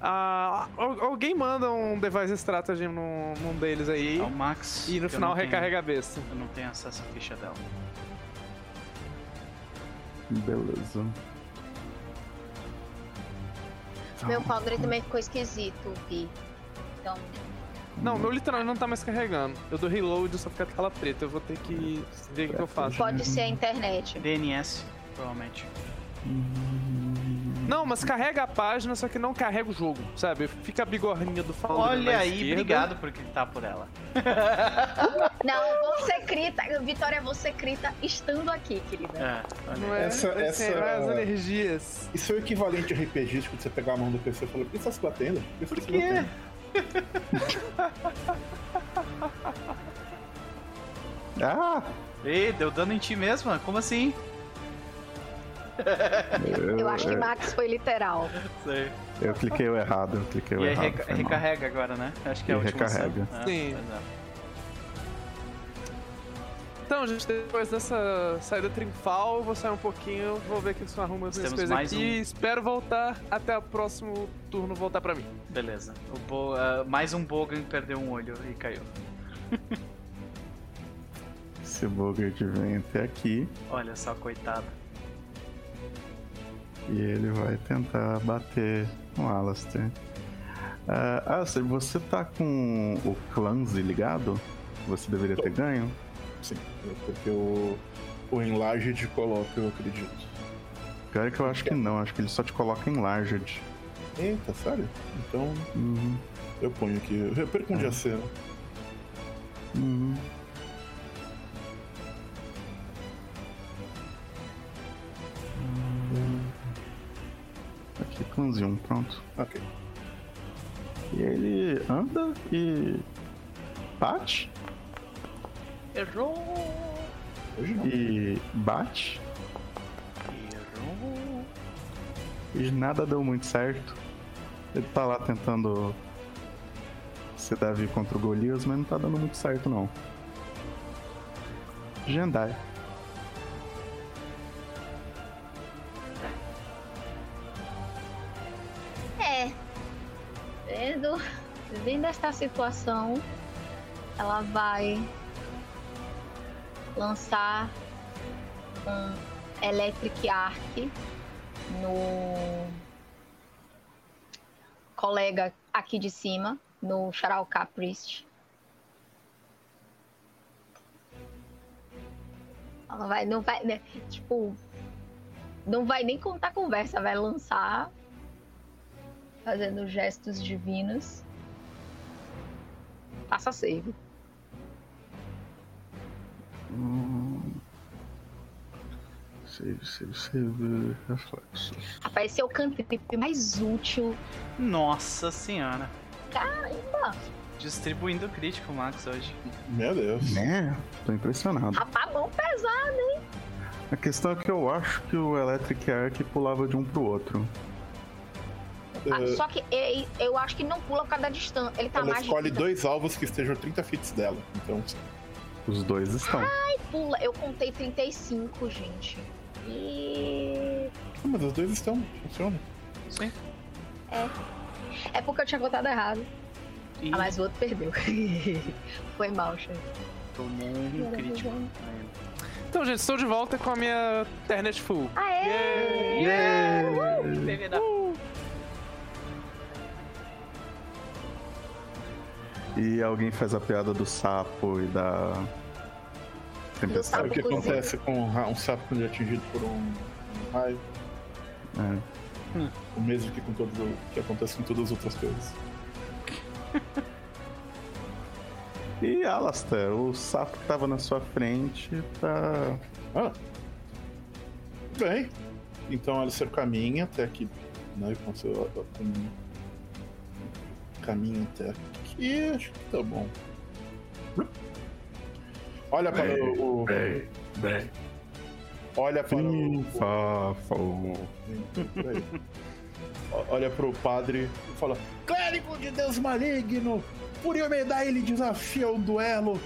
ah, al- alguém manda um device strategy num, num deles aí. É o Max. E no final não tenho- recarrega a besta. Eu não tenho acesso à ficha dela. Beleza. Meu Foundry também ficou esquisito, Vi. Então, Não, meu literalmente não tá mais carregando. Eu dou reload e só fica tela preta. Eu vou ter que ver o que, que eu faço. pode ser a internet. DNS, provavelmente. Não, mas carrega a página, só que não carrega o jogo, sabe? Fica a bigorrinha do Foundry Olha aí, esquerda. obrigado por gritar por ela. Não, você crita. Vitória, você crita estando aqui, querida. É, Não é? Essa- essa- as energias. Isso é o equivalente RPGístico de você pegar a mão do PC e falar, por que você tá se batendo? Por que você tá se quê? batendo? Ah! Ei, deu dano em ti mesmo? Como assim? Eu acho que eu, Max foi literal. Sei. eu cliquei o errado, eu cliquei o E errado. reca- mal. recarrega agora, né? Acho que é a E última recarrega. É, Sim. é. Então, gente, depois dessa saída triunfal, vou sair um pouquinho, vou ver o que isso arruma as Temos coisas mais aqui. um. Espero voltar até o próximo turno voltar pra mim. Beleza. O Bo- ah, mais um Bogan perdeu um olho e caiu. Esse Bogart vem até aqui Olha só, coitado. E ele vai tentar bater no Alastair. Ah, Alastair, você tá com o Clancy ligado? Você deveria ter ganho? Sim, é porque o, o Enlarged coloca, eu acredito. Pior é que eu acho que não, acho que ele só te coloca em Larged. Eita, sério? Então Uhum. eu ponho aqui. Eu perco um dia cena. Uhum. Aqui, Clancy 1, pronto. Ok. E ele anda e bate Errou! E bate Errou! e nada deu muito certo. Ele tá lá tentando se Davi contra o Golias, mas não tá dando muito certo não. Jendai. É. Vendo, vendo esta situação, ela vai lançar um Electric Arc no colega aqui de cima, no Charalka Priest. Ela vai, não vai, né, tipo, não vai nem contar conversa, vai lançar fazendo gestos divinos. Faça save. Hum. Save, save, save. Reflexos. Rapaz, esse é o cantrip mais útil. Nossa senhora. Caramba! Distribuindo crítico, Max, hoje. Meu Deus. Né? Tô impressionado. Rapaz, mão pesada. A questão é que eu acho que o Electric Arc pulava de um pro outro. Ah, É, só que e- eu acho que não pula por causa da distância. Ele tá ela mais escolhe de dois alvos que estejam a 30 fits dela. Então, Os dois estão. pula. Eu contei 35, gente. E. Ah, mas os dois estão. Funciona. Sim. É porque eu tinha contado errado. E Ah, mas o outro perdeu. Foi mal, chefe. tomou um crítico. Então, gente, estou de volta com a minha internet full. Aê! Bebê da- E alguém faz a piada do sapo e da Sabe tempestade. o que acontece com um sapo quando é atingido por um, um raio? É. O mesmo que, com todos, o- que acontece com todas as outras coisas. E Alastair, o sapo que tava na sua frente tá. Ah. Bem. Então Alistair caminha até aqui. Né, com seu, com... Caminha até aqui. Acho que tá bom. Olha para o. o- Bem, bem. olha para o. Fafo. Peraí. O- Olha pro padre e fala: Clérigo de Deus maligno! Por Iomedai ele desafia um duelo!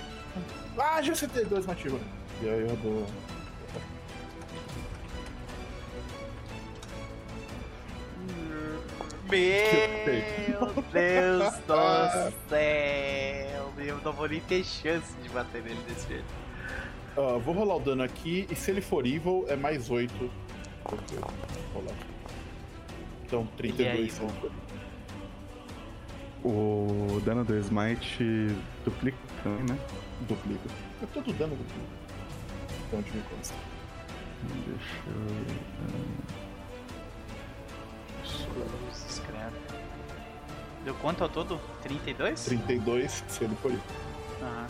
Ah, GCT2 nativa. E aí eu dou. Meu Deus do céu! Eu não vou nem ter chance de bater nele desse jeito. Ah, vou rolar o dano aqui e se ele for evil é mais 8. Ok, vou rolar. Então 32 se evil. ele for. O dano do Smite duplica também, né? Duplica. É todo dano duplica. Então onde me consta. Deixa eu. Cruzes, credo. Deu quanto ao todo? 32? 32 se ele for. Aham.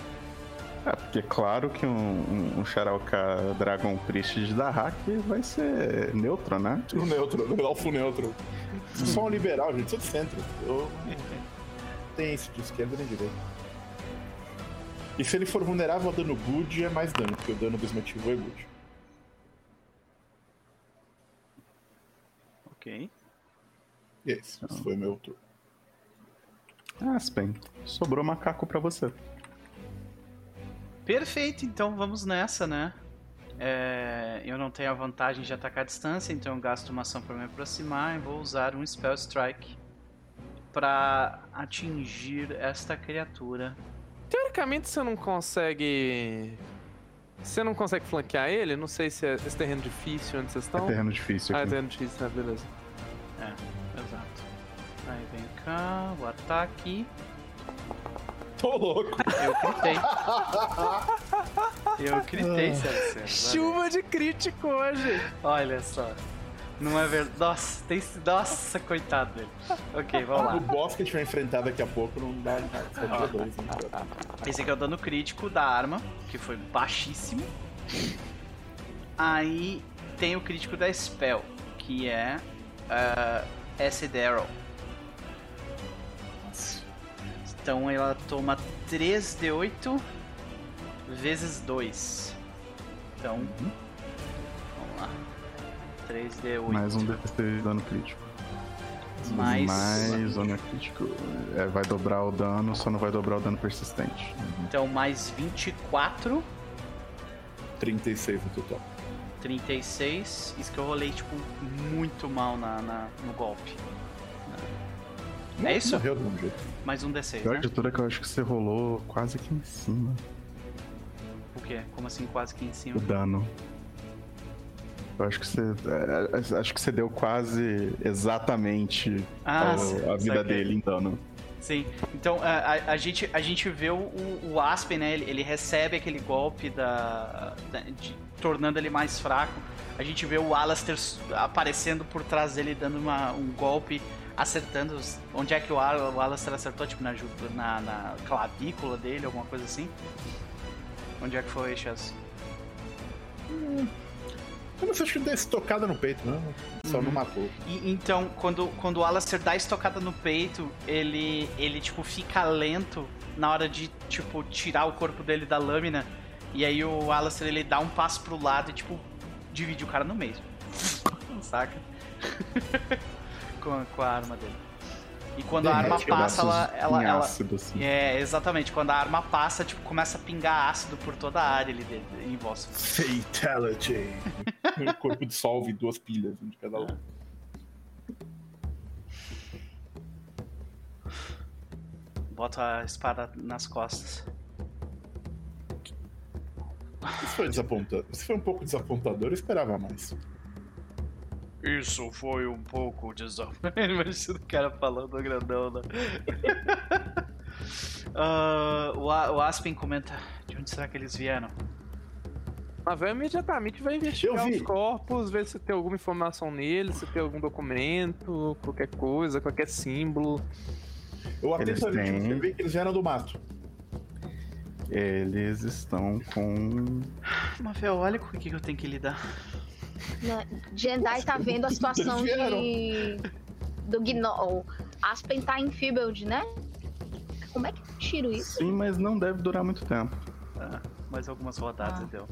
É, porque claro que um, um, um Sharauka Dragon Priest de Dahak vai ser neutro, né? O neutro, alfo neutro. Sou só um liberal, gente, sou de centro. Eu não tenho esse de esquerda nem direita. E se ele for vulnerável a dano good, é mais dano, porque o dano do esmativo é good. Ok. E é isso, esse foi o meu turno. Ah, Spen, sobrou macaco pra você. Perfeito, então vamos nessa, né? É, eu não tenho a vantagem de atacar à distância, então eu gasto uma ação para me aproximar e vou usar um Spell Strike para atingir esta criatura. Teoricamente você não consegue. Você não consegue flanquear ele? Não sei se é esse terreno difícil onde vocês É estão. terreno difícil Ah, é aqui. terreno difícil, tá, beleza. É, cá, o ataque. Tô louco! Eu critei. Eu critei, Celso. Chuva de crítico hoje! Olha só. Não é verdade. Nossa, tem... Nossa, coitado dele. Ok, vamos O lá. boss que a gente vai enfrentar daqui a pouco não dá nada, dois. Né? Esse aqui é o dano crítico da arma, que foi baixíssimo. Aí tem o crítico da spell, que é uh, Acid Arrow. Então ela toma 3d8 vezes 2. Então, vamos lá. 3d8. Mais um DPC de dano crítico. Mais- Mais dano crítico. É, vai dobrar o dano, só não vai dobrar o dano persistente. Então mais 24, 36 no total. 36. Isso que eu rolei, tipo, muito mal na, na- no golpe. É isso? Morreu do mesmo jeito. Mais um D6, Pior né? de tudo é que eu acho que você rolou quase aqui em cima. O quê? Como assim, quase aqui em cima? O dano. Eu acho que você. é, acho que você deu quase exatamente Ah, ao- sim, a vida dele em dano. Sim. Então, a, a- a gente, a gente vê o, o Aspen, né? Ele, ele recebe aquele golpe da, da- de- tornando ele mais fraco. A gente vê o Alastair aparecendo por trás dele, dando uma- um golpe, acertando. Onde é que o, Al- o Alastair acertou? Tipo, na, na, na clavícula dele, alguma coisa assim? Onde é que foi, Chess? Eu não sei, acho que deu estocada no peito, né? Só não matou. E, então, quando, quando o Alastair dá estocada no peito, ele, ele, tipo, fica lento na hora de, tipo, tirar o corpo dele da lâmina. E aí o Alastair, ele dá um passo pro lado e, tipo, divide o cara no meio. Saca? com, a- com a arma dele. E quando a arma Derrete passa, ela... ela, em ela ácido, assim. é, exatamente. Quando a arma passa, tipo, começa a pingar ácido por toda a área ali dele, em voz. Fatality. o corpo dissolve duas pilhas um de cada lado. Bota a espada nas costas. Isso foi desapontador. Isso foi um pouco desapontador, eu esperava mais. Isso foi um pouco desafiante. Imagina o cara falando grandão, né? Ah, o, A- o Aspen comenta: de onde será que eles vieram? Mavel imediatamente vai investigar os corpos, ver se tem alguma informação neles, se tem algum documento, qualquer coisa, qualquer símbolo. Eu atentamente têm- observei que eles vieram do mato. Eles estão com. Mavel, olha com o que eu tenho que lidar. Né? Jendai tá vendo a situação de. Do Gno. Aspen tá em Field, né? Como é que eu tiro isso? Sim, mas não deve durar muito tempo. Ah, mais algumas rodadas, Ah. então.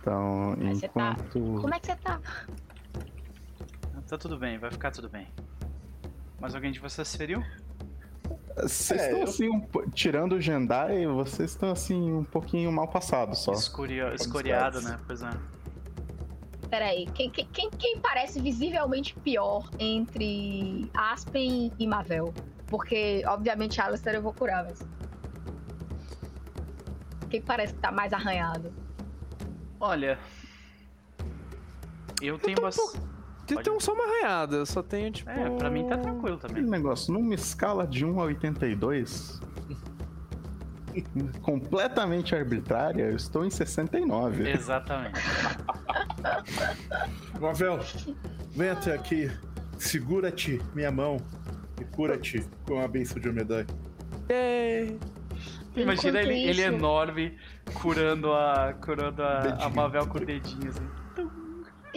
Então, Mas tá- enquanto. Como é que você tá? Tá tudo bem, vai ficar tudo bem. Mais alguém de vocês se feriu? Vocês É, estão eu- assim, um tirando o Jendai, vocês estão assim, um pouquinho mal passados só. Escoriado, né? Pois é. Peraí, quem, quem, quem, quem parece visivelmente pior entre Aspen e Mavel? Porque, obviamente, Alistair eu vou curar, mas. Quem parece que tá mais arranhado? Olha. Eu tenho bastante. Pode- tem só uma arranhada, eu só tenho tipo. É, pra mim tá tranquilo Aquele também. negócio, numa escala de 1 a 82, completamente arbitrária, eu estou em 69. Exatamente. Mavel, vem até aqui. Segura-te, minha mão. E cura-te com a benção de Omedai. Yay! Imagina ele, ele enorme curando a. curando a, a. Mavel com o dedinho assim.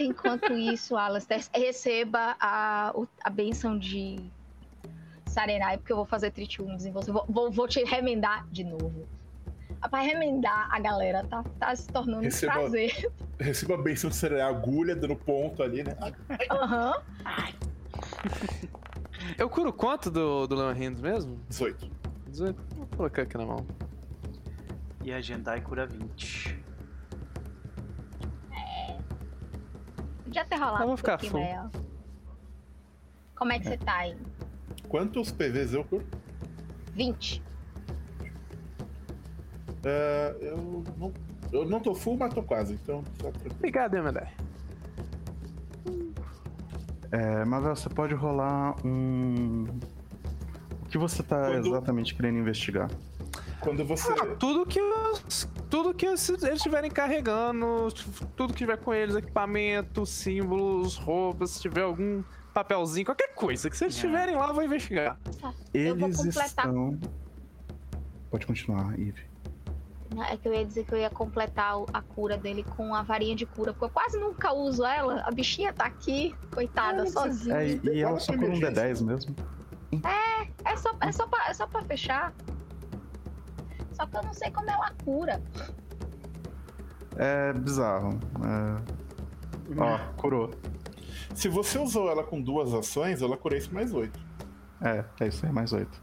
Enquanto isso, Alistair, receba a, a benção de Sarenai, porque eu vou fazer wounds em você. Vou, vou, vou te remendar de novo. Pra remendar a galera, tá, tá se tornando Receba- um prazer. Receba a benção de a agulha dando ponto ali, né? Aham. Eu curo quanto do, do Leon Hands mesmo? 18. 18? Vou colocar aqui na mão. E a Jendai cura 20. Podia ter rolado Eu vou um ficar full. Como é que você tá aí? Quantos PVs eu curo? 20. É, eu, não, eu não tô full, mas tô quase. Então, tá tranquilo. Obrigado, Emedai. É, Mavel, você pode rolar um. O que você tá Quando- exatamente querendo investigar? Quando você. Ah, tudo que os, tudo que eles estiverem carregando, tudo que tiver com eles, equipamento, símbolos, roupas, se tiver algum papelzinho, qualquer coisa que vocês É. tiverem lá, eu vou investigar. Eu vou Eles completar. estão. Pode continuar, Eve. É que eu ia dizer que eu ia completar a cura dele com a varinha de cura, porque eu quase nunca uso ela. A bichinha tá aqui, coitada, sozinha. É, e, ela só com por um emergência. D10 mesmo. É só, é, só pra, é só pra fechar. Só que eu não sei como ela cura. É bizarro. É... Ó, curou. Se você usou ela com duas ações, ela cura isso mais 8. É, é isso aí, mais 8.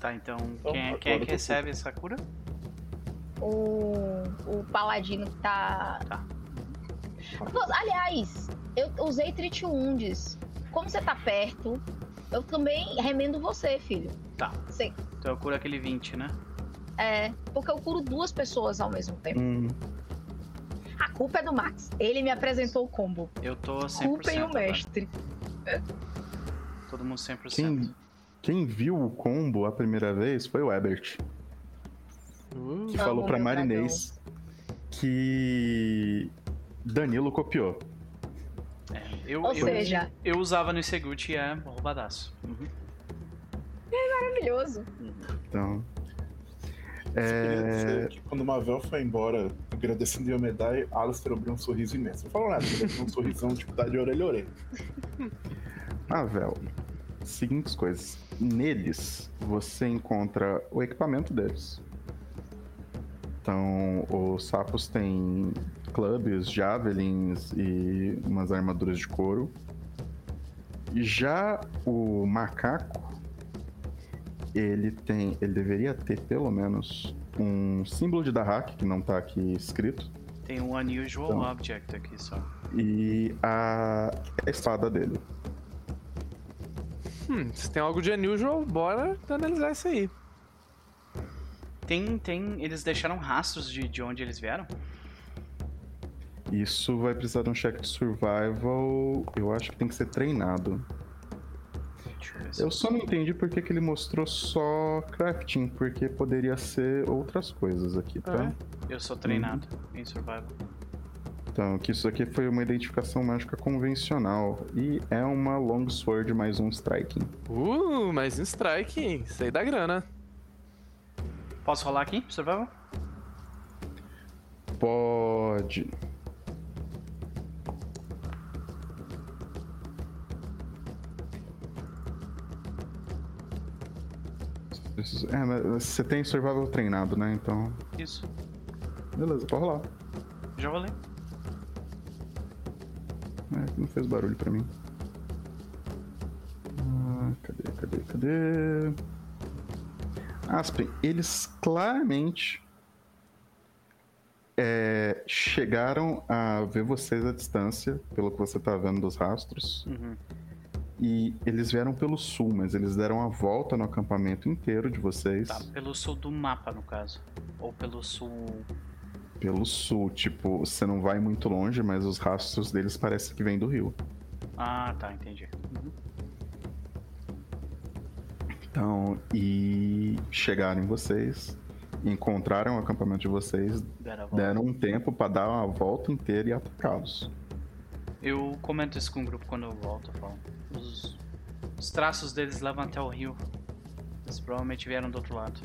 Tá, então Então, quem, é- quem é que recebe essa cura? O, o paladino que tá. Tá. Aliás, eu usei Treat Wounds. Como você tá perto, eu também remendo você, filho. Tá. Você- Então eu curo aquele 20, né? É, porque eu curo duas pessoas ao mesmo tempo. Hum, A culpa é do Max. Ele me apresentou o combo. Eu tô 100%. Culpem o agora. mestre. Todo mundo 100%. quem, quem viu o combo a primeira vez foi o Ebert. Uh, Que falou pra Marinês que Danilo copiou. É, eu, Ou eu, seja, eu usava no Iseguchi e é roubadaço. Uhum. maravilhoso. Então. É. dizer que quando o Mavel foi embora, agradecendo o Omedai, Alistair abriu um sorriso imenso. Não falou nada, ele abriu um sorrisão tipo dar de orelha a orelha. Mavel. Seguintes coisas. Neles, você encontra o equipamento deles. Então, os sapos têm clubes, javelins e umas armaduras de couro. E Já o macaco, ele tem, ele deveria ter pelo menos um símbolo de Dahak, que não tá aqui escrito, Tem um unusual Então. object aqui só. e a espada dele. hum, se tem algo de unusual, bora analisar isso aí. Tem, tem. Eles deixaram rastros de, de onde eles vieram? Isso vai precisar de um check de survival. Eu acho que tem que ser treinado. Eu só não entendi porque que ele mostrou só crafting, porque poderia ser outras coisas aqui, tá? Eu sou treinado em survival. Então, que isso aqui foi uma identificação mágica convencional. E é uma longsword mais um striking. Uh, mais um strike, hein? Sei da grana. Posso rolar aqui? Survival? Pode. É, mas você tem survival treinado, né? Então. Isso. Beleza, pode rolar. Já rolei. É, não fez barulho pra mim. Ah, cadê, cadê, cadê? Aspen, eles claramente é, chegaram a ver vocês à distância, pelo que você tá vendo dos rastros. Uhum. E eles vieram pelo sul, mas eles deram a volta no acampamento inteiro de vocês. Tá, pelo sul do mapa, no caso. Ou pelo sul. Pelo sul, tipo, você não vai muito longe, mas os rastros deles parecem que vêm do rio. Ah, tá, entendi. Uhum. Então, e chegaram em vocês, encontraram o acampamento de vocês, Deram deram um tempo pra dar a volta inteira e atacá-los. Eu comento isso com o grupo quando eu volto. Eu falo. Os, os traços deles levam até o rio. Eles provavelmente vieram do outro lado.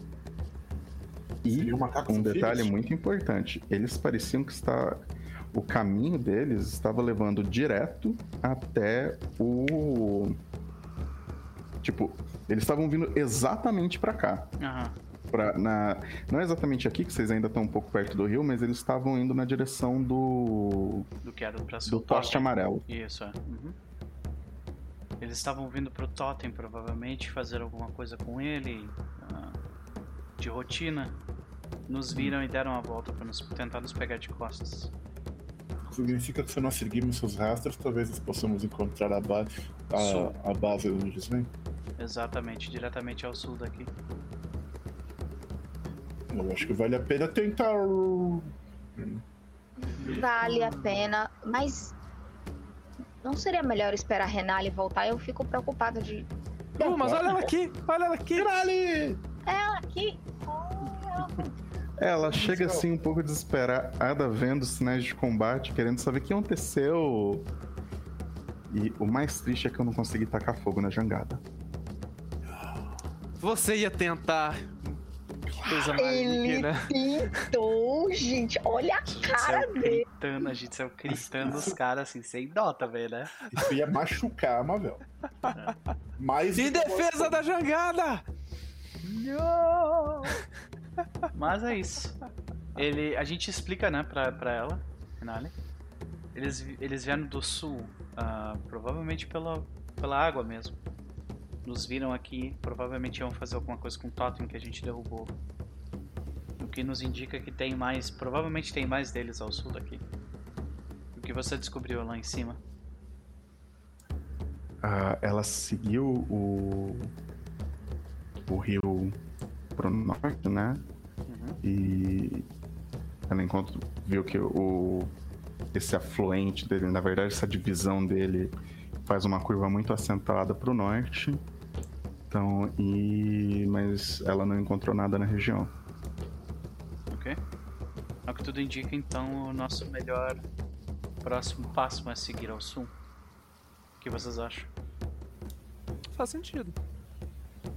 E Seria um detalhe filhos? muito importante, eles pareciam que está o caminho deles estava levando direto até o tipo, eles estavam vindo exatamente pra cá. Aham. Pra, na, não é exatamente aqui, que vocês ainda estão um pouco perto do rio, mas eles estavam indo na direção do, Do que era pra do o poste amarelo. Isso, é. Uhum. Eles estavam vindo pro totem, provavelmente, fazer alguma coisa com ele. ah, de rotina. Nos viram e deram a volta pra nos, tentar nos pegar de costas. Significa que se nós seguirmos seus rastros, talvez nós possamos encontrar a, ba Sul. a, a base onde eles vêm. Exatamente, diretamente ao sul daqui. Eu acho que vale a pena tentar. Vale a pena, mas não seria melhor esperar a Renali voltar? Eu fico preocupada de Uh, mas olha ela aqui, olha ela aqui. Ali! ela aqui. Ela chega assim um pouco desesperada, vendo sinais de combate, querendo saber o que aconteceu. E o mais triste é que eu não consegui tacar fogo na jangada. Você ia tentar. Coisa maligna. Pintou, gente. Olha a cara saiu dele. gritando, a gente saiu gritando os caras assim, sem dó também, né? Isso ia machucar a Mavel. Mas. Em defesa da jangada! Mas é isso. Ele, a gente explica, né, pra, pra ela, Renale. Eles, eles vieram do sul, ah, provavelmente pela, pela água mesmo. Nos viram aqui, provavelmente iam fazer alguma coisa com o totem que a gente derrubou. O que nos indica que tem mais, provavelmente tem mais deles ao sul daqui. O que você descobriu lá em cima? Ah, ela seguiu o, o rio pro norte, né? Uhum. E ela encontrou, viu que o esse afluente dele, na verdade, essa divisão dele faz uma curva muito acentuada pro norte. Então, e mas ela não encontrou nada na região. Ok? Ao que tudo indica, então, o nosso melhor próximo passo é seguir ao sul. O que vocês acham? Faz sentido.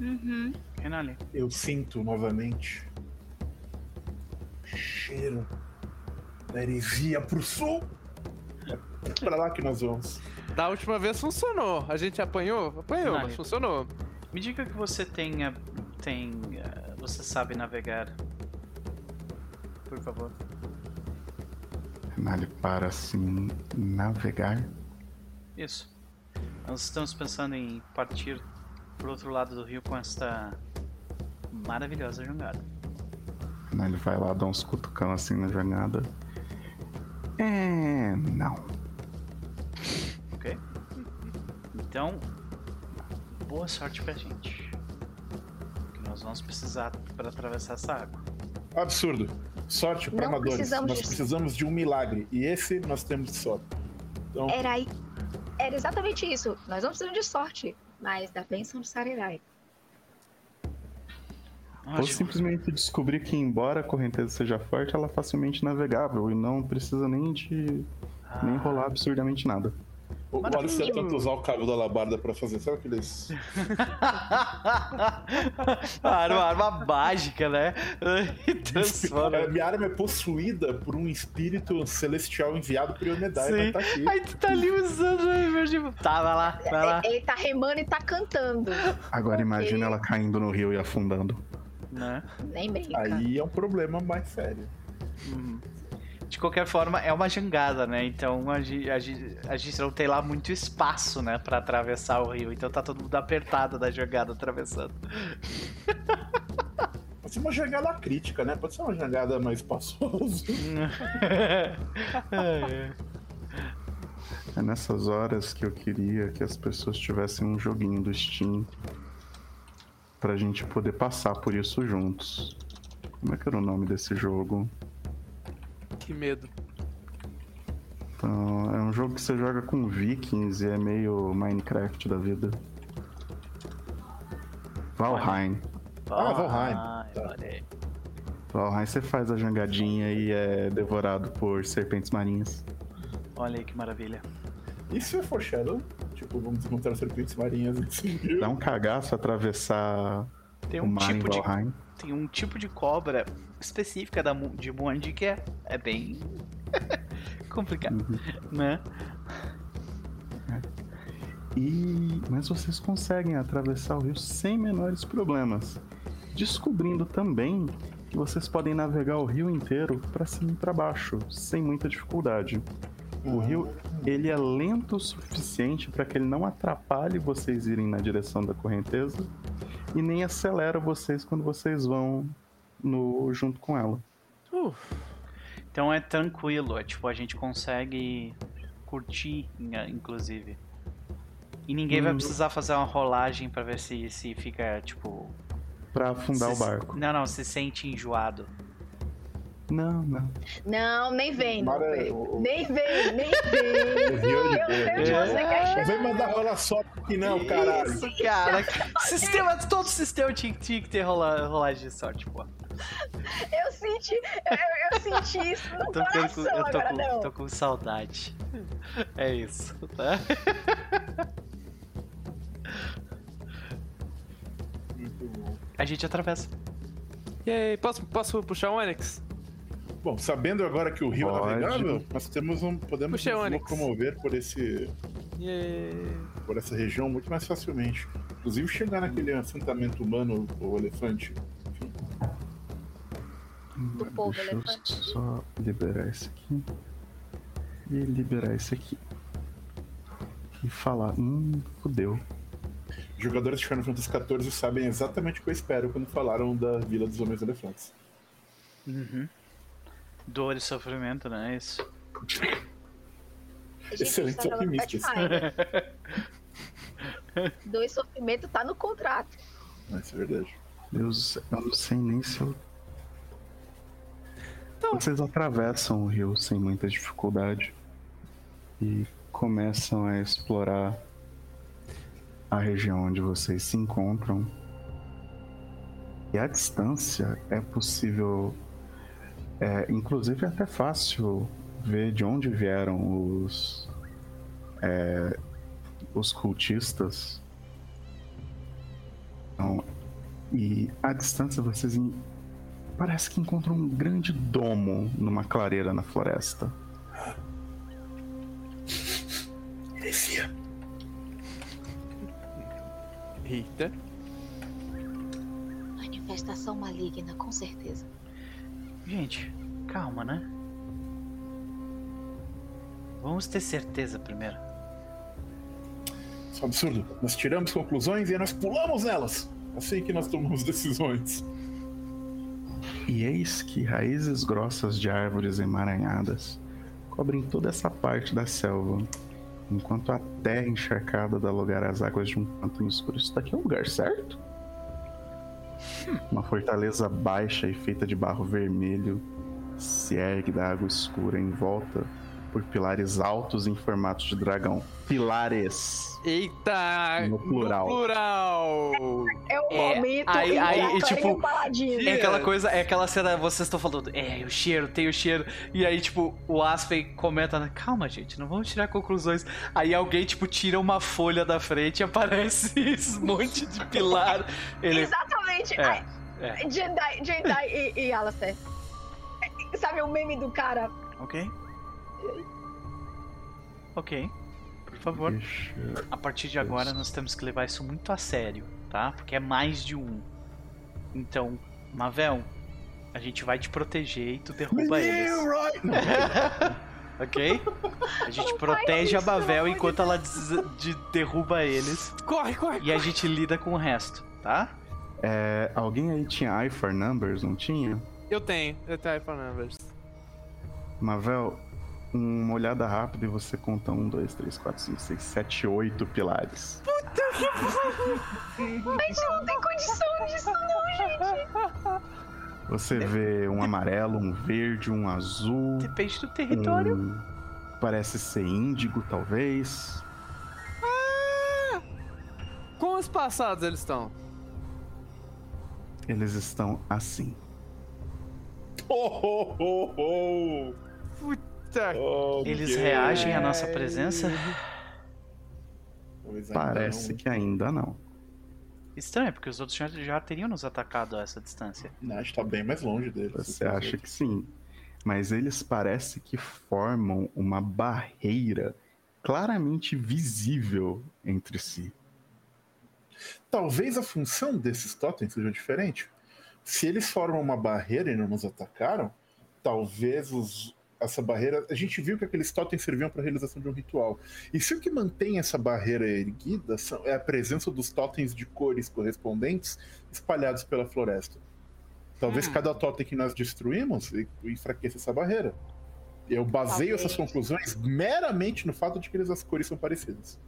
Uhum. Renale. Eu sinto novamente. Cheiro da heresia pro sul. É pra lá que nós vamos. Da última vez funcionou. A gente apanhou? Apanhou, mas funcionou. Me diga que você tenha. tem. eh, você sabe navegar. Por favor. Renali para assim navegar. Isso. Nós estamos pensando em partir pro outro lado do rio com esta maravilhosa jangada. Renali vai lá dar uns cutucão assim na jangada. É, não. Ok? Então, boa sorte pra gente. Que nós vamos precisar para atravessar essa água. Absurdo. Sorte para Não amadores. precisamos Nós disso. precisamos de um milagre. E esse nós temos de sorte. Então, Era, aí- era exatamente isso. Nós não precisamos de sorte, mas da bênção de Sarerai. Ou Ótimo. simplesmente descobrir que, embora a correnteza seja forte, ela é facilmente navegável e não precisa nem de nem Ah. rolar absurdamente nada. O se é tanto usar o cabo da alabarda pra fazer. Sabe aqueles. Arma, arma mágica, né? Transforma. A minha arma é possuída por um espírito celestial enviado por Yomedai, Sim. tá aqui. Aí tu tá ali usando aí, meu tipo. Tá, vai lá, vai lá. Ele tá remando e tá cantando. Agora imagina ela caindo no rio e afundando. Né? Nem brinca. Aí é um problema mais sério. Uhum. De qualquer forma, é uma jangada, né? Então a gente, a, a gente não tem lá muito espaço, né? Pra atravessar o rio. Então tá todo mundo apertado da jangada atravessando. Pode ser uma jangada crítica, né? Pode ser uma jangada mais espaçosa. É, É nessas horas que eu queria que as pessoas tivessem um joguinho do Steam pra gente poder passar por isso juntos. Como é que era o nome desse jogo? Que medo. Então, é um jogo que você joga com vikings e é meio Minecraft da vida. Valheim. Ah, Valheim. Ah, olha aí. Valheim você faz a jangadinha e é devorado por serpentes marinhas. Olha aí que maravilha. Isso é foreshadow? Tipo, vamos encontrar serpentes marinhas. Dá um cagaço atravessar Tem o um mar em tipo de Valheim. tem um tipo de cobra específica da, de Muandi que é, é bem complicado, Uhum. né? E... Mas vocês conseguem atravessar o rio sem menores problemas. Descobrindo também que vocês podem navegar o rio inteiro para cima e para baixo, sem muita dificuldade. O rio ele é lento o suficiente para que ele não atrapalhe vocês irem na direção da correnteza e nem acelera vocês quando vocês vão no junto com ela. Uh, Então é tranquilo, é tipo a gente consegue curtir, in- inclusive. E ninguém vai Hum. precisar fazer uma rolagem pra ver se se fica tipo Para afundar se- o barco. Não, não, se sente enjoado. Não, não. Não, nem vem. Mar não é- vem. o- Nem vem, nem vem. É de Eu sei onde boa. você quer Não chegar. vem mandar rolar só aqui não, caralho. Isso, cara. sistema, todo sistema tinha, tinha que ter rola, rolagem de sorte, pô. Eu senti, eu, eu senti isso no Tô ficando coração com, eu tô agora, com, não. tô com saudade. É isso, tá? Muito bom. A gente atravessa. e aí, posso, posso puxar o Onyx? Bom, sabendo agora que o rio Pode. é navegável, nós temos um, podemos Puxa, nos locomover por, esse, Yeah. por essa região muito mais facilmente. Inclusive chegar naquele assentamento humano ou elefante. Do povo Deixa eu elefante. só liberar esse aqui. E liberar esse aqui. E falar, hum, fudeu. Jogadores de Final Fantasy XIV sabem exatamente o que eu espero quando falaram da Vila dos Homens Elefantes. Uhum. Dor e sofrimento, não é isso? Gente, isso tá jogando otimistas. Pathfinder. Dois sofrimento tá no contrato. Isso é verdade. Deus, eu não sei nem se eu. Então- Vocês atravessam o rio sem muita dificuldade e começam a explorar a região onde vocês se encontram. E à distância é possível, é, inclusive é até fácil ver de onde vieram os é, os cultistas. Então, e à distância vocês en- parece que encontram um grande domo numa clareira na floresta. Heresia. Eita. Manifestação maligna, com certeza. Gente, calma, né? Vamos ter certeza primeiro. Isso é um absurdo. Nós tiramos conclusões e nós pulamos nelas. Assim que nós tomamos decisões. E eis que raízes grossas de árvores emaranhadas cobrem toda essa parte da selva, enquanto a terra encharcada dá lugar às águas de um pântano escuro. Isso daqui é o lugar certo? Uma fortaleza baixa e feita de barro vermelho se ergue da água escura em volta por pilares altos em formato de dragão. Pilares. Eita! No plural. No plural! É o É, momento aí- aí, tipo, e o Paladino. É aquela coisa, é aquela cena, vocês estão falando, é, o cheiro, tem o cheiro. E aí, tipo, o Aspen comenta, né, calma, gente, não vamos tirar conclusões. Aí alguém, tipo, tira uma folha da frente e aparece esse monte de pilar. Ele. Exatamente. É, é. Jedi, Jedi e, e Alastair. É, Sabe o meme do cara? Ok. Ok. Por favor. Deixa- A partir de agora nós temos que levar isso muito a sério, tá? Porque é mais de um. Então, Mavel, a gente vai te proteger e tu derruba eles. Leroy! Não, Ok? A gente protege a Mavel enquanto ela des- de- derruba eles. Corre, corre! E a gente lida com o resto, tá? É, alguém aí tinha Eye for Numbers, não tinha? Eu tenho, eu tenho iPhone Numbers. Mavel, uma olhada rápida e você conta um, dois, três, quatro, cinco, seis, sete, oito pilares. A gente não tem condição disso, não, gente. Você vê um amarelo, um verde, um azul. Depende do território. Um... Parece ser índigo, talvez. Quão espaçados eles estão? Eles estão assim. Oh, oh, oh, oh. Puta Oh, Eles que- reagem à nossa presença. Pois ainda Parece não. que ainda não. Estranho, porque os outros já, já teriam nos atacado a essa distância. Não, a gente tá bem mais longe deles. Você acha que sim. Mas eles parecem que formam uma barreira claramente visível entre si. Talvez a função desses totens seja diferente. Se eles formam uma barreira e não nos atacaram, talvez os- essa barreira. A gente viu que aqueles totens serviam para a realização de um ritual. E se o que mantém essa barreira erguida são- é a presença dos totens de cores correspondentes espalhados pela floresta. Talvez Hum. cada totem que nós destruímos enfraqueça essa barreira. Eu baseio Talvez. essas conclusões meramente no fato de que as cores são parecidas.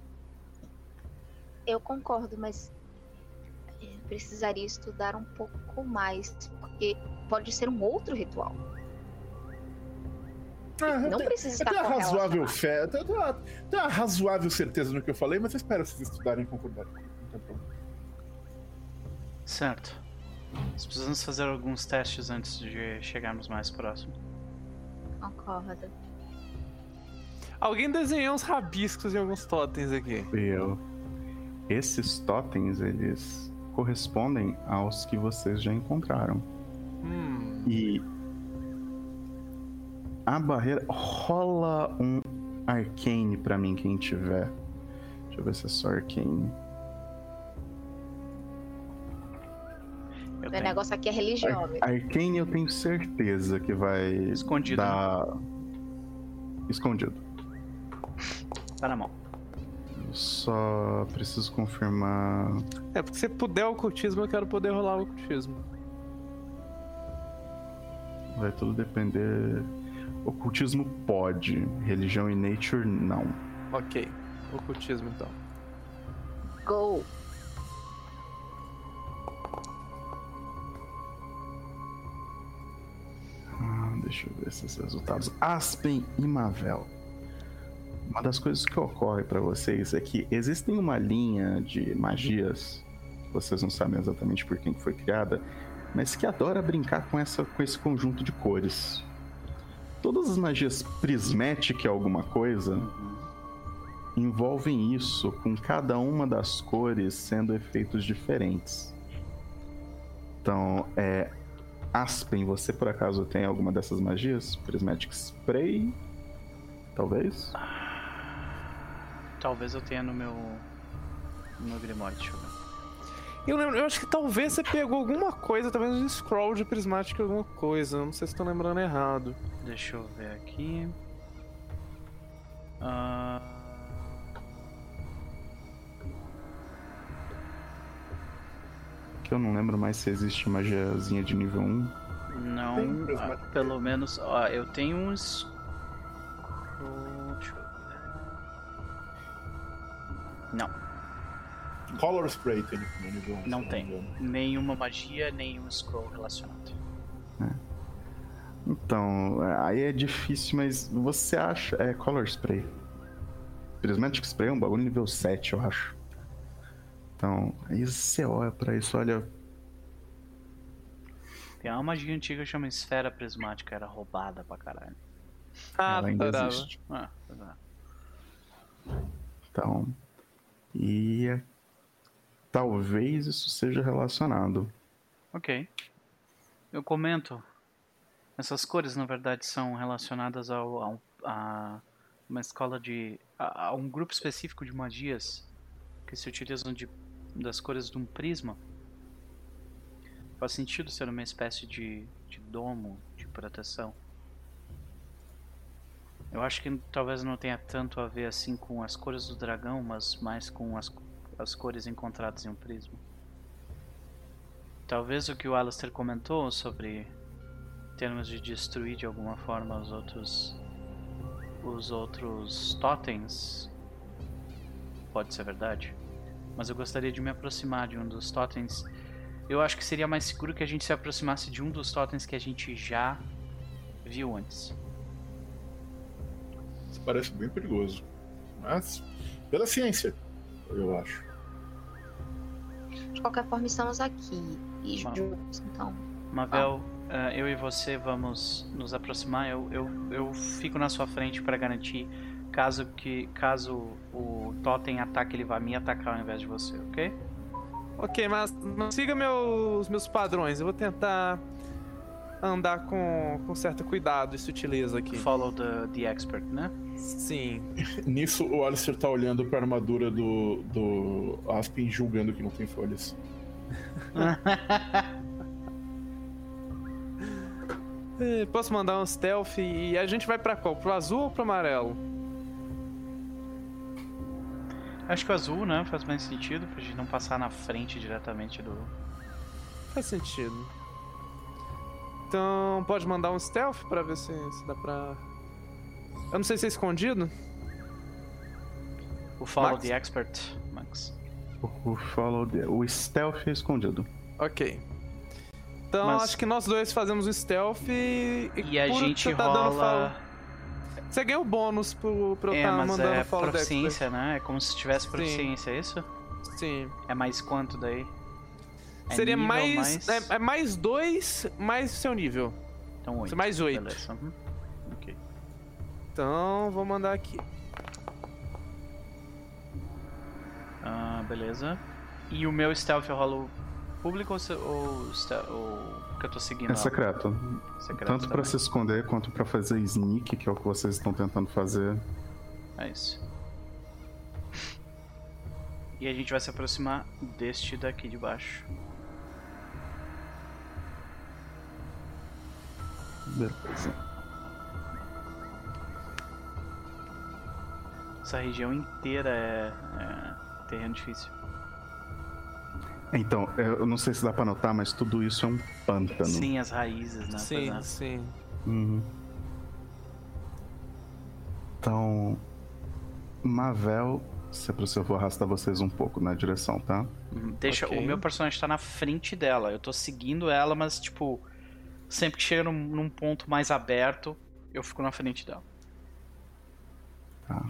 Eu concordo, mas é, precisaria estudar um pouco mais, porque pode ser um outro ritual. Ah, Não tenho- precisa Eu estar tenho uma razoável fé, eu tenho uma, tenho uma razoável certeza no que eu falei, mas eu espero vocês estudarem e concordarem. Certo. Nós precisamos fazer alguns testes antes de chegarmos mais próximo. Concordo. Alguém desenhou uns rabiscos em alguns totens aqui. Eu. Esses totens, eles correspondem aos que vocês já encontraram. Hum. E a barreira rola um arcane pra mim quem tiver. Deixa eu ver se é só arcane. Eu O tenho. negócio aqui é religião, amigo. Arcane eu tenho certeza que vai Escondido, né? dar escondido. Tá na mão. Eu Só preciso confirmar. É, porque se puder ocultismo, eu quero poder rolar o ocultismo. Vai tudo depender. Ocultismo pode, religião e nature não. Ok. Ocultismo então. Go! Ah, deixa eu ver esses resultados. Aspen e Mavel. Uma das coisas que ocorre pra vocês é que existem uma linha de magias, que vocês não sabem exatamente por quem foi criada, mas que adora brincar com, essa, com esse conjunto de cores. Todas as magias prismática alguma coisa envolvem isso, com cada uma das cores sendo efeitos diferentes. Então, é, Aspen, você por acaso tem alguma dessas magias? Prismatic Spray? Talvez? Talvez eu tenha no meu. No meu Grimório, deixa eu ver. Eu lembro, eu acho que talvez você pegou alguma coisa, talvez um scroll de prismática alguma coisa. Não sei se tô lembrando errado. Deixa eu ver aqui. Ah, Que eu não lembro mais se existe magiazinha de nível 1. não, ah, pelo menos. Ó, eu tenho uns. Deixa eu ver. Não. Color Spray tem no nível 1. Não se tem. engano. Nenhuma magia, nenhum scroll relacionado. Então, é, aí é difícil, mas você acha. É Color Spray. Prismatic Spray é um bagulho nível 7, eu acho. Então, aí você olha pra isso, olha. Tem uma magia antiga que chama Esfera Prismática, era roubada pra caralho. Ah, ela ainda adorava. existe. Ah. Então. E. Talvez isso seja relacionado. Ok. Eu comento. Essas cores, na verdade, são relacionadas ao, ao- a uma escola de. A, a um grupo específico de magias que se utilizam de, das cores de um prisma. Faz sentido ser uma espécie de, de domo de proteção. Eu acho que talvez não tenha tanto a ver assim com as cores do dragão, mas mais com as, as cores encontradas em um prisma. Talvez o que o Alistair comentou sobre termos de destruir de alguma forma os outros os outros totens pode ser verdade. Mas eu gostaria de me aproximar de um dos totens. Eu acho que seria mais seguro que a gente se aproximasse de um dos totens que a gente já viu antes. Isso parece bem perigoso. Mas, pela ciência, eu acho. De qualquer forma, estamos aqui. E juntos, então. Mavel, eh, eu e você vamos nos aproximar. Eu, eu, eu fico na sua frente para garantir caso que caso o totem ataque, ele vá me atacar ao invés de você, ok? Ok, mas, mas siga meus, meus padrões. Eu vou tentar andar com, com certo cuidado e sutileza aqui. Follow the, the expert, né? Sim. Nisso, o Alistair tá olhando pra armadura do, do Aspen, julgando que não tem folhas. Eh, Posso mandar um stealth e a gente vai pra qual? Pro azul ou pro amarelo? Acho que o azul, né? Faz mais sentido pra gente não passar na frente diretamente do. Faz sentido. Então, pode mandar um stealth pra ver se, se dá pra. Eu não sei se é escondido. O follow Max? the expert, Max. O, o follow the- o stealth é escondido. Ok. Então, Mas- acho que nós dois fazemos o stealth e. E a gente você tá dando rola. follow- Você ganha o bônus pro, pro É, tá mas mandando é follow proficiência, né? É como se tivesse proficiência, é isso? Sim. É mais quanto daí? É Seria nível mais. É, é mais dois, mais seu nível. Então oito. mais oito. Beleza. uhum. Ok. Então, vou mandar aqui. Ah, beleza. E o meu stealth eu rolo público ou, ou, ou que eu tô seguindo? É secreto. Secreto Tanto pra também. se esconder quanto pra fazer sneak, que é o que vocês estão tentando fazer. É isso. E a gente vai se aproximar deste daqui de baixo. Beleza. Essa região inteira é, é terreno difícil. Então, eu não sei se dá pra notar, mas tudo isso é um pântano. Sim, as raízes, né? Sim, é. sim. Uhum. Então, Mavel, se eu vou arrastar vocês um pouco na direção, tá? Uhum. Deixa, Ok. O meu personagem tá na frente dela. Eu tô seguindo ela, mas tipo, sempre que chega num, num ponto mais aberto, eu fico na frente dela. Tá.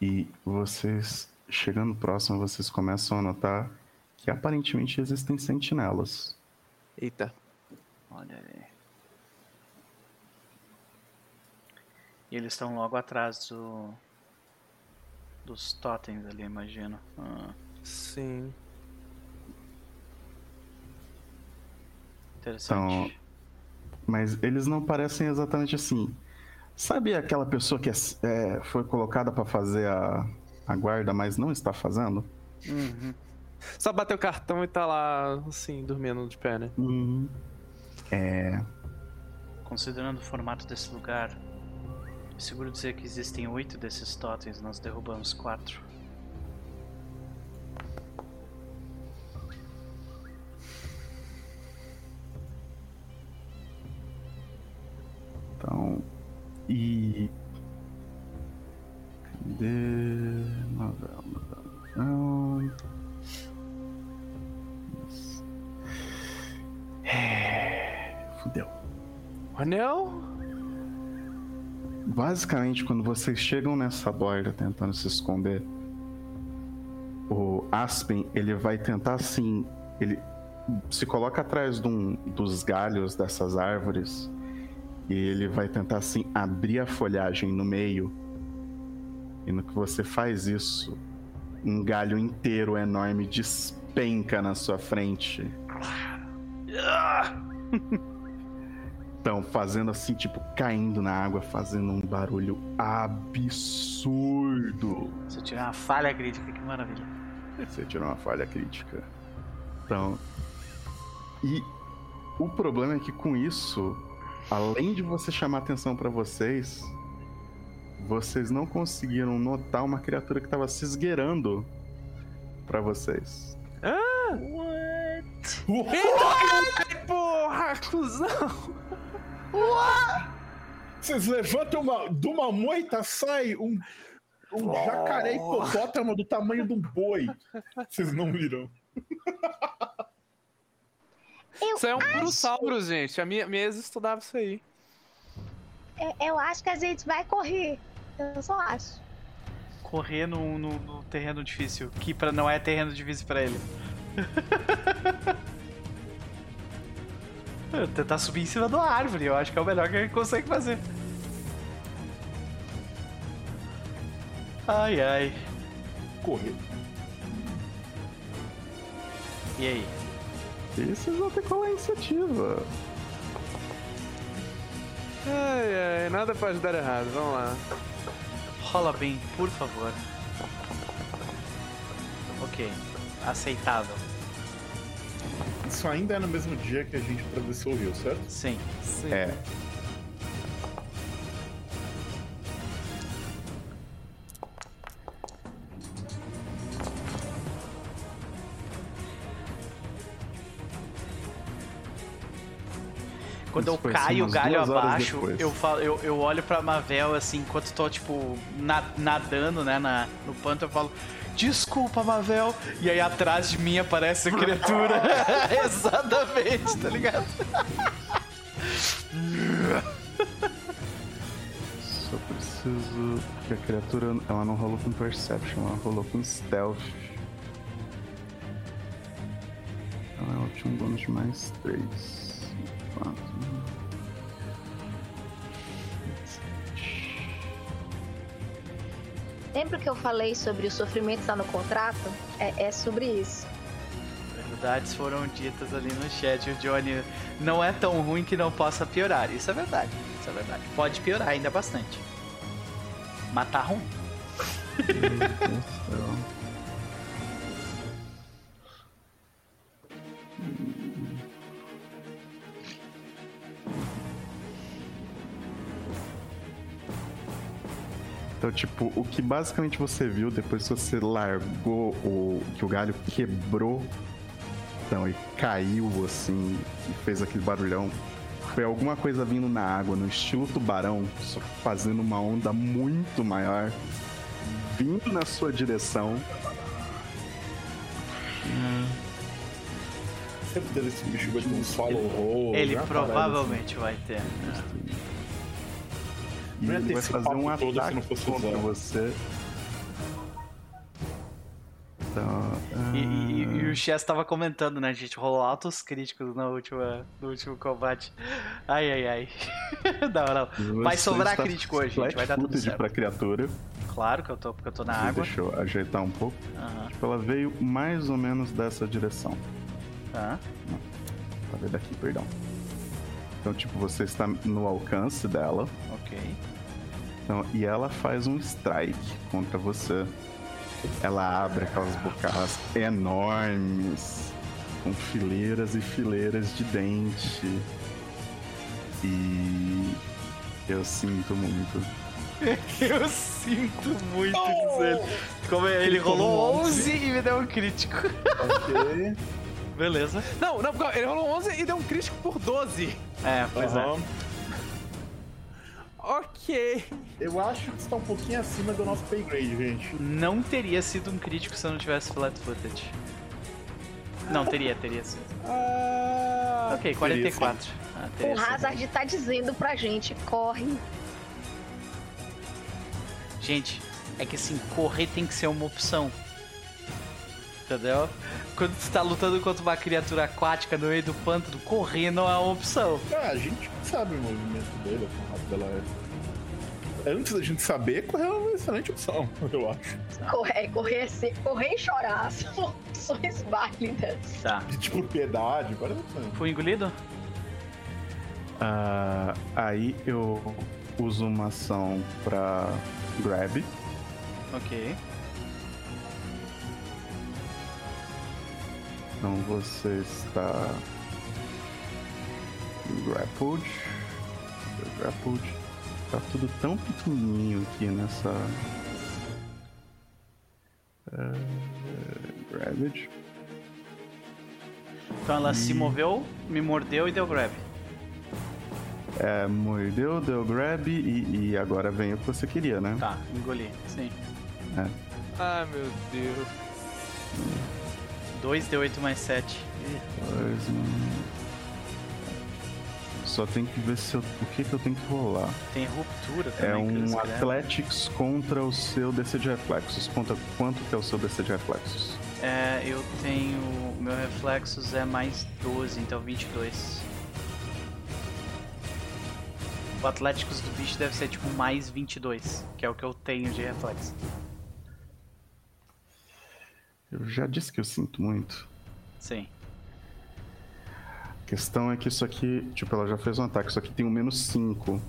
E vocês, chegando próximo, vocês começam a notar que aparentemente existem sentinelas. Eita. Olha aí. E eles estão logo atrás do. dos totens ali, imagino. Ah, Sim. Interessante. Mas eles não parecem exatamente assim. Sabe aquela pessoa que é- é, foi colocada pra fazer a, a guarda, mas não está fazendo? Uhum. Só bateu o cartão e tá lá, assim, dormindo de pé, né? Uhum. É. Considerando o formato desse lugar, é seguro dizer que existem oito desses totens, nós derrubamos quatro. Então. E. Cadê. Novel, novel, novela. É, fudeu. Anel? Basicamente, quando vocês chegam nessa borda tentando se esconder, o Aspen ele vai tentar assim. Ele se coloca atrás de um, dos galhos dessas árvores e ele vai tentar assim abrir a folhagem no meio. E no que você faz isso, um galho inteiro enorme despenca na sua frente. Então, fazendo assim, tipo, caindo na água, fazendo um barulho absurdo. Se eu tirar uma falha crítica, que maravilha. Você tirou uma falha crítica. Então. E o problema é que com isso, além de você chamar atenção pra vocês, vocês não conseguiram notar uma criatura que tava se esgueirando pra vocês. Ai, porra, cuzão! Vocês levantam uma. De uma moita sai um. Um jacaré hipopótamo do tamanho de um boi. Vocês não viram. Isso aí é um purossauro, gente. A minha, minha ex estudava isso aí. Eu, eu acho que a gente vai correr. Eu só acho. Correr no, no- no terreno difícil, que pra, não é terreno difícil pra ele. Eu Tentar subir em cima da árvore, eu acho que é o melhor que ele consegue fazer. Ai ai. Correr. E aí? E vocês vão ter qual é a iniciativa. Ai, ai, nada pode dar errado. Vamos lá. Rola bem, por favor. Ok. Aceitável. Isso ainda é no mesmo dia que a gente atravessou o rio, certo? Sim. Sim. É. Quando Isso eu caio o galho abaixo, eu, falo, eu, eu olho pra Mavel assim, enquanto tô, tipo, na- nadando, né, na, no panto, eu falo. Desculpa, Mavel. E aí atrás de mim aparece a criatura. Exatamente, tá ligado? Só preciso que a criatura ela não rolou com Perception, ela rolou com Stealth. Ela tinha um bônus de mais 3. 4. Lembra que eu falei sobre o sofrimento estar no contrato? É, é sobre isso. Verdades foram ditas ali no chat. O Johnny não é tão ruim que não possa piorar. Isso é verdade. Isso é verdade. Pode piorar ainda bastante. Matar ruim. Então, tipo, o que basicamente você viu depois que você largou o. que o galho quebrou então, e caiu assim e fez aquele barulhão. Foi alguma coisa vindo na água, no estilo tubarão, só fazendo uma onda muito maior, vindo na sua direção. Certeza que esse bicho vai ter um swallow roll. Ele provavelmente vai ter. E Não ele ter vai fazer um todo se ataque não fosse contra usado. você. Então, E, e- ah, e o Chess tava comentando, né? A gente rolou altos críticos na última, no último combate. Ai, ai, ai. não, não. Vai sobrar crítico hoje, gente. Vai dar tudo certo. pra criatura. Claro que eu tô, porque eu tô na água. Deixa eu ajeitar um pouco. Tipo, ela veio mais ou menos dessa direção. Tá. Pra ver daqui, perdão. Então, tipo, você está no alcance dela. Ok. Então, e ela faz um strike contra você. Ela abre aquelas bocadas enormes, com fileiras e fileiras de dente. E eu sinto muito. Eu sinto muito dizer. Como é, ele rolou 11 e me deu um crítico. Ok. Beleza. Não, não, porque ele rolou 11 e deu um crítico por 12. É, pois é. Ok. Eu acho que está um pouquinho acima do nosso pay grade, gente. Não teria sido um crítico se eu não tivesse flat footage. Não, teria, teria sim. Ah, Ok, 44. Ah, teria O sim. Hazard tá dizendo pra gente, corre. Gente, é que assim, correr tem que ser uma opção. Entendeu? Quando você tá lutando contra uma criatura aquática no meio do pântano, correr não é uma opção. Ah, a gente sabe o movimento dele, quão rápido ela é. Antes da gente saber, correr é uma excelente opção, eu acho. Correr, correr, se- correr e chorar. São opções válidas. Tá. De propriedade, várias opções. Fui engolido? Ah, aí eu uso uma ação pra grab. Ok. Então você está grappled. Grappled. Tá tudo tão pequenininho aqui nessa. É, grabbed. Então ela se Hum. moveu, me mordeu e deu grab. É, mordeu, deu grab e, e agora vem o que você queria, né? Tá, engoli. Sim. ah, meu Deus. 2 d 8 mais 7. Dois, um. Só tem que ver se eu, o que, que eu tenho que rolar. Tem ruptura É também. eles um escrevem. Athletics contra o seu DC de reflexos. Conta quanto que é o seu DC de reflexos? É, eu tenho. Meu reflexos é mais 12, então 22. O Atléticos do bicho deve ser tipo mais 22, que é o que eu tenho de reflexo. Eu já disse que eu sinto muito. Sim. A questão é que isso aqui, tipo, ela já fez um ataque, isso aqui tem um menos 5.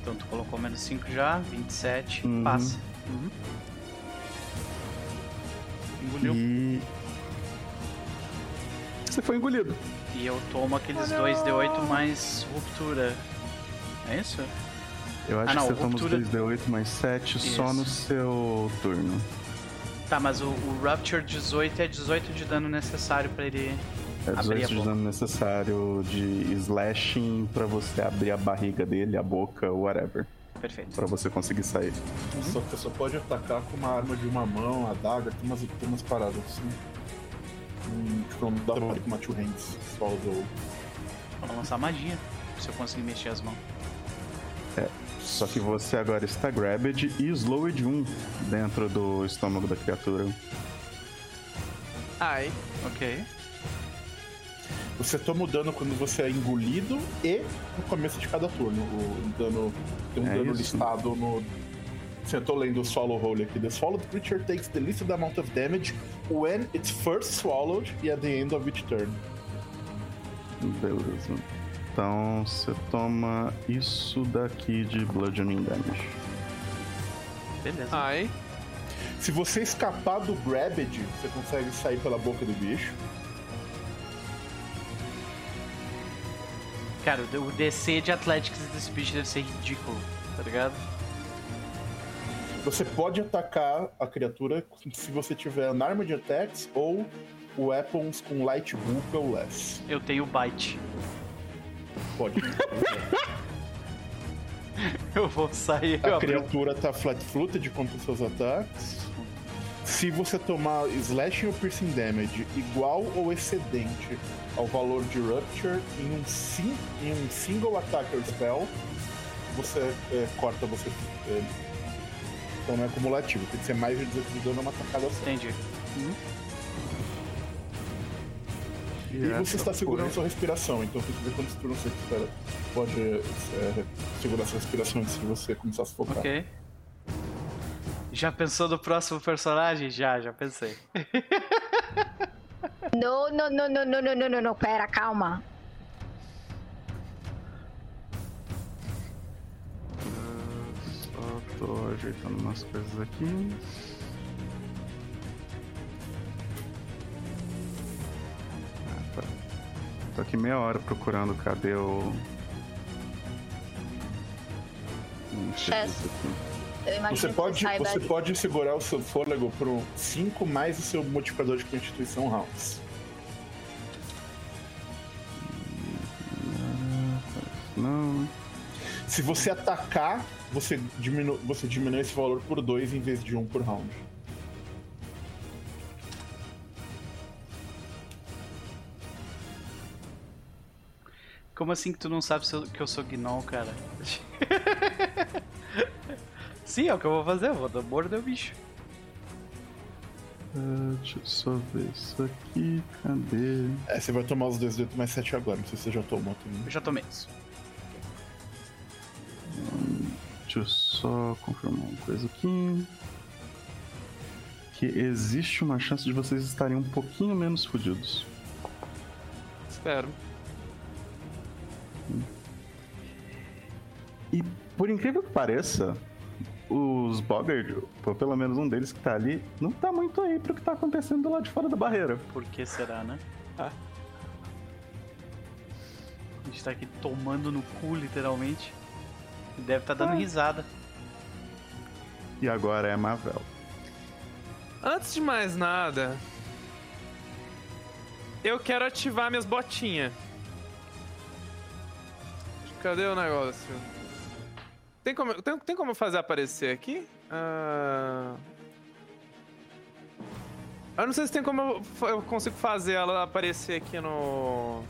Então tu colocou menos 5 já, 27, Uhum. passa. Uhum. Engoliu. E. Você foi engolido. E eu tomo aqueles Ah, 2d8 mais ruptura. É isso? Eu acho Ah, não, que você toma os ruptura- 2d8 mais 7 só Isso. no seu turno. Tá, mas o, o Rupture 18 é 18 de dano necessário pra ele. É Abrir a 18 de dano necessário de slashing pra você abrir a barriga dele, a boca, whatever. Perfeito. Pra você conseguir sair. Só que você só pode atacar com uma arma de uma mão, a daga, tem umas, tem umas paradas assim. Hum, tipo, não dá pra com uma two hands solo do. Vou lançar magia, se eu conseguir mexer as mãos. Só que você agora está grabbed e slowed 1 dentro do estômago da criatura. Ai. Ok. Você toma o dano quando você é engolido e no começo de cada turno. O dano. Tem um É dano isso. listado no. Eu tô lendo o swallow roll aqui. The swallowed creature takes the least amount of damage when it's first swallowed e at the end of each turn. Beleza. Então você toma isso daqui de bludgeoning damage. Beleza. Ai. Se você escapar do Grabbed, você consegue sair pela boca do bicho. Cara, o DC de Athletics desse bicho deve ser ridículo, tá ligado? Você pode atacar a criatura se você tiver Unarmed Attacks ou Weapons com Light Bulk ou less. Eu tenho Bite. Pode. Eu vou sair. A criatura tá flat-footed contra os seus ataques. Se você tomar Slashing ou Piercing Damage igual ou excedente ao valor de Rupture em um, sim, em um single attacker spell, você é, corta você. é, então não é cumulativo, tem que ser mais de 18 de dano numa tacada só. Entendi. E você está segurando sua respiração, então tem que ver quantos turnos você espera. Pode é, segurar sua respiração antes de você começar a sufocar. Ok. Já pensou no próximo personagem? Já, já pensei. Não, não, não, não, não, não, não, não, não, pera, calma. Só tô ajeitando umas coisas aqui. Tô aqui meia hora procurando cadê o. Hum, Você pode, você de- pode segurar o seu fôlego por 5 mais o seu multiplicador de constituição rounds. Não. Se você atacar, você, diminu você diminui esse valor por 2 em vez de 1 um por round. Como assim que tu não sabe se eu- que eu sou gnoll, cara? Sim, é o que eu vou fazer, eu vou dar morder o bicho. Ah, deixa eu só ver isso aqui. Cadê? É, você vai tomar os 2 mais 7 agora, não sei se você já tomou também. Eu já tomei. Deixa eu só confirmar uma coisa aqui. Que existe uma chance de vocês estarem um pouquinho menos fodidos. Espero. E por incrível que pareça, os Boggard, ou pelo menos um deles que tá ali, não tá muito aí pro que tá acontecendo do lado de fora da barreira. Por que será, né? Ah. A gente tá aqui tomando no cu, literalmente. Deve estar dando Ah. risada. E agora é Mavel. Antes de mais nada, eu quero ativar minhas botinhas. Cadê o negócio? Tem como, tem, tem como fazer aparecer aqui? Ah... Eu não sei se tem como eu, eu consigo fazer ela aparecer aqui no...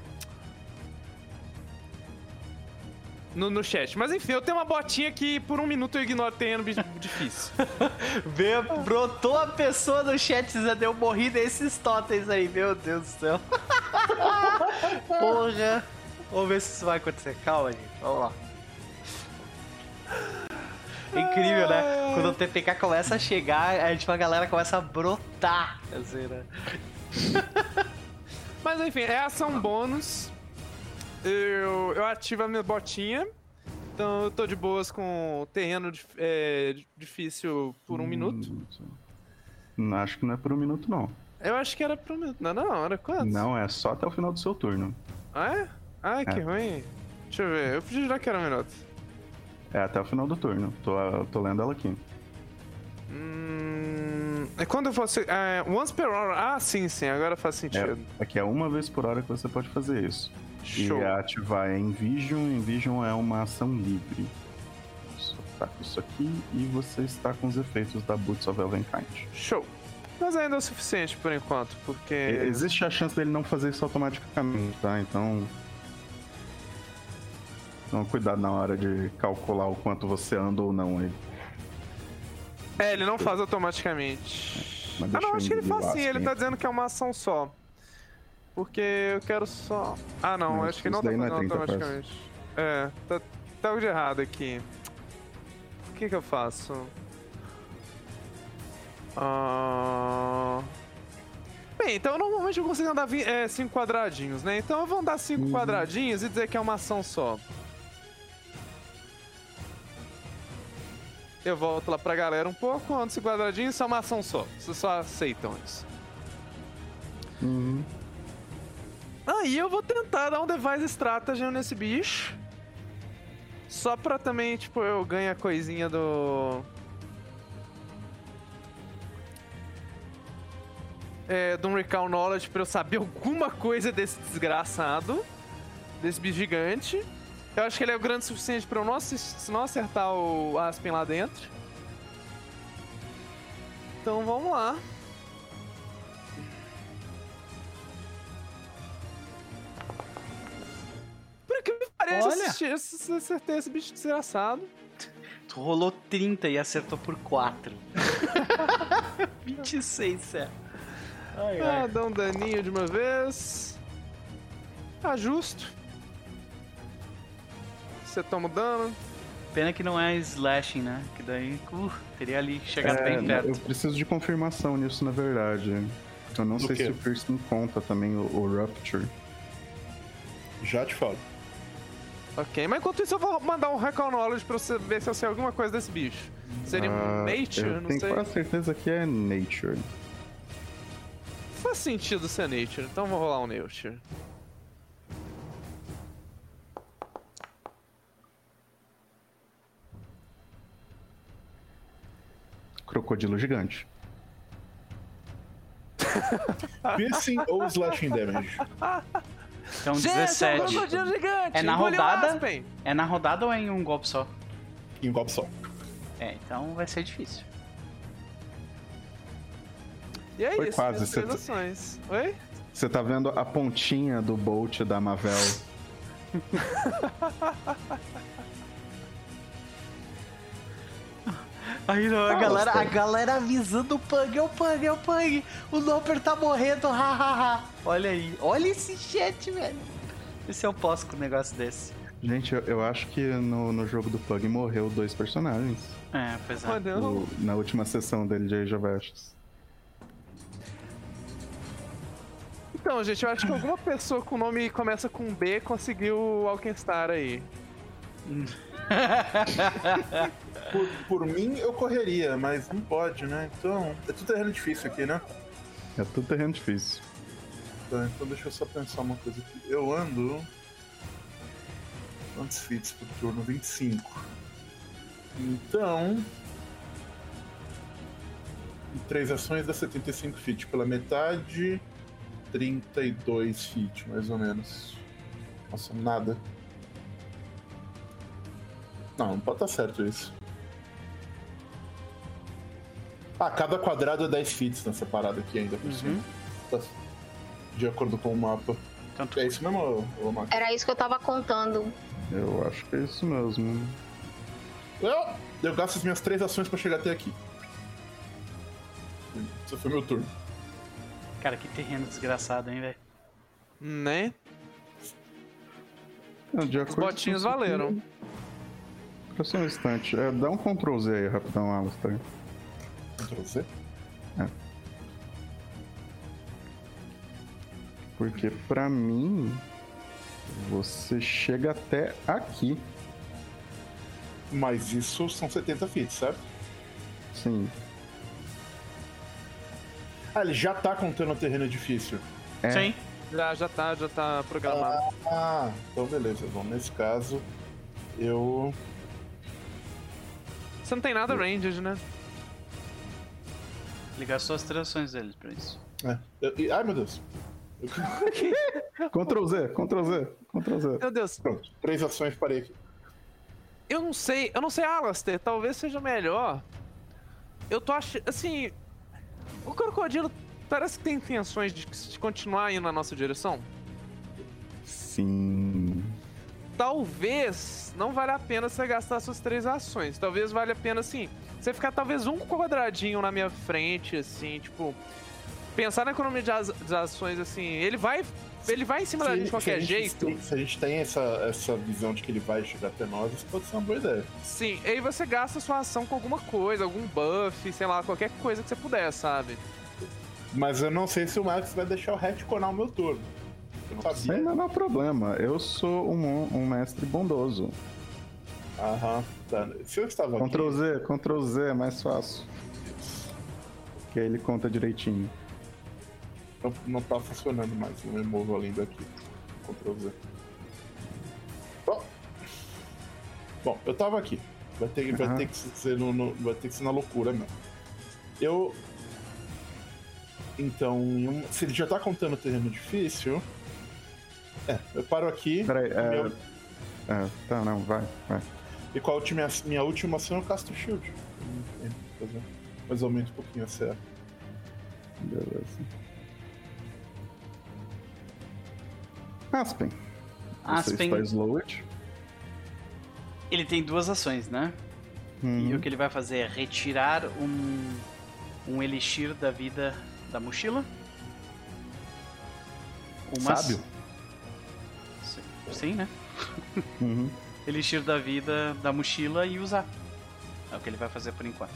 no. No chat. Mas enfim, eu tenho uma botinha que por um minuto eu ignoro terreno bi- difícil. Vê, brotou a pessoa no chat dizendo eu morri desses totens aí, meu Deus do céu. Porra. Vamos ver se isso vai acontecer. Calma, gente. Vamos lá. É incrível, né? Quando o TPK começa a chegar, a, tipo, a galera começa a brotar. Assim, né? Mas enfim, é ação bônus. Eu, eu ativo a minha botinha. Então eu tô de boas com terreno dif- é, difícil por um minuto. Não, acho que não é por um minuto, não. Eu acho que era por um minuto. Não, não, era quanto? Não, é só até o final do seu turno. Ah, é? Ai, que É. ruim. Deixa eu ver. Eu podia jurar que era um minuto. É até o final do turno. Tô, tô lendo ela aqui. Hum. É quando você. É, once per hour. Ah, sim, sim. Agora faz É, sentido. aqui é uma vez por hora que você pode fazer isso. Show. E ativar é Envision. Envision é uma ação livre. Só tá com isso aqui e você está com os efeitos da Boots of Elvenkind. Show. Mas ainda é o suficiente por enquanto, porque. Existe a chance dele não fazer isso automaticamente, tá? Então. Então, cuidado na hora de calcular o quanto você anda ou não aí. É, ele não faz automaticamente. Mas Ah, não, acho que ele faz sim. Ele tá dizendo que é uma ação só. Porque eu quero só. Ah, não, Não, acho que não tá é fazendo 30 automaticamente. É, tá, tá algo de errado aqui. O que que eu faço? Ah... Bem, então normalmente eu consigo andar 5 quadradinhos, né? Então eu vou andar 5 Uhum. quadradinhos e dizer que é uma ação só. Eu volto lá pra galera um pouco, ando 5 quadradinhos, isso é uma ação só. Vocês só aceitam isso. Uhum. Aí eu vou tentar dar um device strategy nesse bicho. Só pra também, tipo, eu ganhar a coisinha do. É, de um Recall Knowledge pra eu saber alguma coisa desse desgraçado. Desse bicho gigante. Eu acho que ele é grande o suficiente pra eu não, assis- não acertar o Aspen lá dentro. Então vamos lá. Por que me parece Olha. ass- acertei esse bicho desgraçado? Tu rolou 30 e acertou por 4. 26, é. Ai, Ah, dá um daninho de uma vez. Tá justo. Você toma o dano. Pena que não é slashing, né? Que daí uh, teria ali chegado É, bem perto. eu preciso de confirmação nisso, na verdade. Eu não Do sei quê? se o Piercing conta também o, o Rupture. Já te falo. Ok, mas enquanto isso eu vou mandar um Recall Knowledge pra você ver se eu sei alguma coisa desse bicho. Seria Ah, Nature? eu Não tenho sei. quase certeza que é Nature. Faz sentido ser Nature, então vou rolar um Nature. Crocodilo gigante. Piercing ou slashing damage? Então Gente, é um 17. crocodilo gigante! É na engoliu rodada? É na rodada ou é em um golpe só? Em um golpe só. É, então vai ser difícil. E é Foi isso, quase, você- ações. Oi? Você tá vendo a pontinha do Bolt da Mavel. Aí não, a, galera, a galera avisando o Pug, é o Pug, é o Pug. O Noper tá morrendo, hahaha. Olha aí, olha esse chat, velho. E se eu posso com um negócio desse? Gente, eu, eu acho que no, no jogo do Pug morreu dois personagens. É, pois é. O- na última sessão dele de Age of Ashes. Então, gente, eu acho que alguma pessoa com nome que começa com B conseguiu o Alkenstar aí. Por, por mim, eu correria, mas não pode, né? Então, é tudo terreno difícil aqui, né? É tudo terreno difícil. Tá, então deixa eu só pensar uma coisa aqui. Eu ando. Quantos feats por turno? 25. Então. Três ações dá 75 feet. Pela metade, 32 feet, mais ou menos. Nossa, nada. Não, não pode estar certo isso. Ah, cada quadrado é 10 feet nessa parada aqui ainda por cima. Tá de acordo com o mapa. Tanto É isso mesmo, ô, ô Max? Era isso que eu tava contando. Eu acho que é isso mesmo. Eu, eu gasto as minhas três ações pra chegar até aqui. Esse foi meu turno. Cara, que terreno desgraçado, hein, velho. Né? Os botinhos valeram. Fica só um instante. É, dá um Ctrl Z aí, rapidão, Alistair. Ctrl Z. Porque pra mim, você chega até aqui. Mas isso são 70 feet, certo? Sim. Ah, ele já tá contando o terreno difícil. É. Sim. Já, já tá, já tá programado. Ah, então beleza. Bom, nesse caso, eu. Você não tem nada ranged, né? Ele gastou as três ações dele pra isso. É, eu- e- ai meu Deus. Eu- Ctrl Z, Ctrl Z, Ctrl Z. Meu Deus, Pronto, três ações parei aqui. eu não sei, eu não sei, Alastair, talvez seja melhor. Eu tô achando, assim, o crocodilo parece que tem intenções de de continuar indo na nossa direção. Sim. Talvez não valha a pena você gastar suas três ações. Talvez valha a pena, assim, você ficar talvez um quadradinho na minha frente, assim, tipo. Pensar na economia de as- das ações, assim, ele vai. Ele vai em cima da Se- gente de se qualquer gente jeito. tem- se a gente tem essa, essa visão de que ele vai chegar até nós, isso pode ser uma boa ideia. Sim, aí você gasta sua ação com alguma coisa, algum buff, sei lá, qualquer coisa que você puder, sabe? Mas eu não sei se o Max vai deixar o retconar o meu turno. Eu não Sem sabia. o menor problema. Eu sou um, um mestre bondoso. Aham, tá. Se eu estava aqui... Ctrl Z, Ctrl Z é mais fácil. Que aí ele conta direitinho. Não, não tá funcionando mais, não me movo além daqui. Ctrl Z. Bom, Bom, eu tava aqui. Vai ter, vai ter que ser no, no- vai ter que ser na loucura mesmo. Eu. Então, se ele já tá contando o terreno difícil. É, eu paro aqui. Peraí, é. Meu- É, tá, não, vai, vai. E com a última, minha última ação eu casto o shield. Hum, é, fazer Mais ou menos um pouquinho a CA. Beleza. Aspen. Você Aspen, está slowed. ele tem duas ações, né? E Hum, o que ele vai fazer é retirar um, um elixir da vida da mochila. Uma- Sábio. Sim, né? Uhum. Elixir da vida da mochila e usar. É o que ele vai fazer por enquanto.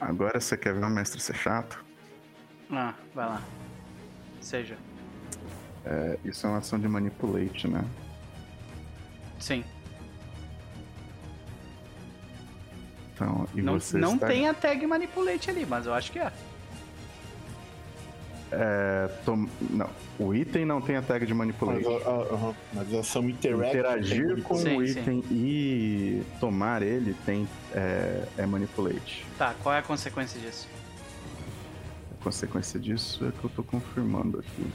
Agora você quer ver o mestre ser chato? Ah, vai lá. Seja. É, isso é uma ação de manipulate, né? Sim. Então, e Não, você não está... tem a tag manipulate ali, mas eu acho que é. É, tom- Não, o item não tem a tag de Mas, manipulate. a, a- mas a ação interactive. Interagir com Sim, o sim. item e tomar ele tem é, é manipulate. Tá, qual é a consequência disso? consequência disso é que eu tô confirmando aqui.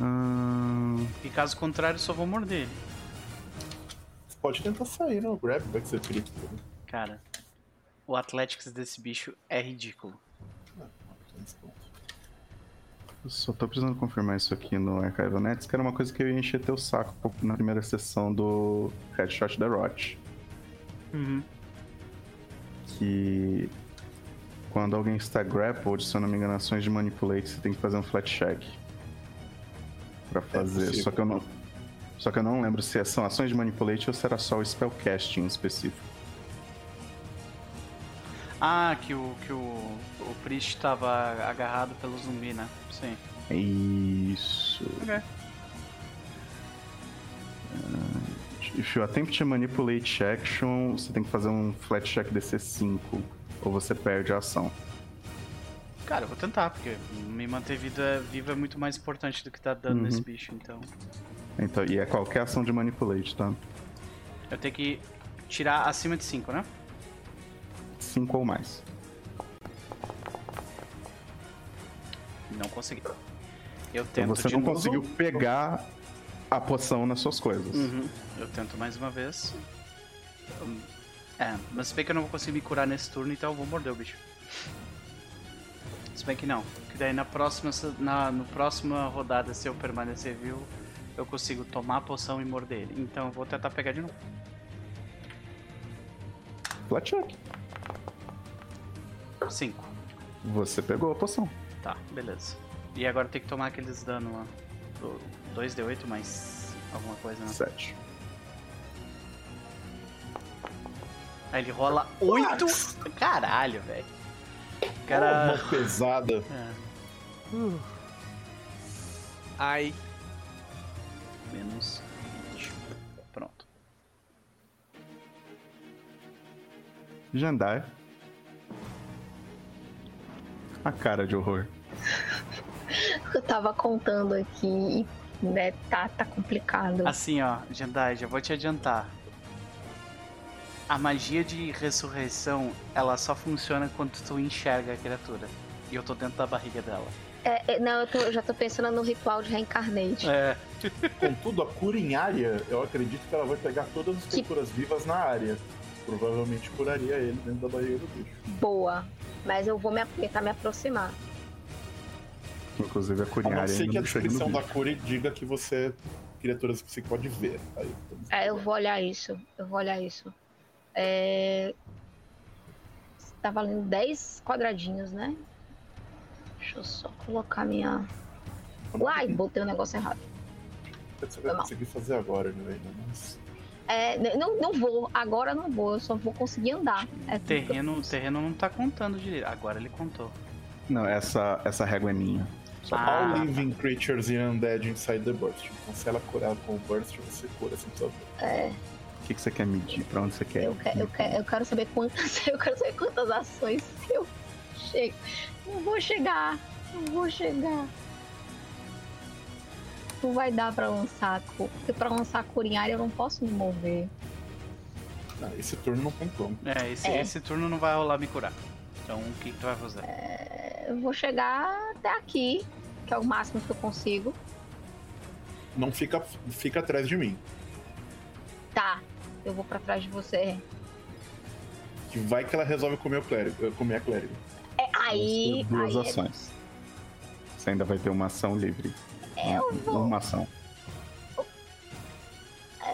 Ah, E caso contrário, só vou morder ele. Você pode tentar sair, né? O grab vai ser crítico. Cara, o Athletics desse bicho é ridículo. Eu só tô precisando confirmar isso aqui no Archival Nets, que era uma coisa que eu ia encher teu saco na primeira sessão do Headshot da Rot. Uhum. Que quando alguém está grappled, se eu não me engano, ações de manipulate, você tem que fazer um flat check. Pra fazer. possível. só que eu não. Só que eu não lembro se são ações de manipulate ou se era só o spellcasting em específico. Ah, que o, que o, o Priest tava agarrado pelo zumbi, né? Sim. Isso. Ok. If you attempt to manipulate action, você tem que fazer um flat check DC 5. Ou você perde a ação. Cara, eu vou tentar, porque me manter vida viva é muito mais importante do que dar dano Uhum. nesse bicho, então. Então, e é qualquer ação de manipulate, tá? Eu tenho que tirar acima de 5, né? 5 ou mais. Não consegui. Eu Então tento você de não novo. conseguiu pegar a poção nas suas coisas. Uhum. Eu tento mais uma vez. É, mas se bem que eu não vou conseguir me curar nesse turno, então eu vou morder o bicho. Se bem que não. Que daí na próxima, na no próxima rodada, se eu permanecer vivo, eu consigo tomar a poção e morder ele. Então eu vou tentar pegar de novo. Flat check. 5. Você pegou a poção. Tá, beleza. E agora tem que tomar aqueles dano lá. Do 2d8 mais alguma coisa, né? 7. Aí ele rola 8. Caralho, velho. Cara. Uma pesada. É, Ai. menos 20. Pronto. Jandai. A cara de horror. Eu tava contando aqui e né, tá, tá complicado. Assim, ó, Jandai, já vou te adiantar. A magia de ressurreição, ela só funciona quando tu enxerga a criatura. E eu tô dentro da barriga dela. É, é, não, eu, tô- eu já tô pensando no ritual de reencarnate. É. Contudo, a cura em área, eu acredito que ela vai pegar todas as Que- criaturas vivas na área. Provavelmente curaria ele dentro da barriga do bicho. Boa. Mas eu vou me, tentar me aproximar. Inclusive a A não ser que a descrição da cura diga que você é criaturas que você pode ver. Aí, então, É, eu vou olhar isso. Eu vou olhar isso. É... Tá valendo 10 quadradinhos, né? Deixa eu só colocar minha. Uai, botei o negócio errado. Você vai conseguir fazer agora, né? Mas... É, não, não vou, agora não vou, eu só vou conseguir andar. É eu Terreno, preciso. terreno não tá contando direito. Agora ele contou. Não, essa, essa régua é minha. Só Ah. All living creatures and undead inside the burst. Então, se ela curar com o burst, você cura sem precisar ver. É, O que, que você quer medir? Pra onde você quer? eu, que- eu, que- eu quero saber quantas. Eu quero saber quantas ações eu chego. Não vou chegar. Não vou chegar. Não vai dar pra lançar. cu- Porque pra lançar cura em área eu não posso me mover. Ah, esse turno não tem como. É, esse, É. esse turno não vai rolar me curar. Então o que, que tu vai fazer? Eu vou chegar até aqui, que é o máximo que eu consigo. Não fica, fica atrás de mim. Tá, eu vou pra trás de você. Que vai que ela resolve comer o clérigo, eh, comer a clérigo. É, aí. Duas aí ações. Você ainda vai ter uma ação livre. É, eu vou. Uma ação.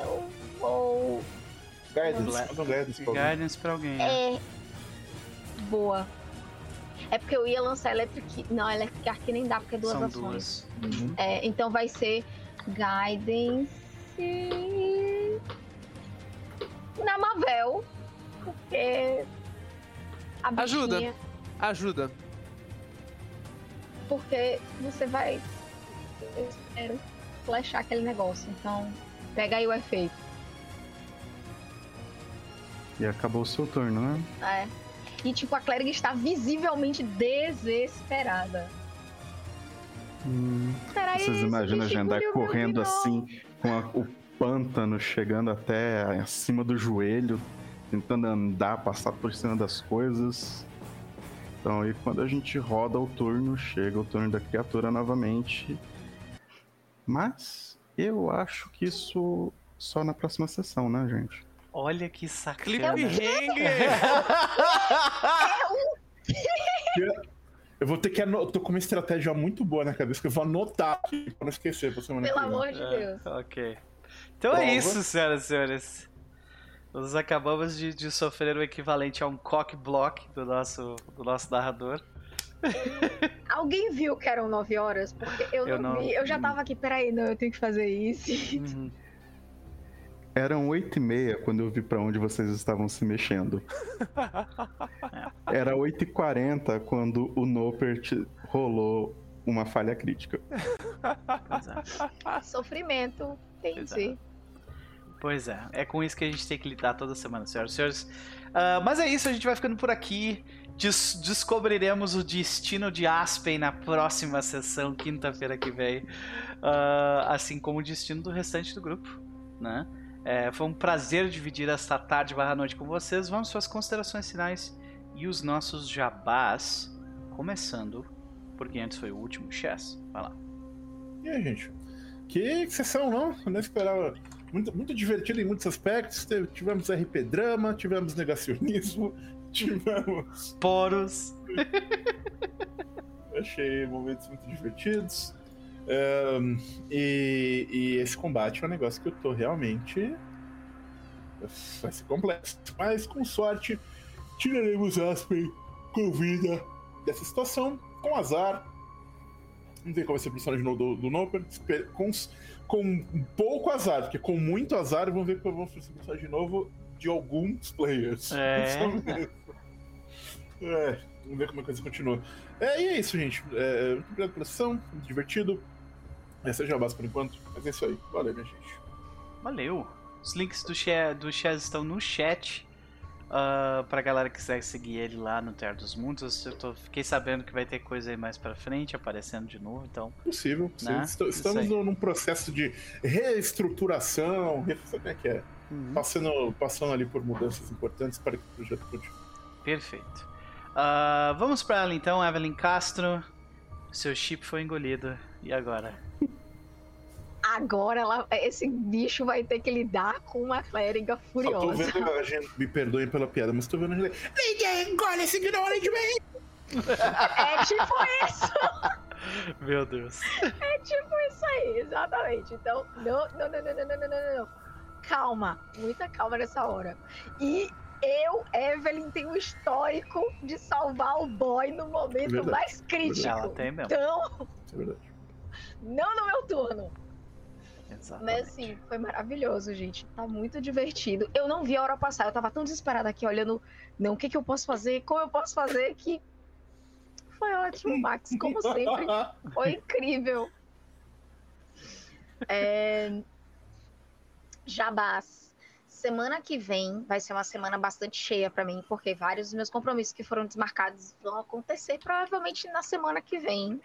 Eu vou. Guidance, guidance pra alguém. Guidance pra alguém. É. Boa. É porque eu ia lançar Electric. Não, Electric Arc nem dá, porque é duas São ações. duas. Uhum. É, então vai ser Guidance. Na Mavel. Porque. A Ajuda. Ajuda. Porque você vai. Eu espero flechar aquele negócio. Então, pega aí o efeito. E acabou o seu turno, né? É. E tipo, a clériga está visivelmente desesperada. Peraí, Vocês imaginam a engoliu meu correndo assim, com a- o pântano chegando até acima do joelho, tentando andar, passar por cima das coisas. Então aí quando a gente roda o turno, chega o turno da criatura novamente. Mas eu acho que isso só na próxima sessão, né, gente? Olha que sacana. Cliffhanger! Eu vou ter que anotar. Tô com uma estratégia muito boa na cabeça que eu vou anotar aqui pra não esquecer pra semana Pelo que vem. amor de É, Deus. ok. Então Prova. é isso, senhoras e senhores. Nós acabamos de, de sofrer o equivalente a um cock block do nosso, do nosso narrador. Alguém viu que eram nove horas? Porque eu, Eu não, não- vi. Eu já tava aqui, peraí, não, eu tenho que fazer isso. Uhum. Eram oito e meia quando eu vi pra onde vocês estavam se mexendo. Era 8 e 40 quando o Nopert rolou uma falha crítica. É. Sofrimento, entendi. Pois é, é com isso que a gente tem que lidar toda semana, senhoras e senhores. Ah, mas é isso, a gente vai ficando por aqui. Des- descobriremos o destino de Aspen na próxima sessão, quinta-feira que vem. Ah, assim como o destino do restante do grupo, né? É, foi um prazer dividir esta tarde barra noite com vocês. Vamos suas considerações finais e os nossos jabás. Começando, porque antes foi o último, Chess. Vai lá. E aí, gente? Que sessão, não? Eu não esperava. Muito, muito divertido em muitos aspectos. Tivemos RP drama, tivemos negacionismo, Poros. Achei momentos muito divertidos. Ahn, e, e esse combate é um negócio que eu tô realmente. Vai ser complexo. Mas com sorte, tiraremos Aspen com vida dessa situação, com azar. Ver qual vai ser personagem novo do, do Noper. Com, com pouco azar, porque com muito azar, vamos ver qual vai ser o personagem novo de alguns players. É. É, vamos ver como a coisa continua. É, e é isso, gente. É, muito obrigado pela sessão, muito divertido. Essa é a base por enquanto, mas é isso aí. Valeu, minha gente. Valeu. Os links do Chaz, do estão no chat. ah, pra galera que quiser seguir ele lá no Terra dos Mundos. Eu tô, fiquei sabendo que vai ter coisa aí mais pra frente, aparecendo de novo, então. Possível. Né? Isso Estamos num processo de reestruturação. como é que é? Passando, passando ali por mudanças importantes para que o projeto continue. Perfeito. Ah, vamos pra ela então, Evelyn Castro. Seu chip foi engolido. E agora? Agora ela- esse bicho vai ter que lidar com uma clériga Só tô furiosa. vendo a gente. Me perdoem pela piada, mas tô vendo a gente. Ninguém engole esse ignorante de mim! É tipo isso, Meu Deus. é tipo isso aí, exatamente. Então, não, não, não, não, não, não, não, não, não. Calma, muita calma nessa hora. E eu, Evelyn, tenho um histórico de salvar o boy no momento Verdade, mais crítico. Ela tem mesmo. Então, é não no meu turno. Exatamente. Mas assim, foi maravilhoso, gente. Tá muito divertido. Eu não vi a hora passar. Eu tava tão desesperada aqui, olhando, não, o que que eu posso fazer? Como eu posso fazer? Que foi ótimo, Max, como sempre. Foi incrível. É... Jabás. Semana que vem vai ser uma semana bastante cheia pra mim, porque vários dos meus compromissos que foram desmarcados vão acontecer provavelmente na semana que vem.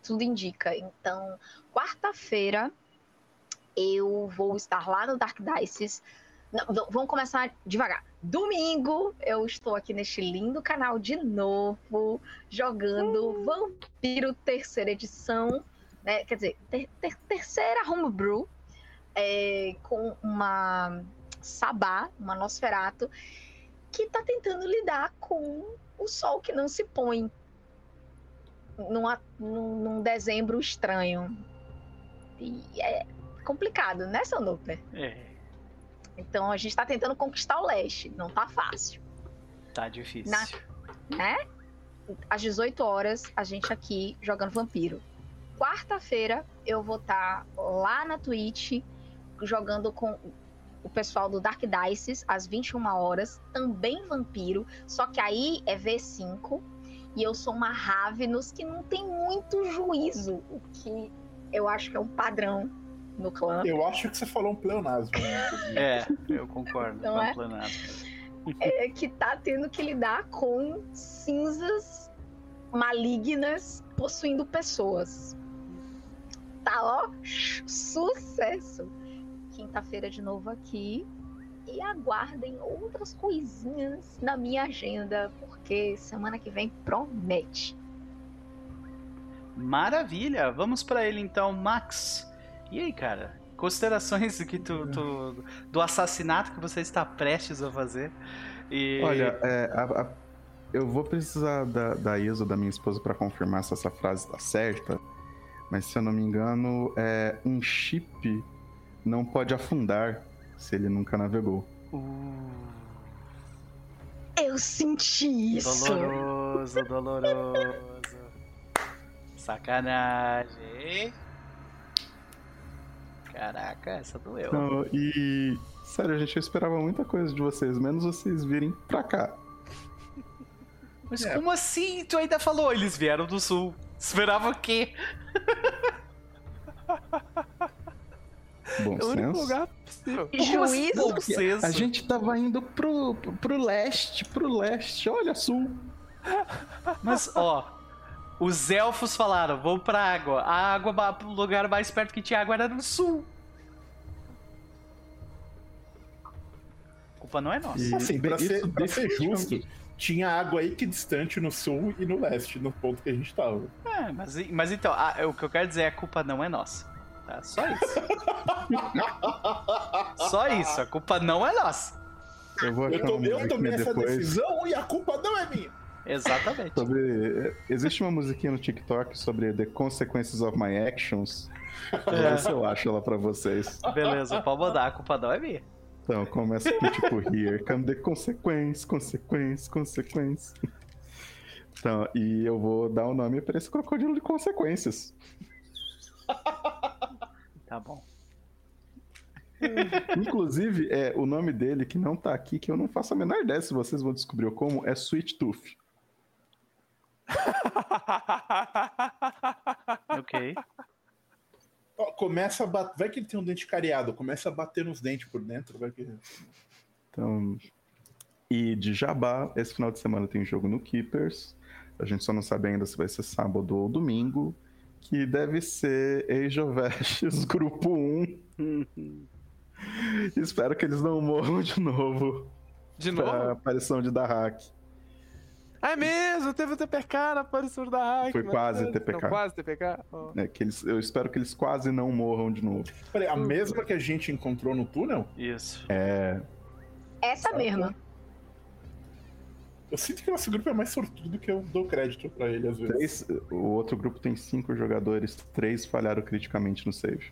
Tudo indica. Então, quarta-feira eu vou estar lá no Dark Dices. Não, vamos começar devagar. Domingo eu estou aqui neste lindo canal de novo, jogando Vampiro terceira edição, né? Quer dizer, ter- ter- terceira homebrew, é, com uma Sabá, uma Nosferato, que tá tentando lidar com o sol que não se põe numa- num, num dezembro estranho. E é complicado, né, Sanduper? É, Então a gente tá tentando conquistar o leste, não tá fácil, tá difícil. Na- né? Às 18 horas, a gente aqui jogando vampiro. Quarta-feira, eu vou estar lá na Twitch jogando com o pessoal do Dark Dices às 21 horas, também vampiro, só que aí é V5 e eu sou uma Ravenous que não tem muito juízo, o que eu acho que é um padrão no clã. Eu acho que você falou um pleonasmo. né. É, eu concordo Não com é? a planada. é, que tá tendo que lidar com cinzas malignas possuindo pessoas. Tá, ó, sucesso! Quinta-feira de novo aqui. e aguardem outras coisinhas na minha agenda, porque semana que vem promete. Maravilha! Vamos pra ele então, Max. E aí, cara? Considerações do que tu, tu- do assassinato que você está prestes a fazer? E... Olha, é, a- a- eu vou precisar da, da Isa, da minha esposa, pra confirmar se essa frase tá certa. Mas se eu não me engano, é um chip não pode afundar se ele nunca navegou. Uh, Eu senti isso. doloroso, doloroso. Sacanagem. Caraca, essa doeu. Não, e. Sério, gente, eu esperava muita coisa de vocês, menos vocês virem pra cá. Mas É. como assim? Tu ainda falou, eles vieram do sul. Esperava o quê? Bom É o único senso. lugar possível. Assim, Juízo. bom senso? A gente tava indo pro, pro leste, pro leste, olha, sul. Mas, ó, os elfos falaram, vamos pra água. A água, o lugar mais perto que tinha água era no sul. A culpa não é nossa. E- Assim, pra Isso ser, pra ser justo, tinha água aí que distante no sul e no leste, no ponto que a gente tava. É, mas, mas então, a- o que eu quero dizer é que a culpa não é nossa. Tá? Só isso. Só isso, a culpa não é nossa. Eu vou Eu, to- uma eu tomei essa depois. decisão e a culpa não é minha. Exatamente. Sobre. é, Existe uma musiquinha no TikTok sobre The Consequences of My Actions. Vou É. ver se eu acho ela pra vocês. Beleza, pode mudar, a culpa não é minha. Então, começa com tipo Here come the consequence, consequence, consequence. Então, e eu vou dar o nome pra esse crocodilo de consequências. Tá bom. Inclusive, é, o nome dele, que não tá aqui, que eu não faço a menor ideia se vocês vão descobrir como, é Sweet Tooth. Ok. Ó, começa a bater. Vai que ele tem um dente cariado, começa a bater nos dentes por dentro. Vai que... Então, e de Jabá, esse final de semana tem jogo no Keepers. A gente só não sabe ainda se vai ser sábado ou domingo. Que deve ser Age of Ashes Grupo 1. Espero que eles não morram de novo De novo? aparição de Dahak. Ah, é mesmo, teve o TPK na aparição da Hack. Foi quase. TPK. Não, quase TPK? Ó. né, que eles, eu espero que eles quase não morram de novo. Peraí, a mesma que a gente encontrou no túnel? Isso. É, Essa mesma. Eu sinto que nosso grupo é mais sortudo do que eu dou crédito pra ele às vezes. três, o outro grupo tem cinco jogadores, três falharam criticamente no save.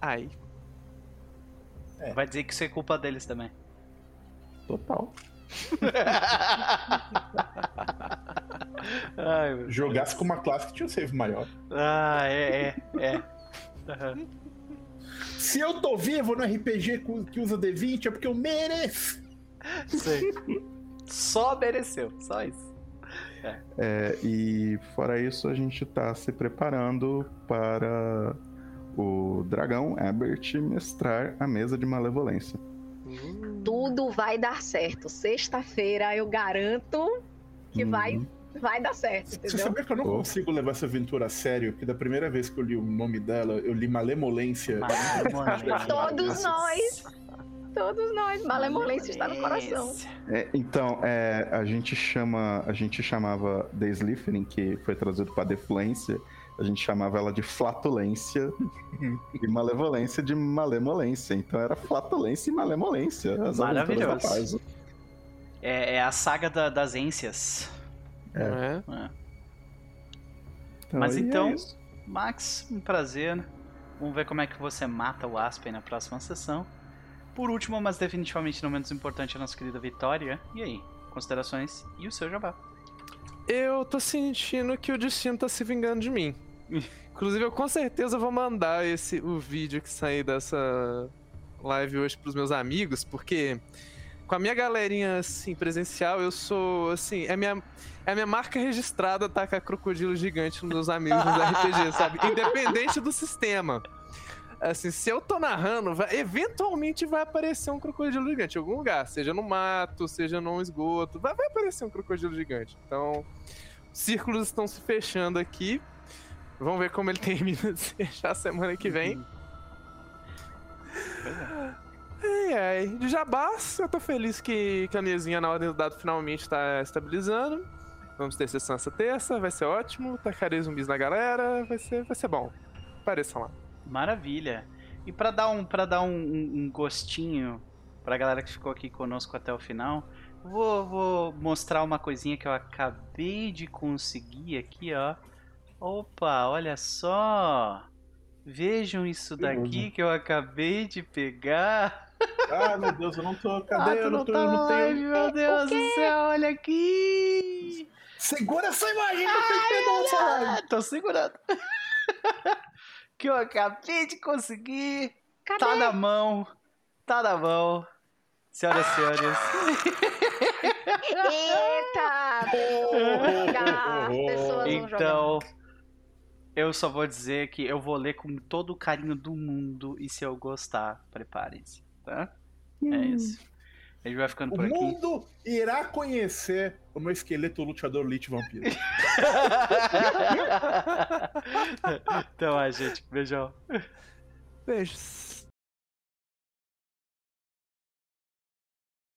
Aí. Vai dizer que isso é culpa deles também. Total. Ai. Jogasse com uma classe que tinha um save maior. Ah, é, é, é. Se eu tô vivo no RPG que usa D20 é porque eu mereço. Sei. Só mereceu, só isso. É, e fora isso, a gente tá se preparando para o dragão Ebert mestrar a mesa de malevolência. Tudo vai dar certo. Sexta-feira eu garanto que vai, Uhum. vai dar certo, Você entendeu? sabia que eu não Oh. consigo levar essa aventura a sério? Que da primeira vez que eu li o nome dela, eu li Malemolência. Malemolência. Todos nós. Todos nós. Malemolência está no coração. É, então, é, a gente chama, a gente chamava The Slytherin, que foi traduzido para defluência, a gente chamava ela de flatulência e malevolência de malemolência. Então era flatulência e malemolência. As Maravilhoso. É, é a saga da- das ências. É. É. É. Então, Mas é então-. Max, um prazer. Vamos ver como é que você mata o Aspen na próxima sessão. Por último, mas definitivamente não menos importante, a nossa querida Vitória. E aí? Considerações e o seu jabá. Eu tô sentindo que o destino tá se vingando de mim. Inclusive, eu com certeza vou mandar esse o vídeo que sair dessa live hoje pros meus amigos, porque com a minha galerinha assim presencial, eu sou assim, é minha é a minha marca registrada tacar crocodilo gigante nos meus amigos nos RPG, sabe? Independente do sistema. Assim, se eu tô narrando, vai- eventualmente vai aparecer um crocodilo gigante em algum lugar, seja no mato, seja num esgoto, vai, vai aparecer um crocodilo gigante. Então, círculos estão se fechando aqui. Vamos ver como ele termina de se fechar semana que vem. Pois é. Ai, Ok. De jabás, eu tô feliz que, que a mesinha na ordem do dado finalmente tá estabilizando. Vamos ter sessão essa terça, vai ser ótimo. Tacarei zumbis na galera, vai ser, vai ser bom. Apareçam lá. Maravilha. E pra dar um, pra dar um, um- um gostinho pra galera que ficou aqui conosco até o final, vou, vou mostrar uma coisinha que eu acabei de conseguir aqui, ó. Opa, olha só! Vejam isso daqui que eu acabei de pegar. Ah, meu Deus, eu não tô. Cadê? Ah, eu não não tô. tá eu não live, tenho. meu Deus do céu, olha aqui! Segura essa imagem que eu tenho que pegar essa live. Ah, tô segurando. que eu acabei de conseguir. Cadê? Tá na mão. Tá na mão. Senhoras e senhores. Eita! As pessoas. Então, eu só vou dizer que eu vou ler com todo o carinho do mundo. E se eu gostar, preparem-se, tá? É isso. A gente vai ficando O por aqui. mundo irá conhecer o meu esqueleto lutador Lich Vampiro. então, a gente. Beijão. Beijos.